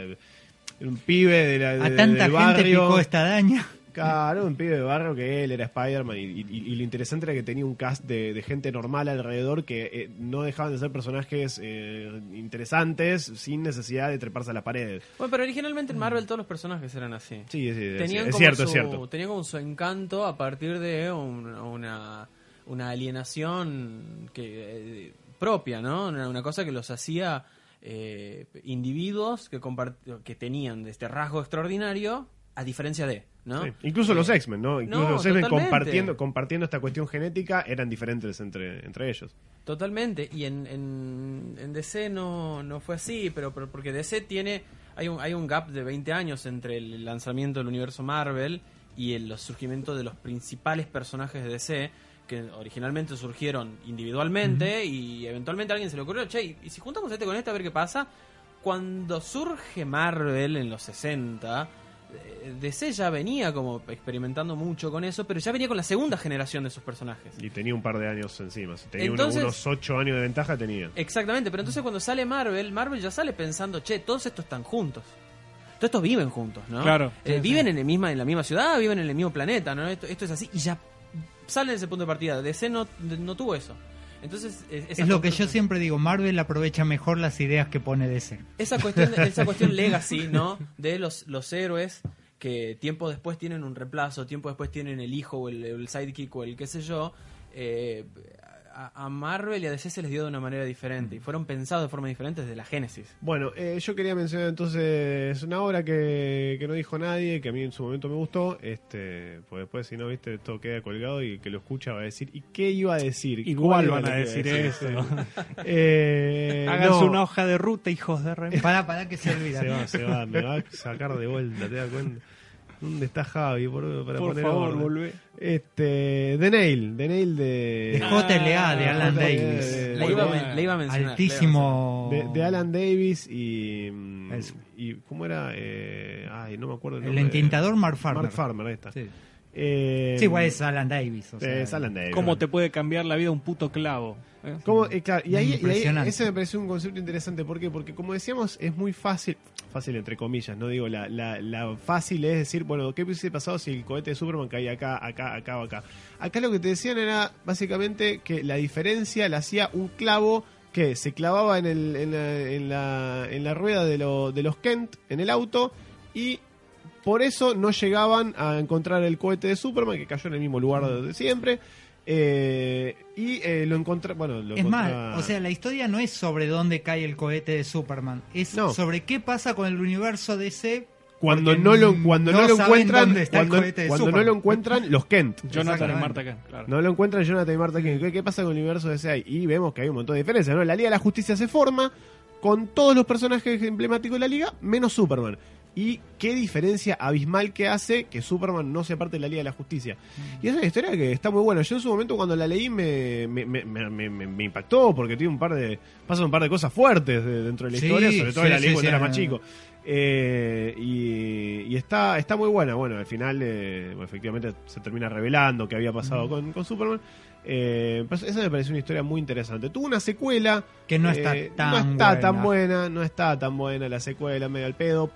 Speaker 1: un pibe de la, de-
Speaker 4: A tanta
Speaker 1: del
Speaker 4: gente
Speaker 1: barrio.
Speaker 4: picó esta daña.
Speaker 1: Claro, un pibe de barrio que él era Spider-Man y, y- y lo interesante era que tenía un cast de, de gente normal alrededor que eh, no dejaban de ser personajes eh, interesantes sin necesidad de treparse a las paredes.
Speaker 2: Bueno, pero originalmente en Marvel todos los personajes eran así.
Speaker 1: Sí, sí,
Speaker 2: tenían
Speaker 1: es
Speaker 2: como
Speaker 1: cierto,
Speaker 2: su,
Speaker 1: es cierto.
Speaker 2: Tenían como su encanto a partir de un- una, una alienación que eh, propia, ¿no? Una, una cosa que los hacía eh, individuos que, que tenían este rasgo extraordinario a diferencia de, ¿no?
Speaker 1: Sí. Incluso los
Speaker 2: Eh,
Speaker 1: X-Men, ¿no? Incluso
Speaker 2: no,
Speaker 1: los X-Men compartiendo, compartiendo esta cuestión genética eran diferentes entre, entre ellos.
Speaker 2: Totalmente, y en, en, en DC no, no fue así, pero, pero porque DC tiene, hay un, hay un gap de 20 años entre el lanzamiento del universo Marvel y el surgimiento de los principales personajes de DC, que originalmente surgieron individualmente y eventualmente a alguien se le ocurrió, che, y si juntamos este con este a ver qué pasa, cuando surge Marvel en los 60, eh, DC ya venía como experimentando mucho con eso, pero ya venía con la segunda generación de sus personajes.
Speaker 1: Y tenía un par de años encima. Tenía
Speaker 2: Entonces-
Speaker 1: unos 8 años de ventaja, tenía.
Speaker 2: Exactamente, pero entonces cuando sale Marvel, Marvel ya sale pensando, che, todos estos están juntos. Todos estos viven juntos, ¿no?
Speaker 3: Claro.
Speaker 2: Eh, viven en, el misma, en la misma ciudad, viven en el mismo planeta, ¿no? Esto, esto es así y ya salen de ese punto de partida. DC no, no tuvo eso. Entonces, esa
Speaker 4: Es lo que yo siempre digo, Marvel aprovecha mejor las ideas que pone DC.
Speaker 2: Esa cuestión, esa cuestión legacy, ¿no? De los, los héroes que tiempo después tienen un reemplazo, tiempo después tienen el hijo o el, el sidekick o el qué sé yo. eh, a, a Marvel y a DC se les dio de una manera diferente y fueron pensados de forma diferente desde la génesis.
Speaker 1: Bueno, eh, yo quería mencionar entonces una obra que, que no dijo nadie, que a mí en su momento me gustó, este, pues después si no, viste, todo queda colgado y el que lo escucha va a decir, ¿y qué iba a decir?
Speaker 3: Igual
Speaker 1: ¿Cuál
Speaker 3: van a decir eso.
Speaker 1: Eh,
Speaker 3: Háganse
Speaker 1: no,
Speaker 3: una hoja de ruta, hijos de rem.
Speaker 4: Para, para que se olvida.
Speaker 1: Se va, se va, me va a sacar de vuelta, ¿te das cuenta? ¿Dónde está Javi? Por, para
Speaker 3: Por
Speaker 1: poner
Speaker 3: favor,
Speaker 1: orden?
Speaker 3: volvé.
Speaker 1: Este, The Nail, The Nail de...
Speaker 4: De JLA, de Alan
Speaker 1: JLA,
Speaker 4: Davis.
Speaker 1: de-
Speaker 3: Muy
Speaker 2: iba, la iba a mencionar.
Speaker 4: Altísimo.
Speaker 1: De, de Alan Davis y. y ¿Cómo era? Eh, ay, no me acuerdo el
Speaker 4: El
Speaker 1: nombre.
Speaker 4: entintador Mark Farmer.
Speaker 1: Mark Farmer, ahí está.
Speaker 4: Sí,
Speaker 1: Eh,
Speaker 4: Sí, igual es Alan Davis. o sea,
Speaker 1: es Alan Davis.
Speaker 3: ¿Cómo te puede cambiar la vida un puto clavo? ¿eh?
Speaker 1: ¿Cómo? Eh, claro, y, ahí, y ahí
Speaker 4: Impresionante.
Speaker 1: ese me pareció un concepto interesante. ¿Por qué? Porque como decíamos, es muy fácil, fácil entre comillas, no digo la, la, la fácil es decir, bueno, ¿qué hubiese pasado si el cohete de Superman caía acá, acá, acá o acá? Acá lo que te decían era básicamente que la diferencia la hacía un clavo que se clavaba en, el, en, la, en, la, en la rueda de, lo- de los Kent, en el auto, y por eso no llegaban a encontrar el cohete de Superman, que cayó en el mismo lugar de siempre. eh, y eh, lo encontré, bueno, lo
Speaker 4: Es más, o sea, la historia no es sobre dónde cae el cohete de Superman, es
Speaker 1: No.
Speaker 4: sobre qué pasa con el universo DC
Speaker 1: cuando no lo cuando no,
Speaker 4: no
Speaker 1: lo encuentran
Speaker 4: dónde está el
Speaker 1: cuando,
Speaker 4: cohete de
Speaker 1: cuando no lo encuentran los Kent
Speaker 3: Jonathan y. Marta claro.
Speaker 1: no lo encuentran Jonathan y Martha Kent ¿Qué, qué pasa con el universo de ese y vemos que hay un montón de diferencias ¿no? la Liga de la Justicia se forma con todos los personajes emblemáticos de la Liga menos Superman y qué diferencia abismal que hace que Superman no sea parte de la Liga de la Justicia. Y es una historia que está muy buena. Yo en su momento cuando la leí me, me, impactó porque tiene un par de pasan un par de cosas fuertes de- dentro de la
Speaker 4: Sí,
Speaker 1: historia, sobre todo
Speaker 4: sí,
Speaker 1: la leí
Speaker 4: sí,
Speaker 1: cuando era más chico. Eh, y, y está, está muy buena. Bueno, al final, eh, efectivamente, se termina revelando qué había pasado con, con Superman. Eh, pues eso me pareció una historia muy interesante. Tuvo una secuela
Speaker 4: Que no está
Speaker 1: eh,
Speaker 4: tan
Speaker 1: no está tan
Speaker 4: buena.
Speaker 1: buena, no está tan buena la secuela, medio al pedo.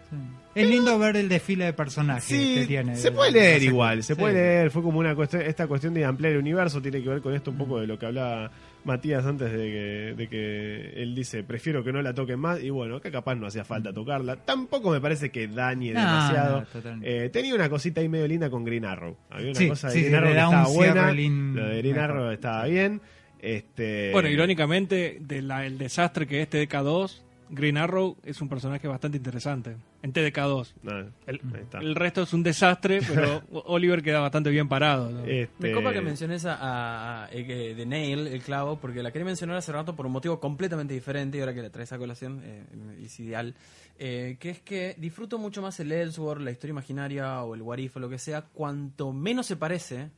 Speaker 4: Es lindo ver el desfile de personajes
Speaker 1: Sí,
Speaker 4: que tiene.
Speaker 1: se
Speaker 4: de-
Speaker 1: puede
Speaker 4: de
Speaker 1: leer igual, se puede
Speaker 4: Sí.
Speaker 1: leer. Fue como una cuestión, esta cuestión de ampliar el universo tiene que ver con esto un poco de lo que hablaba Matías antes de que, de que él dice, prefiero que no la toquen más. Y bueno, que capaz no hacía falta tocarla. Tampoco me parece que dañe
Speaker 4: No,
Speaker 1: demasiado.
Speaker 4: no.
Speaker 1: Eh, tenía una cosita ahí medio linda con Green Arrow. Había una
Speaker 4: Sí,
Speaker 1: cosa de
Speaker 4: sí,
Speaker 1: Green Arrow que estaba buena.
Speaker 4: lin-
Speaker 1: Lo de Green. Arrow estaba bien. Este,
Speaker 3: Bueno, irónicamente, el desastre que es TDK2, Green Arrow es un personaje bastante interesante. En TDK2.
Speaker 1: nada,
Speaker 3: El, resto es un desastre, pero Oliver queda bastante bien parado. ¿no?
Speaker 1: Este,
Speaker 2: Me copa que menciones a, a- a- eh, de Nail, el clavo, porque la quería mencionar hace rato por un motivo completamente diferente y ahora que la traes a colación eh, es ideal. Eh, que es que disfruto mucho más el Ellsworth, la historia imaginaria o el What If o lo que sea, cuanto menos se parece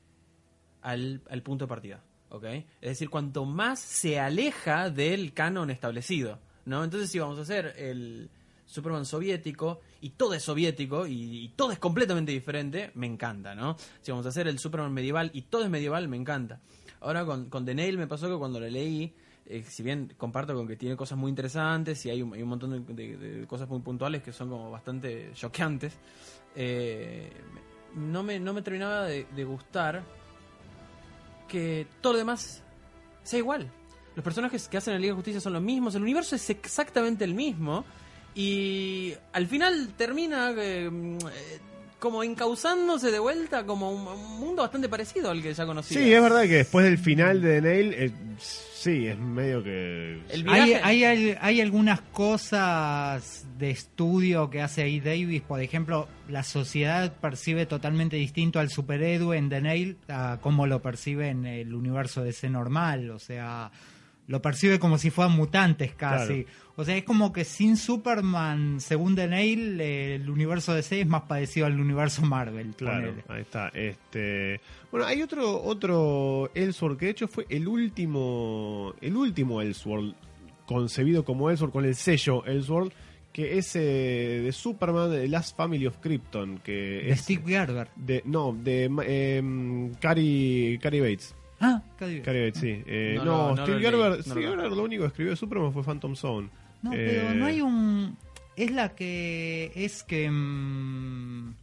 Speaker 2: al, al punto de partida. ¿ok? Es decir, cuanto más se aleja del canon establecido. ¿No? Entonces, vamos a hacer el Superman soviético y todo es soviético y, todo es completamente diferente, me encanta. ¿no? Si vamos a hacer el Superman medieval y todo es medieval, me encanta. Ahora con, con The Nail me pasó que cuando lo leí, eh, si bien comparto con que tiene cosas muy interesantes y hay un, montón de cosas muy puntuales que son como bastante choqueantes, eh, no, me, no me terminaba de, de gustar que todo lo demás sea igual. Los personajes que hacen en la Liga de Justicia son los mismos, el universo es exactamente el mismo y al final termina eh, mm, como encauzándose de vuelta como un, un mundo bastante parecido al que ya conocía.
Speaker 1: Sí, es verdad que después del final de The Nail, eh, sí, es medio que...
Speaker 2: El
Speaker 4: Hay, hay, hay- hay algunas cosas de estudio que hace ahí Davis. Por ejemplo, la sociedad percibe totalmente distinto al superhéroe en The Nail a cómo lo percibe en el universo de C normal. O sea, lo percibe como si fueran mutantes casi.
Speaker 1: Claro.
Speaker 4: O sea, es como que sin Superman, según The Nail, eh, el universo de C es más parecido al universo Marvel.
Speaker 1: Claro,
Speaker 4: ponele.
Speaker 1: ahí está. Este, bueno, hay otro otro Elseworld que de hecho fue el último el último Elseworld concebido como Elseworld con el sello Elseworld que es eh, de Superman, The Last Family of Krypton, que
Speaker 4: De
Speaker 1: es
Speaker 4: Steve Gerber.
Speaker 1: de no, de eh, Cary, Cary Bates.
Speaker 4: Ah,
Speaker 1: Cary Bates, sí. Eh,
Speaker 2: No,
Speaker 1: no,
Speaker 2: no,
Speaker 1: Steve Gerber,
Speaker 2: no
Speaker 1: Steve
Speaker 2: lo-
Speaker 1: Gerber lo único que escribió de Superman fue Phantom Zone.
Speaker 4: No,
Speaker 1: Eh,
Speaker 4: pero no hay un. Es la que. Es que. mm,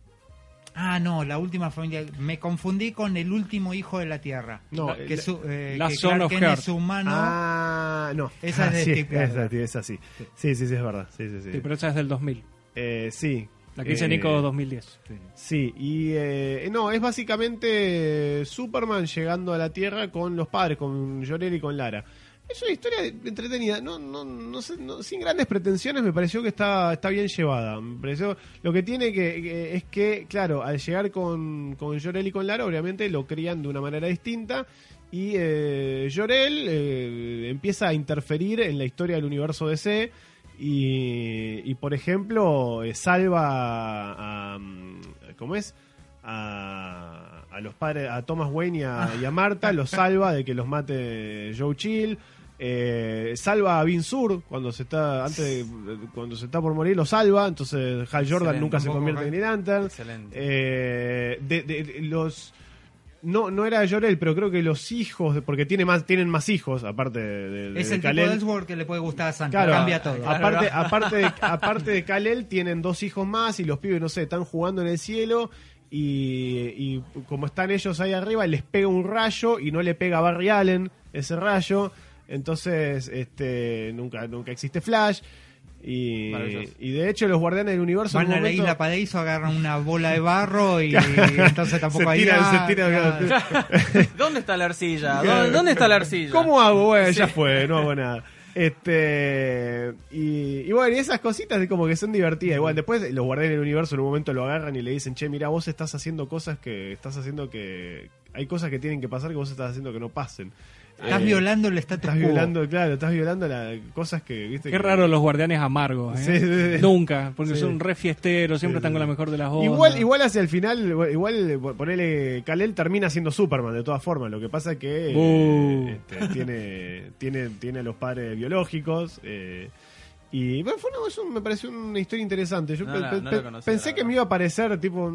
Speaker 4: Ah, no, la última familia. Me confundí con el último hijo de la Tierra.
Speaker 1: No,
Speaker 4: que, su, eh,
Speaker 3: La
Speaker 4: que
Speaker 3: Son
Speaker 4: Clark
Speaker 3: of
Speaker 4: Kent es humano.
Speaker 1: Ah, no.
Speaker 4: Esa es de
Speaker 1: sí,
Speaker 4: Steve Gerber.
Speaker 1: esa, sí, esa sí. Sí, sí, sí, es verdad. Sí, sí, sí.
Speaker 3: Sí, pero esa es del 2000.
Speaker 1: Eh, sí.
Speaker 3: La que dice
Speaker 1: Eh,
Speaker 3: Nico 2010.
Speaker 1: Sí, y eh, no, es básicamente Superman llegando a la Tierra con los padres, con Jor-El y con Lara. Es una historia entretenida, no, no, no sé, no- sin grandes pretensiones me pareció que está, está bien llevada. Me pareció, lo que tiene que, que- es que, claro, al llegar con, con Jor-El y con Lara, obviamente lo crían de una manera distinta y eh, Jor-El eh, empieza a interferir en la historia del universo DC y, y, por ejemplo, eh, salva a, a, mm, ¿cómo es? A, a los padres, a Thomas Wayne y a, y a Marta, los salva de que los mate Joe Chill. eh, salva a Vin Sur cuando se está antes de- cuando se está por morir lo salva entonces Hal Jordan
Speaker 2: Excelente.
Speaker 1: nunca se convierte en Green Lantern
Speaker 2: Excelente.
Speaker 1: eh, de los no no era Jorel pero creo que los hijos porque tiene más tienen más hijos aparte de, de-
Speaker 4: es
Speaker 1: de
Speaker 4: el tipo de Elseworld que le puede gustar a Santa.
Speaker 1: Claro,
Speaker 4: Cambia todo.
Speaker 1: Aparte, aparte, de, aparte de Kal-El, tienen dos hijos más y los pibes, no sé, están jugando en el cielo y, y como están ellos ahí arriba, les pega un rayo y no le pega a Barry Allen ese rayo. Entonces, este nunca nunca existe Flash. Y, y de hecho, los guardianes del universo. en
Speaker 4: Van a la
Speaker 1: momento-
Speaker 4: isla Paraíso, agarran una bola de barro y, entonces tampoco
Speaker 1: Se
Speaker 4: hay
Speaker 1: tira-
Speaker 4: nada,
Speaker 1: se tira-
Speaker 4: claro.
Speaker 2: ¿Dónde está la arcilla? ¿Dónde, dónde está la arcilla?
Speaker 1: ¿Cómo hago? Bueno, ya fue, no hago nada. Este y, y bueno, y esas cositas de como que son divertidas. Igual después los guardianes del universo en un momento lo agarran y le dicen, che, mira, vos estás haciendo cosas que estás haciendo que hay cosas que tienen que pasar que vos estás haciendo que no pasen.
Speaker 4: Estás
Speaker 1: Eh,
Speaker 4: violando el status
Speaker 1: Estás
Speaker 4: quo.
Speaker 1: violando, claro, estás violando las cosas que, viste.
Speaker 3: Qué
Speaker 1: que-
Speaker 3: raro los guardianes amargos. ¿eh?
Speaker 1: Sí, sí, sí.
Speaker 3: Nunca, porque
Speaker 1: Sí.
Speaker 3: son re fiesteros, siempre
Speaker 1: Sí,
Speaker 3: están con la mejor de las ondas.
Speaker 1: Igual, igual hacia el final, igual ponele Kalel termina siendo Superman de todas formas. Lo que pasa es que eh,
Speaker 3: Uh.
Speaker 1: este, tiene, tiene, tiene a los padres biológicos. eh, Y bueno, fue una- eso me pareció una historia interesante. Yo
Speaker 2: No
Speaker 1: pe-
Speaker 2: la-
Speaker 1: pe-
Speaker 2: no
Speaker 1: pe-
Speaker 2: la conocía,
Speaker 1: pensé que me iba a parecer, tipo,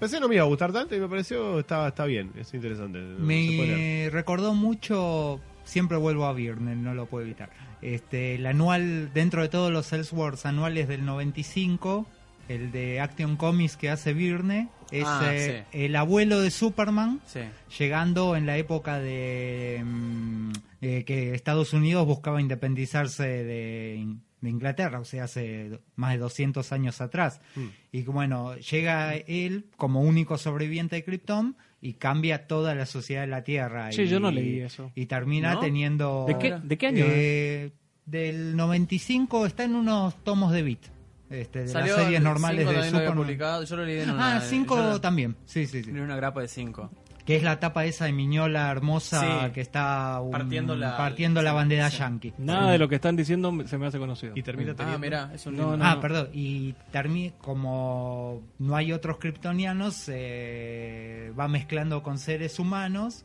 Speaker 1: pensé que no me iba a gustar tanto y me pareció, está, está bien, es interesante.
Speaker 4: Me recordó mucho, siempre vuelvo a Virne, no lo puedo evitar. Este, el anual, dentro de todos los Elseworlds anuales del 95, el de Action Comics que hace Virne, es
Speaker 2: Ah,
Speaker 4: eh, el abuelo de Superman,
Speaker 2: Sí.
Speaker 4: llegando en la época de mm, eh, que Estados Unidos buscaba independizarse de, de Inglaterra, o sea, hace más de 200 años atrás.
Speaker 1: Mm.
Speaker 4: Y que, bueno, llega él como único sobreviviente de Krypton y cambia toda la sociedad de la Tierra.
Speaker 3: Sí,
Speaker 4: y,
Speaker 3: yo no leí eso.
Speaker 4: Y termina
Speaker 2: ¿No?
Speaker 4: teniendo...
Speaker 3: ¿De qué, ¿De qué año?
Speaker 4: eh, del 95 está en unos tomos de Beat. Este, de
Speaker 2: Salió
Speaker 4: las series normales
Speaker 2: cinco
Speaker 4: de Superman.
Speaker 2: publicado. Yo lo leí en una.
Speaker 4: Ah, 5
Speaker 2: yo lo-
Speaker 4: también. Sí, sí, sí.
Speaker 2: En una grapa de 5.
Speaker 4: Que es la tapa esa de Miñola hermosa
Speaker 2: Sí.
Speaker 4: que está un-
Speaker 2: Partiendo la-
Speaker 4: partiendo la
Speaker 2: sí,
Speaker 4: bandera
Speaker 2: sí.
Speaker 4: yankee.
Speaker 3: Nada de lo que están diciendo se me hace conocido.
Speaker 1: Y termina
Speaker 2: Ah,
Speaker 1: teniendo.
Speaker 2: mira, es un
Speaker 3: No,
Speaker 4: ah, perdón. Y termi- como no hay otros kryptonianos, eh, va mezclando con seres humanos.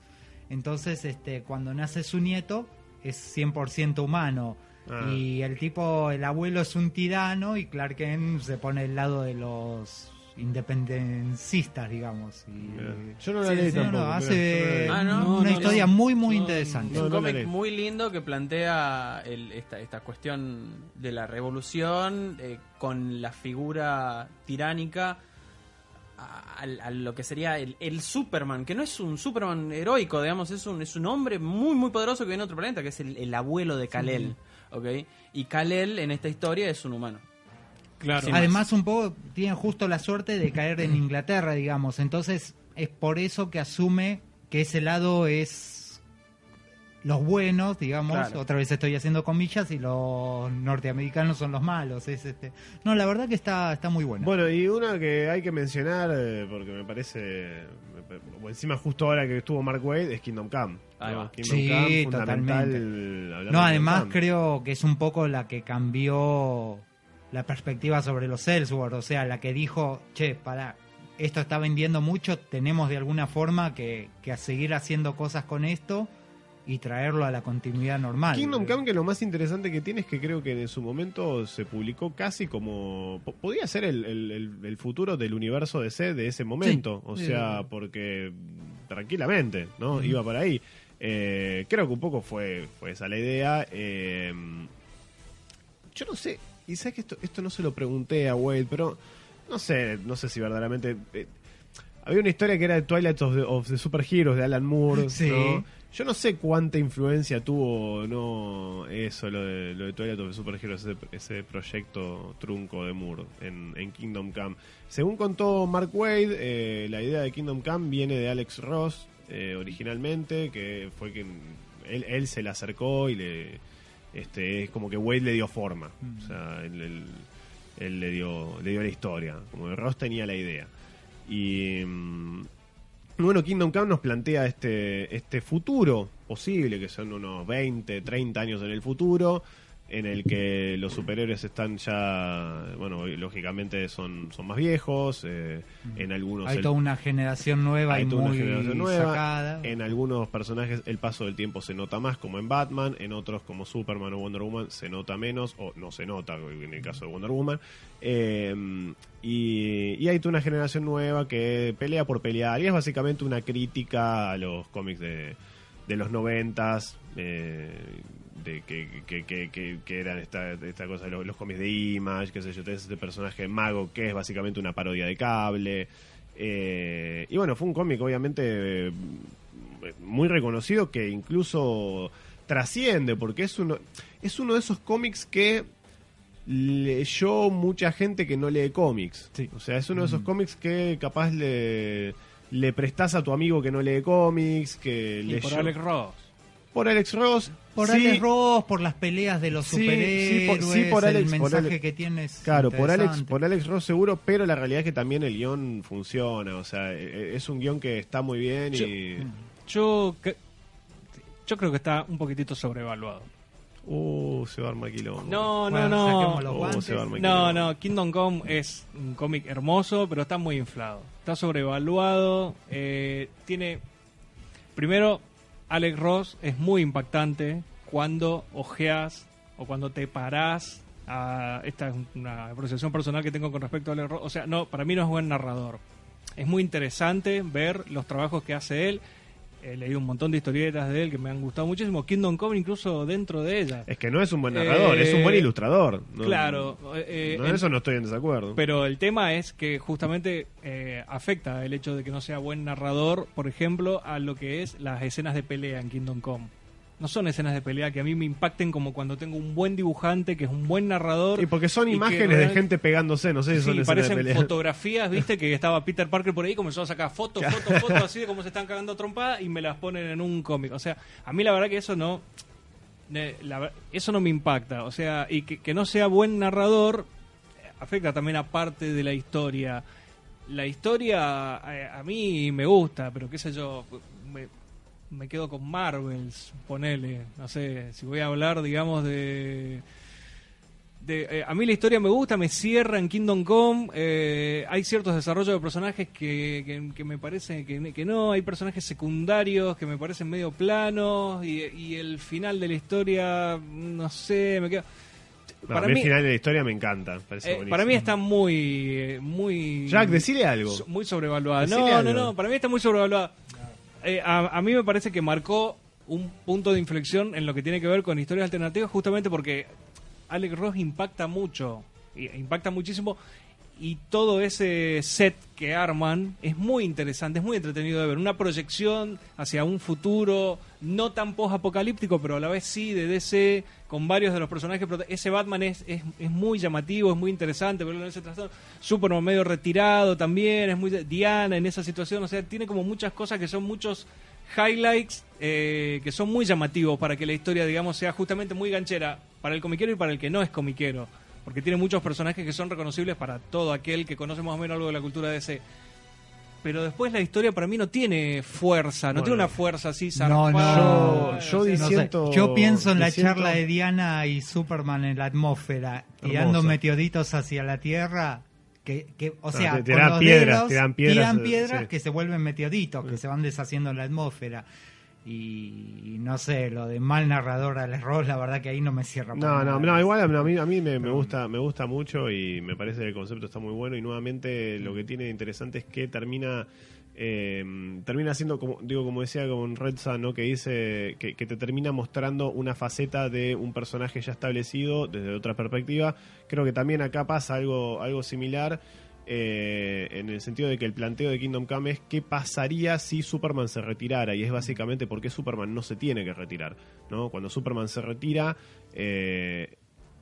Speaker 4: Entonces, este, cuando nace su nieto, es 100% humano.
Speaker 1: Ah.
Speaker 4: Y el tipo, el abuelo es un tirano y Clark Kent se pone del lado de los independencistas, digamos. Y,
Speaker 1: Mira. Yo no la
Speaker 2: Sí,
Speaker 1: leí
Speaker 2: sí,
Speaker 4: no,
Speaker 1: tampoco.
Speaker 4: no, hace.
Speaker 2: Ah, no,
Speaker 4: una
Speaker 2: no,
Speaker 4: historia
Speaker 2: no.
Speaker 4: muy, muy
Speaker 3: No,
Speaker 4: interesante.
Speaker 2: Es un cómic muy lindo que plantea el- esta, esta cuestión de la revolución eh, con la figura tiránica a, a- a lo que sería el, el Superman, que no es un Superman heroico, digamos, es un, es un hombre muy, muy poderoso que viene de otro planeta, que es el, el abuelo de Kal-El. ¿ok? Y Kal-El en esta historia es un humano.
Speaker 3: Claro.
Speaker 4: Además, un poco tiene justo la suerte de caer en Inglaterra, digamos. Entonces, es por eso que asume que ese lado es los buenos, digamos.
Speaker 2: Claro.
Speaker 4: Otra vez estoy haciendo comillas y los norteamericanos son los malos. Es este. No, la verdad que está, está muy buena.
Speaker 1: Bueno, y una que hay que mencionar, eh, porque me parece, o encima justo ahora que estuvo Mark Wade, es Kingdom Come. Kingdom
Speaker 4: Sí,
Speaker 1: Come,
Speaker 4: totalmente.
Speaker 1: hablando
Speaker 4: No,
Speaker 1: de
Speaker 4: además creo que es un poco la que cambió la perspectiva sobre los Ellsworth, o sea, la que dijo, che, para, esto está vendiendo mucho, tenemos de alguna forma que, que a seguir haciendo cosas con esto y traerlo a la continuidad normal.
Speaker 1: Kingdom Come que lo más interesante que tiene es que creo que en su momento se publicó casi como... po- Podía ser el, el- futuro del universo DC de ese momento. o sea, porque tranquilamente, ¿no? Iba por ahí. Eh, creo que un poco fue, fue esa la idea. Eh, yo no sé, y sabes que esto, esto no se lo pregunté a Wade, pero no sé, no sé si verdaderamente... eh, había una historia que era de Twilight of the, of the Superheroes de Alan Moore.
Speaker 4: Sí.
Speaker 1: ¿no? Yo no sé cuánta influencia tuvo no eso, lo de, lo de Twilight of the Superheroes, ese, ese proyecto trunco de Moore en, en Kingdom Come. Según contó Mark Wade, eh, la idea de Kingdom Come viene de Alex Ross eh, originalmente, que fue quien él, él se le acercó y le este es como que Wade le dio forma. O sea, él, él- él le dio le dio la historia, como que Ross tenía la idea. Y mm, bueno, Kingdom Come nos plantea este, este futuro posible, que son unos 20, 30 años en el futuro, en el que los superhéroes están ya, bueno, lógicamente son, son más viejos, eh, en algunos...
Speaker 4: Hay
Speaker 1: el-
Speaker 4: toda una generación nueva
Speaker 1: hay
Speaker 4: y
Speaker 1: toda una
Speaker 4: muy
Speaker 1: generación nueva.
Speaker 4: sacada.
Speaker 1: En algunos personajes el paso del tiempo se nota más, como en Batman. En otros, como Superman o Wonder Woman, se nota menos, o no se nota, en el caso de Wonder Woman. Eh, y, y hay toda una generación nueva que pelea por pelear. Y es básicamente una crítica a los cómics de, de los noventas. Eh, de que, que, que, eran esta, esta cosa de los, los cómics de Image, qué sé yo, tenés este personaje mago que es básicamente una parodia de cable. Eh, y bueno, fue un cómic obviamente eh, muy reconocido que incluso trasciende, porque es uno, es uno de esos cómics que leyó mucha gente que no lee cómics.
Speaker 4: Sí.
Speaker 1: O sea, es uno de esos cómics que capaz le, le prestás a tu amigo que no lee cómics, que
Speaker 3: Y
Speaker 1: leyó
Speaker 3: por Alex Ross.
Speaker 1: Por Alex Ross.
Speaker 4: Por
Speaker 1: sí,
Speaker 4: Alex Ross, por las peleas de los
Speaker 1: Sí, sí,
Speaker 4: superhéroes,
Speaker 1: por- sí, por Alex-
Speaker 4: el
Speaker 1: por
Speaker 4: mensaje
Speaker 1: Alex-
Speaker 4: que tienes.
Speaker 1: Claro, por Alex, por Alex Ross seguro, pero la realidad es que también el guion funciona. O sea, eh, es un guion que está muy bien y...
Speaker 3: Yo, yo creo que está un poquitito sobrevaluado.
Speaker 1: Uh, se va a armar quilombo.
Speaker 3: No, no, no.
Speaker 1: Oh,
Speaker 4: guantes.
Speaker 1: se va a armar
Speaker 3: No, no, Kingdom Come es un cómic hermoso, pero está muy inflado. Está sobrevaluado. eh, tiene. Primero, Alex Ross es muy impactante cuando ojeas o cuando te parás a- esta es una apreciación personal que tengo con respecto a Alex Ross. O sea, no, para mí no es buen narrador. Es muy interesante ver los trabajos que hace él. He leído un montón de historietas de él que me han gustado muchísimo. Kingdom Come incluso dentro de ellas.
Speaker 1: Es que no es un buen narrador, es un buen
Speaker 3: Eh,
Speaker 1: ilustrador. No-
Speaker 3: claro. eh,
Speaker 1: no, en
Speaker 3: en-
Speaker 1: eso no estoy en desacuerdo.
Speaker 3: Pero el tema es que justamente eh, afecta el hecho de que no sea buen narrador, por ejemplo, a lo que es las escenas de pelea en Kingdom Come. No son escenas de pelea que a mí me impacten como cuando tengo un buen dibujante, que es un buen narrador.
Speaker 1: y porque son
Speaker 3: y que
Speaker 1: imágenes de gente pegándose, no sé si
Speaker 3: Sí,
Speaker 1: son
Speaker 3: parecen
Speaker 1: de pelea.
Speaker 3: fotografías, viste, que estaba Peter Parker por ahí, comenzó a sacar fotos, fotos, fotos, así de cómo se están cagando a trompada y me las ponen en un cómic. O sea, a mí la verdad que eso no, la eso no me impacta. O sea, y que, que no sea buen narrador eh, afecta también a parte de la historia. La historia eh, a mí me gusta, pero qué sé yo, me, me quedo con Marvels, ponele, no sé, si voy a hablar, digamos, de... de eh, a mí la historia me gusta, me cierra en Kingdom Come, eh, hay ciertos desarrollos de personajes que, que, que me parece que, que no, hay personajes secundarios que me parecen medio planos y, y el final de la historia, no sé, me quedo...
Speaker 1: No, a mí el final de la historia me encanta.
Speaker 3: Eh, para mí está muy, eh, muy.
Speaker 1: Jack, decile algo.
Speaker 3: so- Muy sobrevaluada.
Speaker 1: Decile
Speaker 3: No, no, no. Para mí está muy sobrevaluada. Eh, a, a mí me parece que marcó un punto de inflexión en lo que tiene que ver con historias alternativas, justamente porque Alex Ross impacta mucho, y- impacta muchísimo, y todo ese set que arman es muy interesante, es muy entretenido de ver. Una proyección hacia un futuro no tan post-apocalíptico, pero a la vez sí de DC, con varios de los personajes. Ese Batman es, es, es muy llamativo, es muy interesante verlo en ese trastorno. Superman medio retirado también, es muy. Diana en esa situación, o sea, tiene como muchas cosas que son muchos highlights eh, que son muy llamativos para que la historia, digamos, sea justamente muy ganchera para el comiquero y para el que no es comiquero. Porque tiene muchos personajes que son reconocibles para todo aquel que conoce más o menos algo de la cultura de DC. Pero después la historia para mí no tiene fuerza, no
Speaker 1: Bueno.
Speaker 3: tiene una fuerza así
Speaker 4: No, no.
Speaker 3: zarpada.
Speaker 1: Yo- yo
Speaker 3: O sea,
Speaker 4: No sé,
Speaker 1: Siento-
Speaker 4: yo pienso en la charla de Diana y Superman en la atmósfera, tirando meteoritos hacia la Tierra. Que, que, o sea,
Speaker 1: te-
Speaker 4: con
Speaker 1: tiran
Speaker 4: los
Speaker 1: piedras,
Speaker 4: dedos
Speaker 1: tiran piedras,
Speaker 4: tiran
Speaker 1: eh,
Speaker 4: piedras
Speaker 1: sí.
Speaker 4: que se vuelven meteoritos, que se van deshaciendo en la atmósfera. Y, no sé, lo de mal narrador Alex Ross, la verdad que ahí no me cierra.
Speaker 1: No, no, no, igual a mí, a mí me, me gusta me gusta mucho y me parece que el concepto está muy bueno y nuevamente lo que tiene de interesante es que termina eh, termina siendo como digo como decía con Red Sun, ¿no? que dice que, que te termina mostrando una faceta de un personaje ya establecido desde otra perspectiva creo que también acá pasa algo algo similar eh, en el sentido de que el planteo de Kingdom Come es qué pasaría si Superman se retirara y es básicamente por qué Superman no se tiene que retirar ¿no? cuando Superman se retira eh,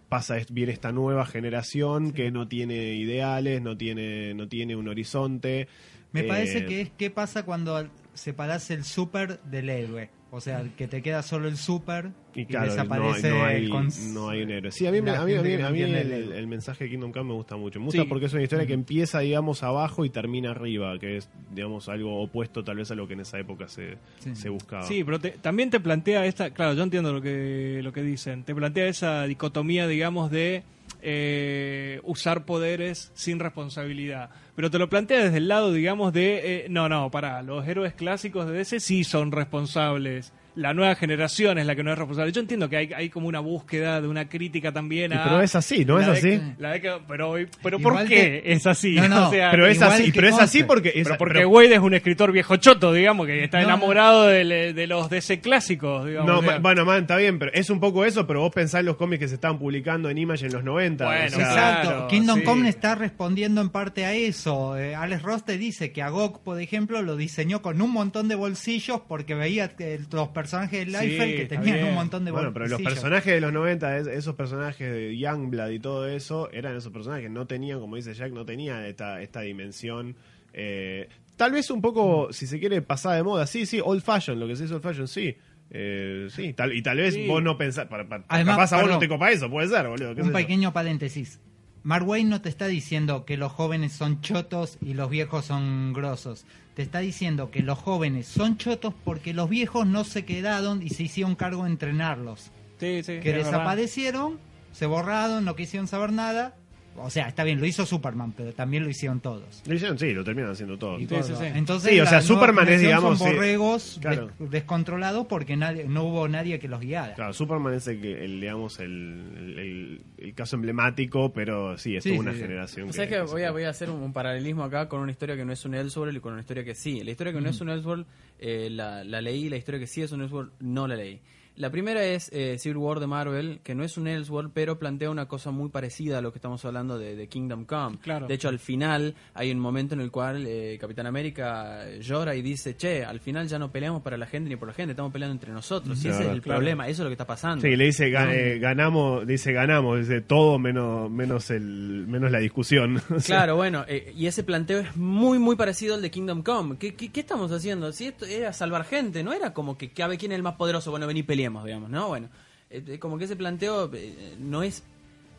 Speaker 1: pasa viene esta nueva generación que no tiene ideales no tiene no tiene un horizonte
Speaker 4: Me
Speaker 1: Eh,
Speaker 4: parece que es qué pasa cuando separas el super del héroe. O sea, que te queda solo el super y,
Speaker 1: y claro, no,
Speaker 4: desaparece
Speaker 1: no hay,
Speaker 4: el cons-
Speaker 1: no hay un héroe. Sí, a mí, a mí, a mí, a mí el,
Speaker 4: el héroe.
Speaker 1: el mensaje de Kingdom Come me gusta mucho. Me gusta
Speaker 3: Sí.
Speaker 1: porque es una historia que empieza, digamos, abajo y termina arriba, que es, digamos, algo opuesto tal vez a lo que en esa época se,
Speaker 4: Sí.
Speaker 1: se buscaba.
Speaker 3: Sí, pero te- también te plantea esta, claro, yo entiendo lo que lo que dicen, te plantea esa dicotomía, digamos, de eh, usar poderes sin responsabilidad, pero te lo plantea desde el lado, digamos, de, eh, no, no, para, los héroes clásicos de DC sí son responsables. La nueva generación es la que no es responsable. Yo entiendo que hay, hay como una búsqueda de una crítica también
Speaker 1: Y
Speaker 3: a...
Speaker 1: pero es así, ¿no es así?
Speaker 3: de- la de que- pero, pero ¿por qué
Speaker 4: que-
Speaker 3: es así?
Speaker 4: No, no,
Speaker 3: O sea,
Speaker 1: Pero es así, pero es así porque... es-
Speaker 3: pero porque
Speaker 1: pero-
Speaker 3: Wade es un escritor viejo choto, digamos, que está
Speaker 4: No,
Speaker 3: enamorado de, de los DC clásicos, digamos.
Speaker 1: No,
Speaker 3: o sea.
Speaker 1: ma- bueno, man, está bien, pero es un poco eso, pero vos pensás en los cómics que se estaban publicando en Image en los 90.
Speaker 3: Bueno,
Speaker 1: o sea,
Speaker 4: Exacto,
Speaker 3: Claro,
Speaker 4: Kingdom
Speaker 3: sí.
Speaker 4: Come está respondiendo en parte a eso. Eh, Alex Ross te dice que Agok, por ejemplo, lo diseñó con un montón de bolsillos porque veía que los personajes de
Speaker 3: Sí,
Speaker 4: Liefeld que tenían un montón de
Speaker 1: Bueno, pero los personajes de los 90, es- esos personajes de Youngblood y todo eso, eran esos personajes que no tenían, como dice Jack, no tenían esta, esta dimensión. eh, tal vez un poco, si se quiere, pasada de moda. Sí, sí, old fashion, lo que se dice old fashion, sí. Eh, sí, tal, y tal vez
Speaker 3: Sí.
Speaker 1: vos no pensás, para, para-
Speaker 4: Además,
Speaker 1: capaz a vos no te copa eso, puede ser, boludo.
Speaker 4: Un
Speaker 1: yo.
Speaker 4: pequeño paréntesis. Mark Wayne no te está diciendo que los jóvenes son chotos y los viejos son grosos. Te está diciendo que los jóvenes son chotos porque los viejos no se quedaron y se hicieron cargo de entrenarlos.
Speaker 3: Sí, sí,
Speaker 4: Que
Speaker 3: verdad.
Speaker 4: desaparecieron, se borraron, no quisieron saber nada. O sea, está bien, lo hizo Superman, pero también lo hicieron todos.
Speaker 1: Lo hicieron, sí, lo terminan haciendo todo.
Speaker 4: Y
Speaker 3: Sí,
Speaker 4: todo.
Speaker 3: sí, sí.
Speaker 4: Entonces,
Speaker 1: Sí, o sea, Superman es, digamos,
Speaker 4: son
Speaker 1: sí,
Speaker 4: borregos
Speaker 1: claro.
Speaker 4: des- descontrolados porque nadie, no hubo nadie que los guiara.
Speaker 1: Claro, Superman es el, que- el, digamos, el, el- el- el caso emblemático, pero sí, es
Speaker 4: Sí,
Speaker 1: toda
Speaker 4: sí,
Speaker 1: una
Speaker 4: sí.
Speaker 1: generación.
Speaker 2: ¿Sabes que voy a, voy a hacer un, un paralelismo acá con una historia que no es un Elseworld y con una historia que sí? La historia que no es un Elseworld eh, la, la leí, la historia que sí es un Elseworld no la leí. La primera es eh, Civil War de Marvel, que no es un Elseworld, pero plantea una cosa muy parecida a lo que estamos hablando de, de Kingdom Come.
Speaker 3: Claro.
Speaker 2: De hecho, al final hay un momento en el cual eh, Capitán América llora y dice, che, al final ya no peleamos para la gente ni por la gente, estamos peleando entre nosotros. Y ese es el
Speaker 3: claro.
Speaker 2: problema, eso es lo que está pasando.
Speaker 1: Sí, le dice ga- eh, ganamos, dice ganamos, dice todo menos menos el menos la discusión.
Speaker 2: Claro, bueno, eh, y ese planteo es muy, muy parecido al de Kingdom Come. ¿Qué, qué, qué estamos haciendo? Si esto era salvar gente, no era como que cabe quién es el más poderoso, bueno, vení digamos, ¿no? Bueno, eh, como que ese planteo eh, no es...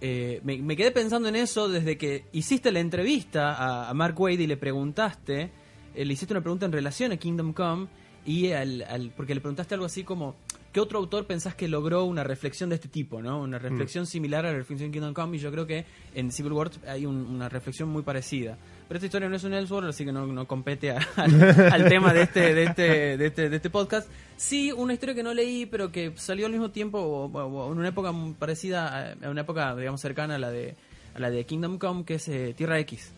Speaker 2: eh, me, me quedé pensando en eso desde que hiciste la entrevista a, a Mark Wade y le preguntaste, eh, le hiciste una pregunta en relación a Kingdom Come, y al, al- porque le preguntaste algo así como, ¿qué otro autor pensás que logró una reflexión de este tipo, no? Una reflexión similar a la reflexión de Kingdom Come, y yo creo que en Civil War hay un- una reflexión muy parecida. Pero esta historia no es un Elseworld, así que no, no compete a- al, al tema de este, de, este, de, este, de este podcast. Sí, una historia que no leí, pero que salió al mismo tiempo, o, en una época parecida, a, una época, digamos, cercana a la de, a la de Kingdom Come, que es eh, Tierra X,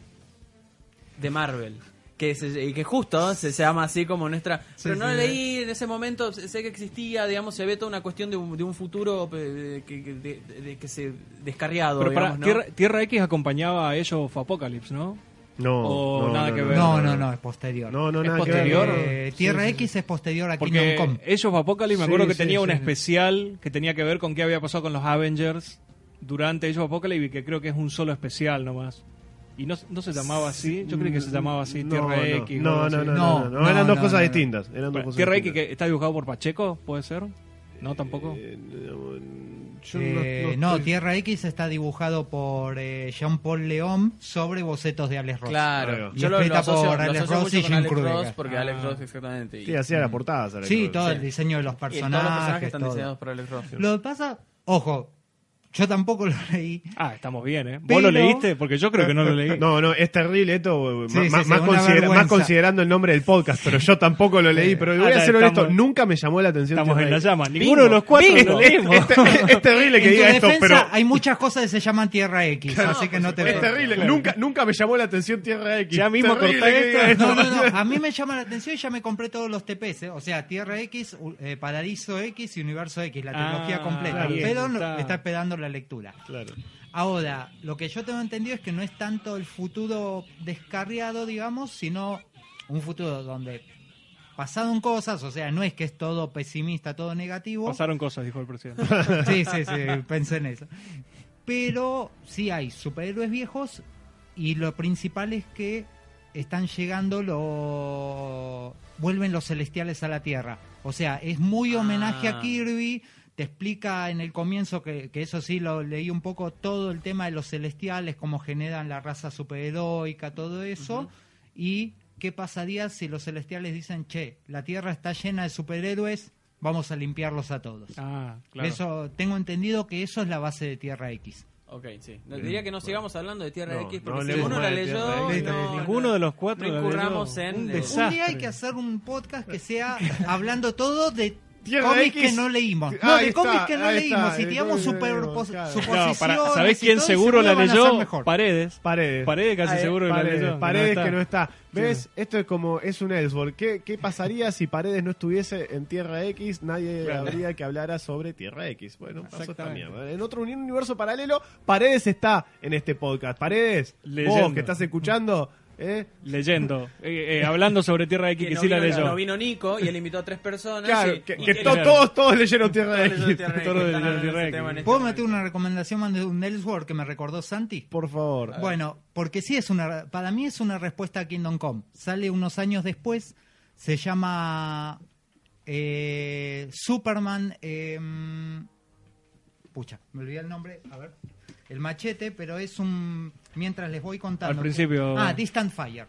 Speaker 2: de Marvel. Que, se- y que justo se, se llama así como nuestra... pero no
Speaker 4: sí.
Speaker 2: leí en ese momento, sé que existía, digamos, se había toda una cuestión de un, de un futuro eh, que, que- de, de- que se descarriado,
Speaker 3: Pero para,
Speaker 2: digamos, ¿no?
Speaker 3: Tierra, Tierra X acompañaba a of Apocalypse, ¿no?
Speaker 1: No,
Speaker 3: O
Speaker 1: no,
Speaker 3: nada
Speaker 1: no,
Speaker 3: que ver.
Speaker 4: No, no, no, es posterior.
Speaker 1: No, no,
Speaker 3: ¿Es
Speaker 1: nada que
Speaker 3: posterior?
Speaker 1: ver.
Speaker 4: Eh, Tierra X es posterior a
Speaker 3: Porque
Speaker 4: Kingdom Come.
Speaker 3: Of Apocalypse me
Speaker 1: Sí,
Speaker 3: acuerdo que
Speaker 1: sí,
Speaker 3: tenía un
Speaker 1: sí.
Speaker 3: especial que tenía que ver con qué había pasado con los Avengers durante Age of Apocalypse y que creo que es un solo especial nomás. Y no, no se llamaba así, yo creí que se llamaba así,
Speaker 1: No,
Speaker 3: Tierra
Speaker 1: no,
Speaker 3: X.
Speaker 1: No, no,
Speaker 3: así.
Speaker 1: no, no,
Speaker 4: No,
Speaker 1: no,
Speaker 4: no,
Speaker 1: eran dos
Speaker 4: no,
Speaker 1: cosas
Speaker 4: no, no.
Speaker 1: distintas. Eran dos
Speaker 3: Bueno,
Speaker 1: cosas
Speaker 3: Tierra X que está dibujado por Pacheco, ¿puede ser? No, tampoco.
Speaker 1: Eh, no, yo
Speaker 4: Eh,
Speaker 1: no- no
Speaker 4: no, Tierra X está dibujado por eh, Jean-Paul León sobre bocetos de Alex Ross.
Speaker 2: Claro,
Speaker 1: Y
Speaker 2: yo lo, lo asocio,
Speaker 4: por
Speaker 2: lo
Speaker 4: Alex
Speaker 2: asocio
Speaker 4: Ross y Jim
Speaker 2: Alex. Ross, porque
Speaker 3: Ah.
Speaker 2: Alex Ross, exactamente. y-
Speaker 1: Sí, hacía las portadas. Alex
Speaker 4: Sí,
Speaker 1: Ross.
Speaker 4: todo
Speaker 2: Sí.
Speaker 4: el diseño de los
Speaker 2: y todos los personajes
Speaker 4: personajes.
Speaker 2: están
Speaker 4: todo.
Speaker 2: diseñados por Alex Ross.
Speaker 4: Lo que pasa, ojo, yo tampoco lo leí.
Speaker 3: Ah, estamos bien, ¿eh? ¿Vos lo leíste? Porque yo creo que no lo leí.
Speaker 1: No, no, es terrible esto,
Speaker 4: Sí,
Speaker 1: ma-
Speaker 4: sí,
Speaker 1: ma-
Speaker 4: sí,
Speaker 1: más, considera- más considerando el nombre del podcast, pero yo tampoco lo leí, pero voy
Speaker 3: Ah,
Speaker 1: a ser honesto,
Speaker 3: estamos-
Speaker 1: nunca me llamó la atención.
Speaker 3: Estamos
Speaker 1: Tierra
Speaker 3: en la llama. Ninguno de los cuatro
Speaker 2: Bingo.
Speaker 3: lo leímos.
Speaker 1: Es, te- es terrible que
Speaker 4: en tu
Speaker 1: diga esto,
Speaker 4: defensa
Speaker 1: pero
Speaker 4: hay muchas cosas que se llaman Tierra X, así que no te
Speaker 1: es terrible. Nunca, nunca me llamó la atención Tierra X.
Speaker 3: Ya mismo
Speaker 1: Terrible
Speaker 3: corté esto.
Speaker 4: No, no, no. A mí me llama la atención y ya me compré todos los TPs, ¿eh? O sea, Tierra X, eh, Paradiso X y Universo X, la trilogía
Speaker 3: Ah,
Speaker 4: completa. pero no-
Speaker 3: está.
Speaker 4: está la lectura.
Speaker 1: Claro.
Speaker 4: Ahora, lo que yo tengo entendido es que no es tanto el futuro descarriado, digamos, sino un futuro donde pasaron cosas, o sea, no es que es todo pesimista, todo negativo.
Speaker 3: Pasaron cosas, dijo el presidente.
Speaker 4: Sí, sí, sí, pensé en eso. Pero sí hay superhéroes viejos y lo principal es que están llegando los... vuelven los celestiales a la Tierra. O sea, es muy homenaje
Speaker 2: Ah.
Speaker 4: a Kirby, te explica en el comienzo, que, que eso sí lo leí un poco, todo el tema de los celestiales, cómo generan la raza superheroica, todo eso, y qué pasaría si los celestiales dicen, che, la Tierra está llena de superhéroes, vamos a limpiarlos a todos.
Speaker 3: Ah, claro.
Speaker 4: Eso tengo entendido que eso es la base de Tierra X.
Speaker 2: Ok, sí. No, diría que no sigamos hablando de Tierra
Speaker 1: No,
Speaker 2: X
Speaker 1: no
Speaker 2: porque si
Speaker 1: hablemos
Speaker 2: alguno la
Speaker 1: de
Speaker 2: leyó, no,
Speaker 3: Ninguno
Speaker 2: no,
Speaker 3: de los cuatro
Speaker 2: no
Speaker 3: la leyó.
Speaker 2: incurramos en...
Speaker 3: Un
Speaker 2: eh,
Speaker 3: desastre.
Speaker 4: Un día hay que hacer un podcast que sea hablando todo de cómics
Speaker 1: X.
Speaker 4: que no leímos. No,
Speaker 1: ahí
Speaker 4: de
Speaker 1: está,
Speaker 4: cómics que no leímos.
Speaker 1: está,
Speaker 4: Si tiramos super.
Speaker 3: No,
Speaker 4: suposiciones.
Speaker 3: para, ¿Sabés quién seguro la leyó?
Speaker 4: mejor.
Speaker 3: Paredes.
Speaker 1: Paredes.
Speaker 3: Paredes casi seguro que la
Speaker 1: Paredes,
Speaker 3: leyó.
Speaker 1: Paredes
Speaker 3: No
Speaker 1: que no está. ¿Ves? Esto es como, es un Ellsworth. ¿Qué, ¿Qué pasaría si Paredes no estuviese en Tierra X? Nadie
Speaker 3: Claro.
Speaker 1: habría que hablara sobre Tierra X. Bueno, pasó esta mierda. En otro uni- universo paralelo, Paredes está en este podcast. Paredes, vos que estás escuchando, ¿eh?
Speaker 3: Leyendo. Eh, eh, hablando sobre Tierra X, que,
Speaker 2: no
Speaker 3: sí la
Speaker 2: vino,
Speaker 3: leyó.
Speaker 2: no vino Nico y él invitó a tres personas.
Speaker 1: Claro,
Speaker 2: y-
Speaker 1: que,
Speaker 2: y
Speaker 1: que
Speaker 2: que-
Speaker 1: to-
Speaker 3: claro.
Speaker 1: todos, todos leyeron Tierra X.
Speaker 3: Todos leyeron
Speaker 2: de
Speaker 3: X.
Speaker 2: este
Speaker 4: ¿Puedo meter una recomendación más de un Ellsworth que me recordó Santi?
Speaker 1: Por favor.
Speaker 4: Bueno, porque sí es una, para mí es una respuesta a Kingdom Come. Sale unos años después, se llama eh, Superman. em, pucha, me olvidé el nombre. A ver, el machete, pero es un. Mientras les voy contando.
Speaker 3: Al principio-
Speaker 4: Ah, Distant Fire.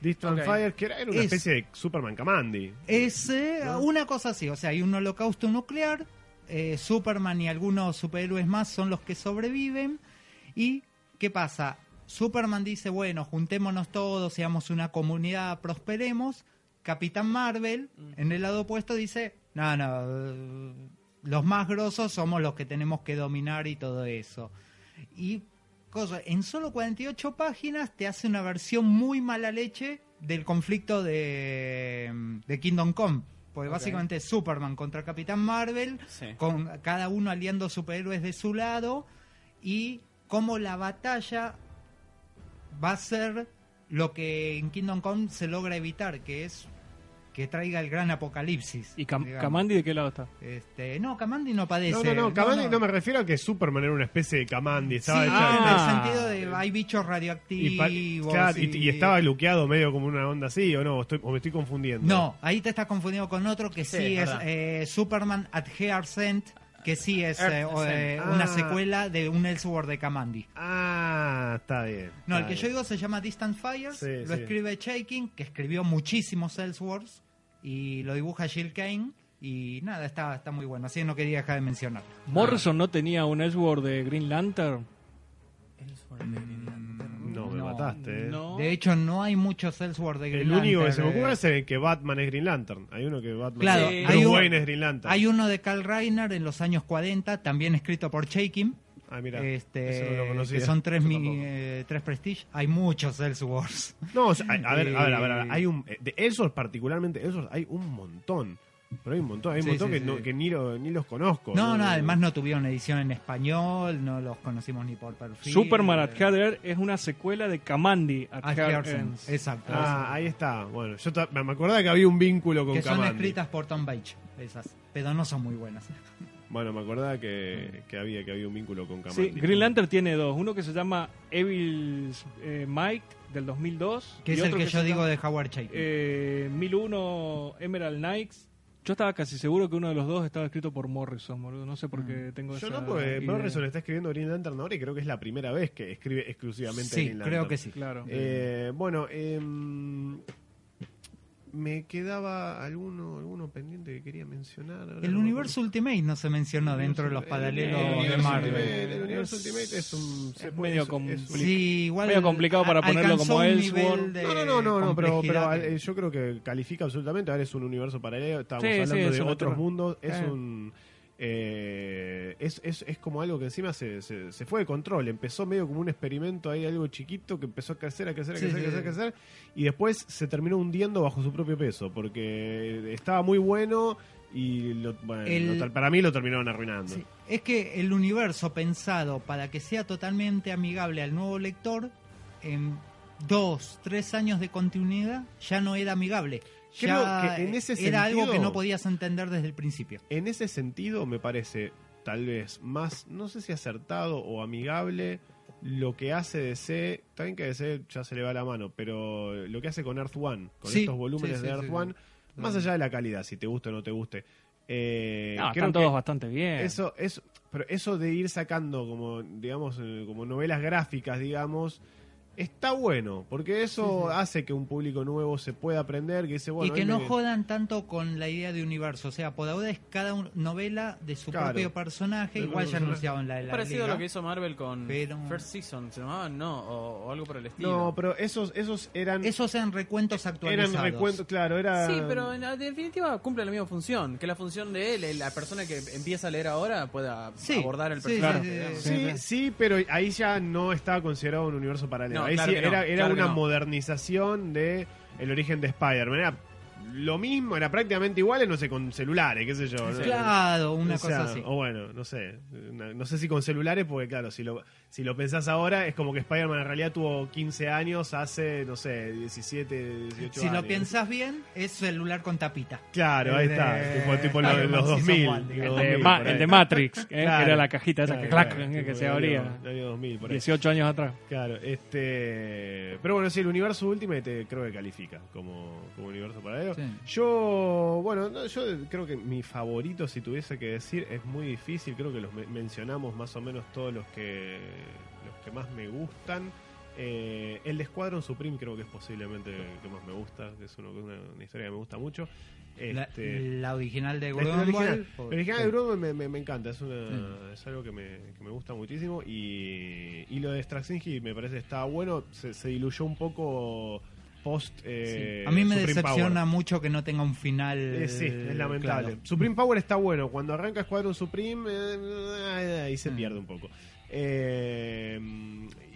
Speaker 1: Distant. Fire, que era, era una
Speaker 4: Es-
Speaker 1: especie de Superman Kamandi.
Speaker 4: Es eh, una cosa así, o sea, hay un holocausto nuclear, eh, Superman y algunos superhéroes más son los que sobreviven y ¿qué pasa? Superman dice, bueno, juntémonos todos, seamos una comunidad, prosperemos. Capitán Marvel, en el lado opuesto, dice, no, no, eh, los más grosos somos los que tenemos que dominar y todo eso. Y cosa, en solo 48 páginas te hace una versión muy mala leche del conflicto de, de Kingdom Come. Porque básicamente es Superman contra Capitán Marvel,
Speaker 2: Sí.
Speaker 4: con cada uno aliando superhéroes de su lado, y cómo la batalla va a ser lo que en Kingdom Come se logra evitar, que es que traiga el gran apocalipsis.
Speaker 3: ¿Y Cam-
Speaker 4: digamos.
Speaker 3: Kamandi de qué lado está?
Speaker 4: Este, no, Kamandi no padece.
Speaker 1: No, no, no, Kamandi no, me refiero a que Superman era una especie de Kamandi.
Speaker 4: Sí,
Speaker 1: Estaba
Speaker 4: en
Speaker 1: hecha-
Speaker 3: Ah.
Speaker 4: el sentido de hay bichos
Speaker 1: y,
Speaker 4: radioactivos.
Speaker 1: claro, y-
Speaker 4: y-
Speaker 1: y estaba luqueado medio como una onda así, ¿o no? Estoy, o me estoy confundiendo.
Speaker 4: No, ahí te estás confundiendo con otro que sí,
Speaker 2: Sí,
Speaker 4: es eh, Superman at Heart Sent, que sí es eh, o, eh, una secuela de un Elseworld de Kamandi.
Speaker 1: Ah, está bien.
Speaker 4: No, el que
Speaker 1: bien.
Speaker 4: yo digo se llama Distant Fires,
Speaker 1: Sí,
Speaker 4: lo
Speaker 1: sí.
Speaker 4: escribe Shaking, que escribió muchísimos Elseworlds, y lo dibuja Jill Kane, y nada, está, está muy bueno, así que no quería dejar de mencionar.
Speaker 3: ¿Morrison no tenía un Elseworld de Green Lantern?
Speaker 1: No, me
Speaker 4: No,
Speaker 1: mataste. ¿eh?
Speaker 2: No.
Speaker 4: De hecho, no hay muchos Elseworlds de Green
Speaker 1: El único que se me
Speaker 4: Lantern,
Speaker 1: ocurre
Speaker 4: eh.
Speaker 1: es el que Batman es Green Lantern. Hay uno que Batman
Speaker 4: Claro,
Speaker 2: Sí.
Speaker 1: Bruce
Speaker 4: hay un-
Speaker 1: Wayne es Green Lantern.
Speaker 4: Hay uno de Carl Reiner en los años 40, también escrito por Shaking.
Speaker 1: Ah, mira.
Speaker 4: este,
Speaker 1: no
Speaker 4: que son tres, mi- eh, tres Prestige. Hay muchos Elseworlds.
Speaker 1: No, o sea, a, a ver, a ver, a ver, a ver,
Speaker 4: Eh,
Speaker 1: hay un eh, de esos particularmente esos hay un montón. Pero hay un montón, hay un
Speaker 4: Sí,
Speaker 1: montón
Speaker 4: sí,
Speaker 1: que,
Speaker 4: sí.
Speaker 1: no- que ni, lo- ni los conozco.
Speaker 4: No, no, además no tuvieron edición en español, no los conocimos ni por perfil.
Speaker 3: Superman at Heather es una secuela de Kamandi at.
Speaker 4: Exacto.
Speaker 1: Ah, ahí está. Bueno, yo me acordaba que había un vínculo con
Speaker 4: que son
Speaker 1: Kamandi.
Speaker 4: escritas por Tom Page, esas, pero no son muy buenas.
Speaker 1: Bueno, me acordaba que, que había que había un vínculo con
Speaker 3: Sí,
Speaker 1: Kamandi.
Speaker 3: Green Lantern tiene dos. Uno que se llama Evil eh, Mike del 2002.
Speaker 4: Que
Speaker 3: y
Speaker 4: es el que yo digo
Speaker 3: llama,
Speaker 4: de Howard Shaking.
Speaker 3: eh, 1001 Emerald Knights. Yo estaba casi seguro que uno de los dos estaba escrito por Morrison, boludo. No sé por qué tengo
Speaker 1: Yo
Speaker 3: esa
Speaker 1: no, porque
Speaker 3: idea.
Speaker 1: Morrison está escribiendo Green Lantern ahora y creo que es la primera vez que escribe exclusivamente
Speaker 4: sí,
Speaker 1: Green Lantern.
Speaker 4: creo que sí.
Speaker 3: Claro.
Speaker 1: Eh, bueno, em, me quedaba alguno, alguno pendiente que quería mencionar. ahora
Speaker 4: El
Speaker 1: no
Speaker 4: universo Ultimate no se mencionó dentro de los
Speaker 1: El
Speaker 4: paralelos
Speaker 1: universo
Speaker 4: de
Speaker 1: Ultimate,
Speaker 4: Marvel.
Speaker 1: El universo Ultimate es un. se
Speaker 3: Es
Speaker 1: puede-
Speaker 3: medio
Speaker 1: es-
Speaker 3: com-
Speaker 1: es un-
Speaker 4: Sí, igual
Speaker 3: Medio complicado para ponerlo como Elseworld.
Speaker 1: No, no, no, no, no, pero, pero eh, yo creo que califica absolutamente. Ahora es un universo paralelo, estábamos
Speaker 3: Sí, sí,
Speaker 1: hablando
Speaker 3: es
Speaker 1: de otros mundos. Es
Speaker 3: Eh.
Speaker 1: un. Eh, es, es, es como algo que encima se, se, se fue de control. Empezó medio como un experimento ahí, algo chiquito que empezó a crecer, a crecer, a
Speaker 4: Sí,
Speaker 1: crecer, a
Speaker 4: sí,
Speaker 1: crecer, a crecer. Y después se terminó hundiendo bajo su propio peso. Porque estaba muy bueno y lo- bueno,
Speaker 4: El-
Speaker 1: lo ter- para mí lo terminaron arruinando.
Speaker 4: Sí, Es que el universo pensado para que sea totalmente amigable al nuevo lector, en dos, tres años de continuidad, ya no era amigable.
Speaker 1: Creo
Speaker 4: Ya
Speaker 1: que en ese
Speaker 4: era algo
Speaker 1: sentido-
Speaker 4: que no podías entender desde el principio.
Speaker 1: En ese sentido, me parece tal vez más, no sé si acertado o amigable, lo que hace DC. También que DC ya se le va la mano, pero lo que hace con Earth One, con
Speaker 4: Sí,
Speaker 1: estos volúmenes
Speaker 4: sí,
Speaker 1: de Earth
Speaker 4: sí,
Speaker 1: One,
Speaker 4: sí.
Speaker 1: más allá de la calidad, si te gusta o no te guste. Eh,
Speaker 3: No,
Speaker 1: creo
Speaker 3: están
Speaker 1: que
Speaker 3: todos bastante bien.
Speaker 1: eso, eso, pero eso de ir sacando como, digamos, eh, como novelas gráficas, digamos. Está bueno, porque eso
Speaker 4: Sí, sí.
Speaker 1: hace que un público nuevo se pueda aprender, que dice, bueno,
Speaker 4: y que no
Speaker 1: me-
Speaker 4: jodan tanto con la idea de universo. O sea, por ahora es cada un- novela de su
Speaker 1: Claro.
Speaker 4: propio personaje. Igual ya anunciaban la de la
Speaker 2: parecido a lo que hizo Marvel con
Speaker 4: Pero-
Speaker 2: First Season, ¿se llamaba? No, o, o algo por el estilo.
Speaker 1: No, pero esos, esos eran...
Speaker 4: Esos eran recuentos actualizados.
Speaker 1: Eran recuentos, claro, era...
Speaker 2: Sí, pero en la definitiva cumple la misma función. Que la función de él, la persona que empieza a leer ahora, pueda
Speaker 4: Sí,
Speaker 2: abordar el
Speaker 4: sí,
Speaker 2: personaje.
Speaker 4: Sí,
Speaker 1: sí, pero ahí ya no estaba considerado un universo paralelo.
Speaker 2: No,
Speaker 1: ahí
Speaker 2: claro
Speaker 1: sí
Speaker 2: no,
Speaker 1: era, era
Speaker 2: claro
Speaker 1: una
Speaker 2: no.
Speaker 1: modernización de el origen de Spider-Man. Era lo mismo, era prácticamente igual, no sé, con celulares, qué sé yo. ¿no?
Speaker 4: Claro, una
Speaker 1: O sea,
Speaker 4: cosa así.
Speaker 1: O bueno, no sé. No sé si con celulares, porque claro, si lo, si lo pensás ahora, es como que Spider-Man en realidad tuvo 15 años hace, no sé, 17, 18
Speaker 4: Si
Speaker 1: años.
Speaker 4: lo piensas bien, es celular con tapita.
Speaker 1: Claro, ahí
Speaker 4: El
Speaker 1: está.
Speaker 4: de
Speaker 1: Tipo, tipo
Speaker 4: Spider-Man
Speaker 1: los
Speaker 4: Season
Speaker 1: 2000.
Speaker 4: One,
Speaker 1: los.
Speaker 3: El
Speaker 1: 2000,
Speaker 3: de, Ma-
Speaker 1: ahí.
Speaker 3: el de Matrix, eh, que
Speaker 1: Claro.
Speaker 3: era la cajita esa que,
Speaker 1: Claro,
Speaker 3: clac,
Speaker 1: claro,
Speaker 3: que
Speaker 1: tipo
Speaker 3: se abría.
Speaker 1: año- el año 2000, por ahí.
Speaker 3: 18 años atrás.
Speaker 1: Claro, este. Pero bueno, sí, el universo Ultimate eh, creo que califica como, como universo paralelo.
Speaker 4: Sí.
Speaker 1: Yo, bueno, no, yo creo que mi favorito, si tuviese que decir, es muy difícil. Creo que los me- mencionamos más o menos todos los que, los que más me gustan. Eh, el de Squadron Supreme creo que es posiblemente el que más me gusta, que es uno- una, una historia que me gusta mucho.
Speaker 4: La,
Speaker 1: Este,
Speaker 4: la original de
Speaker 1: la
Speaker 4: Gordon
Speaker 1: original,
Speaker 4: por-
Speaker 1: la original de
Speaker 4: sí.
Speaker 1: Bruno me, me- me encanta, es, una,
Speaker 4: Mm.
Speaker 1: es algo que me, que me gusta muchísimo. Y, y lo de Straczynski me parece está bueno, se, se diluyó un poco post. eh,
Speaker 4: A mí me
Speaker 1: Supreme
Speaker 4: decepciona
Speaker 1: Power.
Speaker 4: mucho que no tenga un final.
Speaker 1: Eh, sí, es lamentable.
Speaker 4: claro.
Speaker 1: Supreme Power está bueno. Cuando arranca Squadron Supreme, eh, ahí se
Speaker 4: Mm.
Speaker 1: pierde un poco. Eh,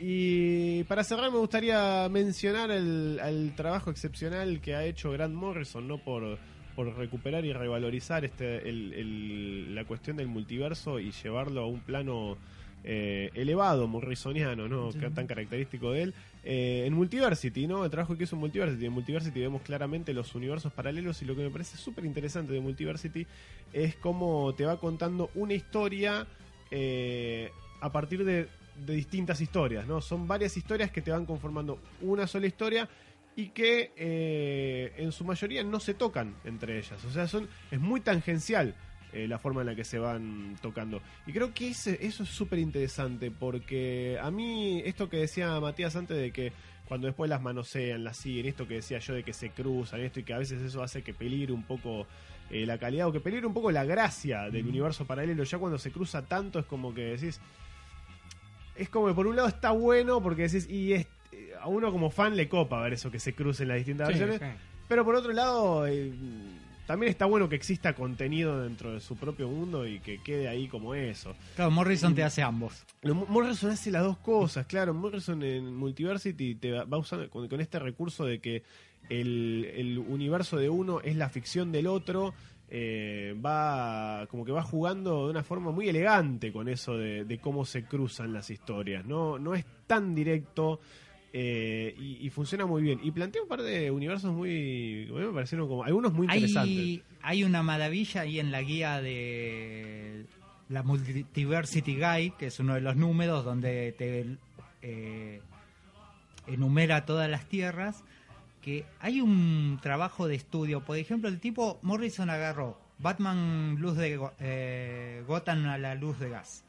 Speaker 1: y para cerrar, me gustaría mencionar el, el trabajo excepcional que ha hecho Grant Morrison, ¿no? Por, por recuperar y revalorizar este, el- el- la cuestión del multiverso y llevarlo a un plano eh, elevado, morrisoniano, ¿no? Que tan característico de él. Eh, en Multiversity, ¿no? El trabajo que hizo en Multiversity. En Multiversity vemos claramente los universos paralelos y lo que me parece súper interesante de Multiversity es cómo te va contando una historia eh, a partir de, de distintas historias, ¿no? Son varias historias que te van conformando una sola historia y que eh, en su mayoría no se tocan entre ellas. O sea, son es muy tangencial eh, la forma en la que se van tocando. Y creo que ese- eso es súper interesante porque a mí esto que decía Matías antes de que cuando después las manosean, las siguen, esto que decía yo de que se cruzan, esto y que a veces eso hace que peligre un poco eh, la calidad o que peligre un poco la gracia del universo paralelo. Ya cuando se cruza tanto es como que decís... Es como que por un lado está bueno porque decís, y es- a uno como fan le copa ver eso que se crucen las distintas
Speaker 3: Sí,
Speaker 1: versiones.
Speaker 3: sí.
Speaker 1: Pero por otro lado, eh, también está bueno que exista contenido dentro de su propio mundo y que quede ahí como eso.
Speaker 4: Claro, Morrison te hace ambos.
Speaker 1: Morrison hace las dos cosas, claro. Morrison en Multiversity te va va usando con, con este recurso de que el, el universo de uno es la ficción del otro. Eh, va como que va jugando de una forma muy elegante con eso de, de cómo se cruzan las historias. No, no es tan directo eh, y, y funciona muy bien. Y plantea un par de universos muy. A mí me parecieron como. Algunos muy interesantes.
Speaker 4: Hay, hay una maravilla ahí en la guía de la Multiversity Guide, que es uno de los números donde te eh, enumera todas las tierras, que hay un trabajo de estudio. Por ejemplo, el tipo Morrison agarró Batman luz de eh, Gotham a la luz de gas.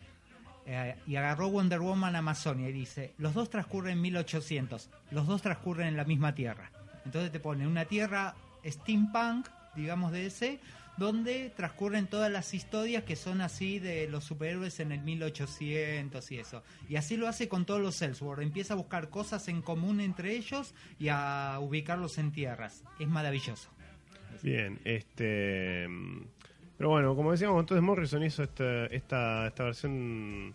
Speaker 4: Eh, y agarró Wonder Woman Amazonia y dice, los dos transcurren en 1800, los dos transcurren en la misma tierra. Entonces te pone una tierra steampunk, digamos de ese, donde transcurren todas las historias que son así de los superhéroes en el 1800 y eso. Y así lo hace con todos los Ellsworth. Empieza a buscar cosas en común entre ellos y a ubicarlos en tierras. Es maravilloso.
Speaker 1: Bien, este. Pero bueno, como decíamos, entonces Morrison hizo esta, esta, esta versión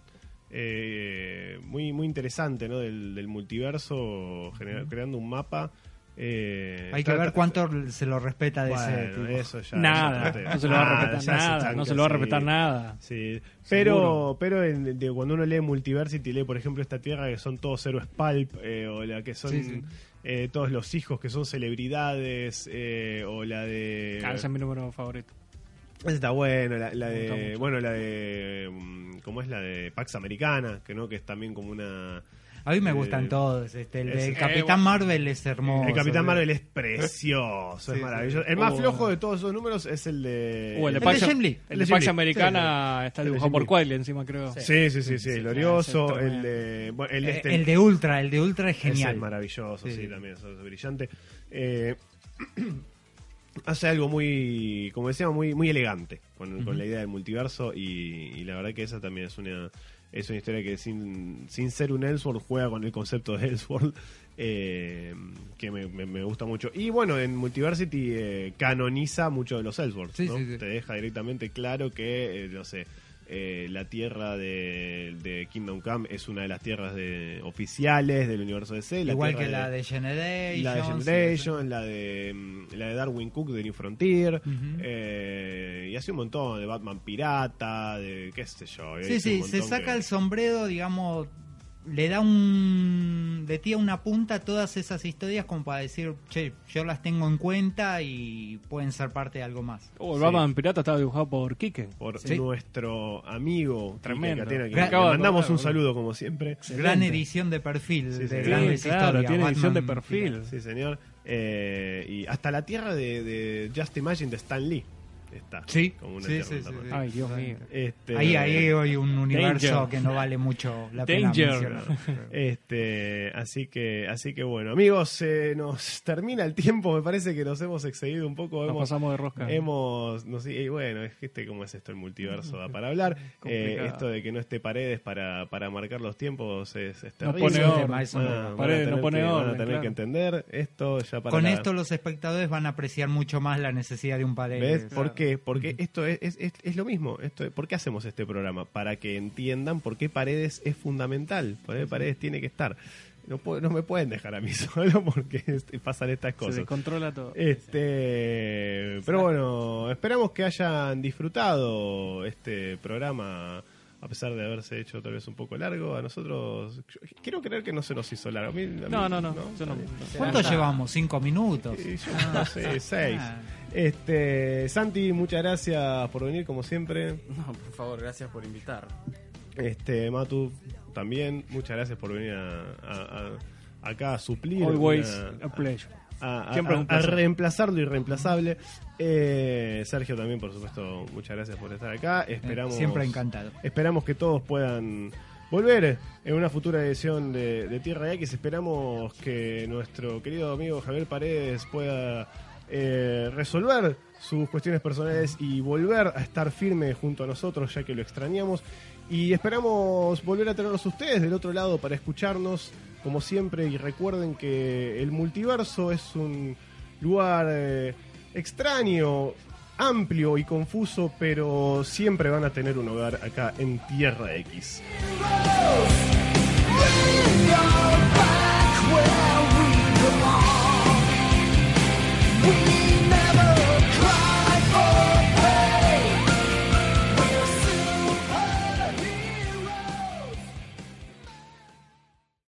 Speaker 1: eh, muy, muy interesante ¿no? del, del multiverso, creando un mapa. Eh,
Speaker 4: Hay que ver cuánto se lo respeta de ese tipo.
Speaker 1: eso ya.
Speaker 3: Nada, no se lo va a respetar nada,
Speaker 1: chanca,
Speaker 3: no se lo va a
Speaker 1: sí.
Speaker 3: respetar nada.
Speaker 1: Sí, pero,
Speaker 3: Seguro.
Speaker 1: pero en- de- cuando uno lee Multiversity, lee por ejemplo esta tierra que son todos héroes pulp, eh, o la que son
Speaker 4: Sí, sí.
Speaker 1: eh, todos los hijos que son celebridades, eh, o la de...
Speaker 3: Ah, ese es mi número favorito.
Speaker 1: Esa está bueno, la, de...
Speaker 3: mucho.
Speaker 1: Bueno, la de... ¿Cómo es la de Pax Americana? Que no, que es también como una...
Speaker 4: A mí me
Speaker 1: Eh,
Speaker 4: gustan todos. Este, el
Speaker 1: es- eh,
Speaker 4: Capitán Marvel es hermoso.
Speaker 1: el Capitán Marvel es precioso,
Speaker 4: Sí,
Speaker 1: es
Speaker 4: sí.
Speaker 1: maravilloso. El más
Speaker 3: Oh.
Speaker 1: flojo de todos esos números es el de...
Speaker 3: Uh, el de
Speaker 4: el de
Speaker 3: el de. Americana está
Speaker 1: El de
Speaker 3: dibujado por. Quiley encima, creo.
Speaker 1: Sí, sí, sí, sí, glorioso. el de... bueno, el de
Speaker 4: Eh,
Speaker 1: este-
Speaker 4: el de Ultra, el de Ultra es genial.
Speaker 1: es maravilloso, sí,
Speaker 4: Sí.
Speaker 1: también es brillante. Eh, hace algo muy, como decíamos, muy, muy elegante con, con la idea del multiverso y, y la verdad que esa también es una es una historia que sin, sin ser un Ellsworth juega con el concepto de Ellsworth eh, que me, me- me gusta mucho. Y bueno, en Multiversity eh, canoniza mucho de los Ellsworth,
Speaker 4: Sí,
Speaker 1: ¿no?
Speaker 4: sí, sí.
Speaker 1: Te deja directamente claro que, eh, no sé, eh, la tierra de, de Kingdom Come es una de las tierras de, oficiales del universo DC. La
Speaker 4: Igual que la de Generation.
Speaker 1: la de Generation, la de, la de Darwin Cook de New Frontier, eh, y así un montón de Batman Pirata, de qué sé yo.
Speaker 4: Sí,
Speaker 1: es un
Speaker 4: sí, se saca
Speaker 1: que-
Speaker 4: el sombrero, digamos, le da un... le tira una punta a todas esas historias como para decir, che, yo las tengo en cuenta y pueden ser parte de algo más.
Speaker 3: Oh, el
Speaker 1: Sí.
Speaker 3: Batman Pirata estaba dibujado por Kike.
Speaker 1: por
Speaker 4: Sí.
Speaker 1: nuestro amigo Quique
Speaker 3: Tremendo.
Speaker 1: Catena, que
Speaker 3: de
Speaker 1: mandamos un saludo como siempre.
Speaker 4: Gran edición de perfil,
Speaker 1: Sí,
Speaker 4: de grandes
Speaker 3: claro,
Speaker 4: historias.
Speaker 3: tiene edición de perfil.
Speaker 1: Sí, señor. Eh, y hasta la tierra de, de Just Imagine de Stan Lee. Está.
Speaker 4: Sí,
Speaker 1: como una
Speaker 4: sí.
Speaker 3: Ay, Dios mío.
Speaker 1: Este,
Speaker 4: Ahí, ahí hay hoy un universo
Speaker 3: Danger.
Speaker 4: que no vale mucho la pena
Speaker 3: Danger.
Speaker 4: mencionar.
Speaker 1: Este, así que, así que bueno, amigos, se nos termina el tiempo. Me parece que nos hemos excedido un poco.
Speaker 3: Nos
Speaker 1: hemos,
Speaker 3: pasamos de rosca.
Speaker 1: hemos, no sé, y bueno, es que este cómo es esto el multiverso da para hablar. Eh, esto de que no esté paredes para, para marcar los tiempos es, es
Speaker 3: No
Speaker 1: terrible.
Speaker 3: pone
Speaker 4: Eso es
Speaker 3: orden.
Speaker 1: Van
Speaker 4: no.
Speaker 3: Paredes no pone
Speaker 1: que- van a
Speaker 3: orden,
Speaker 1: tener
Speaker 3: claro.
Speaker 1: que entender esto ya para
Speaker 4: Con
Speaker 1: la-
Speaker 4: esto los espectadores van a apreciar mucho más la necesidad de un pared.
Speaker 1: ¿Ves? ¿Por qué? Porque esto es, es, es- es lo mismo. Esto, ¿Por qué hacemos este programa? Para que entiendan por qué Paredes es fundamental. Por qué Paredes tiene que estar. No, puedo- no me pueden dejar a mí solo porque este, pasan estas
Speaker 3: Se
Speaker 1: cosas.
Speaker 3: descontrola todo.
Speaker 1: Este, pero bueno, esperamos que hayan disfrutado este programa a pesar de haberse hecho tal vez un poco largo. A nosotros, yo quiero creer que no se nos hizo largo. A mí- a mí-
Speaker 3: No, no, no. yo no-
Speaker 4: ¿Cuánto llevamos? ¿Cinco minutos?
Speaker 1: Sí, yo no sé, seis.
Speaker 4: Ah.
Speaker 1: Este, Santi, muchas gracias por venir como siempre.
Speaker 2: No, por favor, gracias por invitar.
Speaker 1: Este, Matu, también, muchas gracias por venir a, a- a- acá a suplir.
Speaker 3: Always
Speaker 1: una-
Speaker 3: a pleasure.
Speaker 1: a, reemplazar lo irreemplazable. Eh, Sergio también, por supuesto, muchas gracias por estar acá. Esperamos,
Speaker 4: Siempre encantado.
Speaker 1: Esperamos que todos puedan volver en una futura edición de, de Tierra X. Esperamos que nuestro querido amigo Javier Paredes pueda eh, resolver sus cuestiones personales y volver a estar firme junto a nosotros, ya que lo extrañamos. Y esperamos volver a tenerlos ustedes del otro lado para escucharnos, como siempre. Y recuerden que el multiverso es un lugar eh, extraño, amplio y confuso, pero siempre van a tener un hogar acá en Tierra X.
Speaker 5: We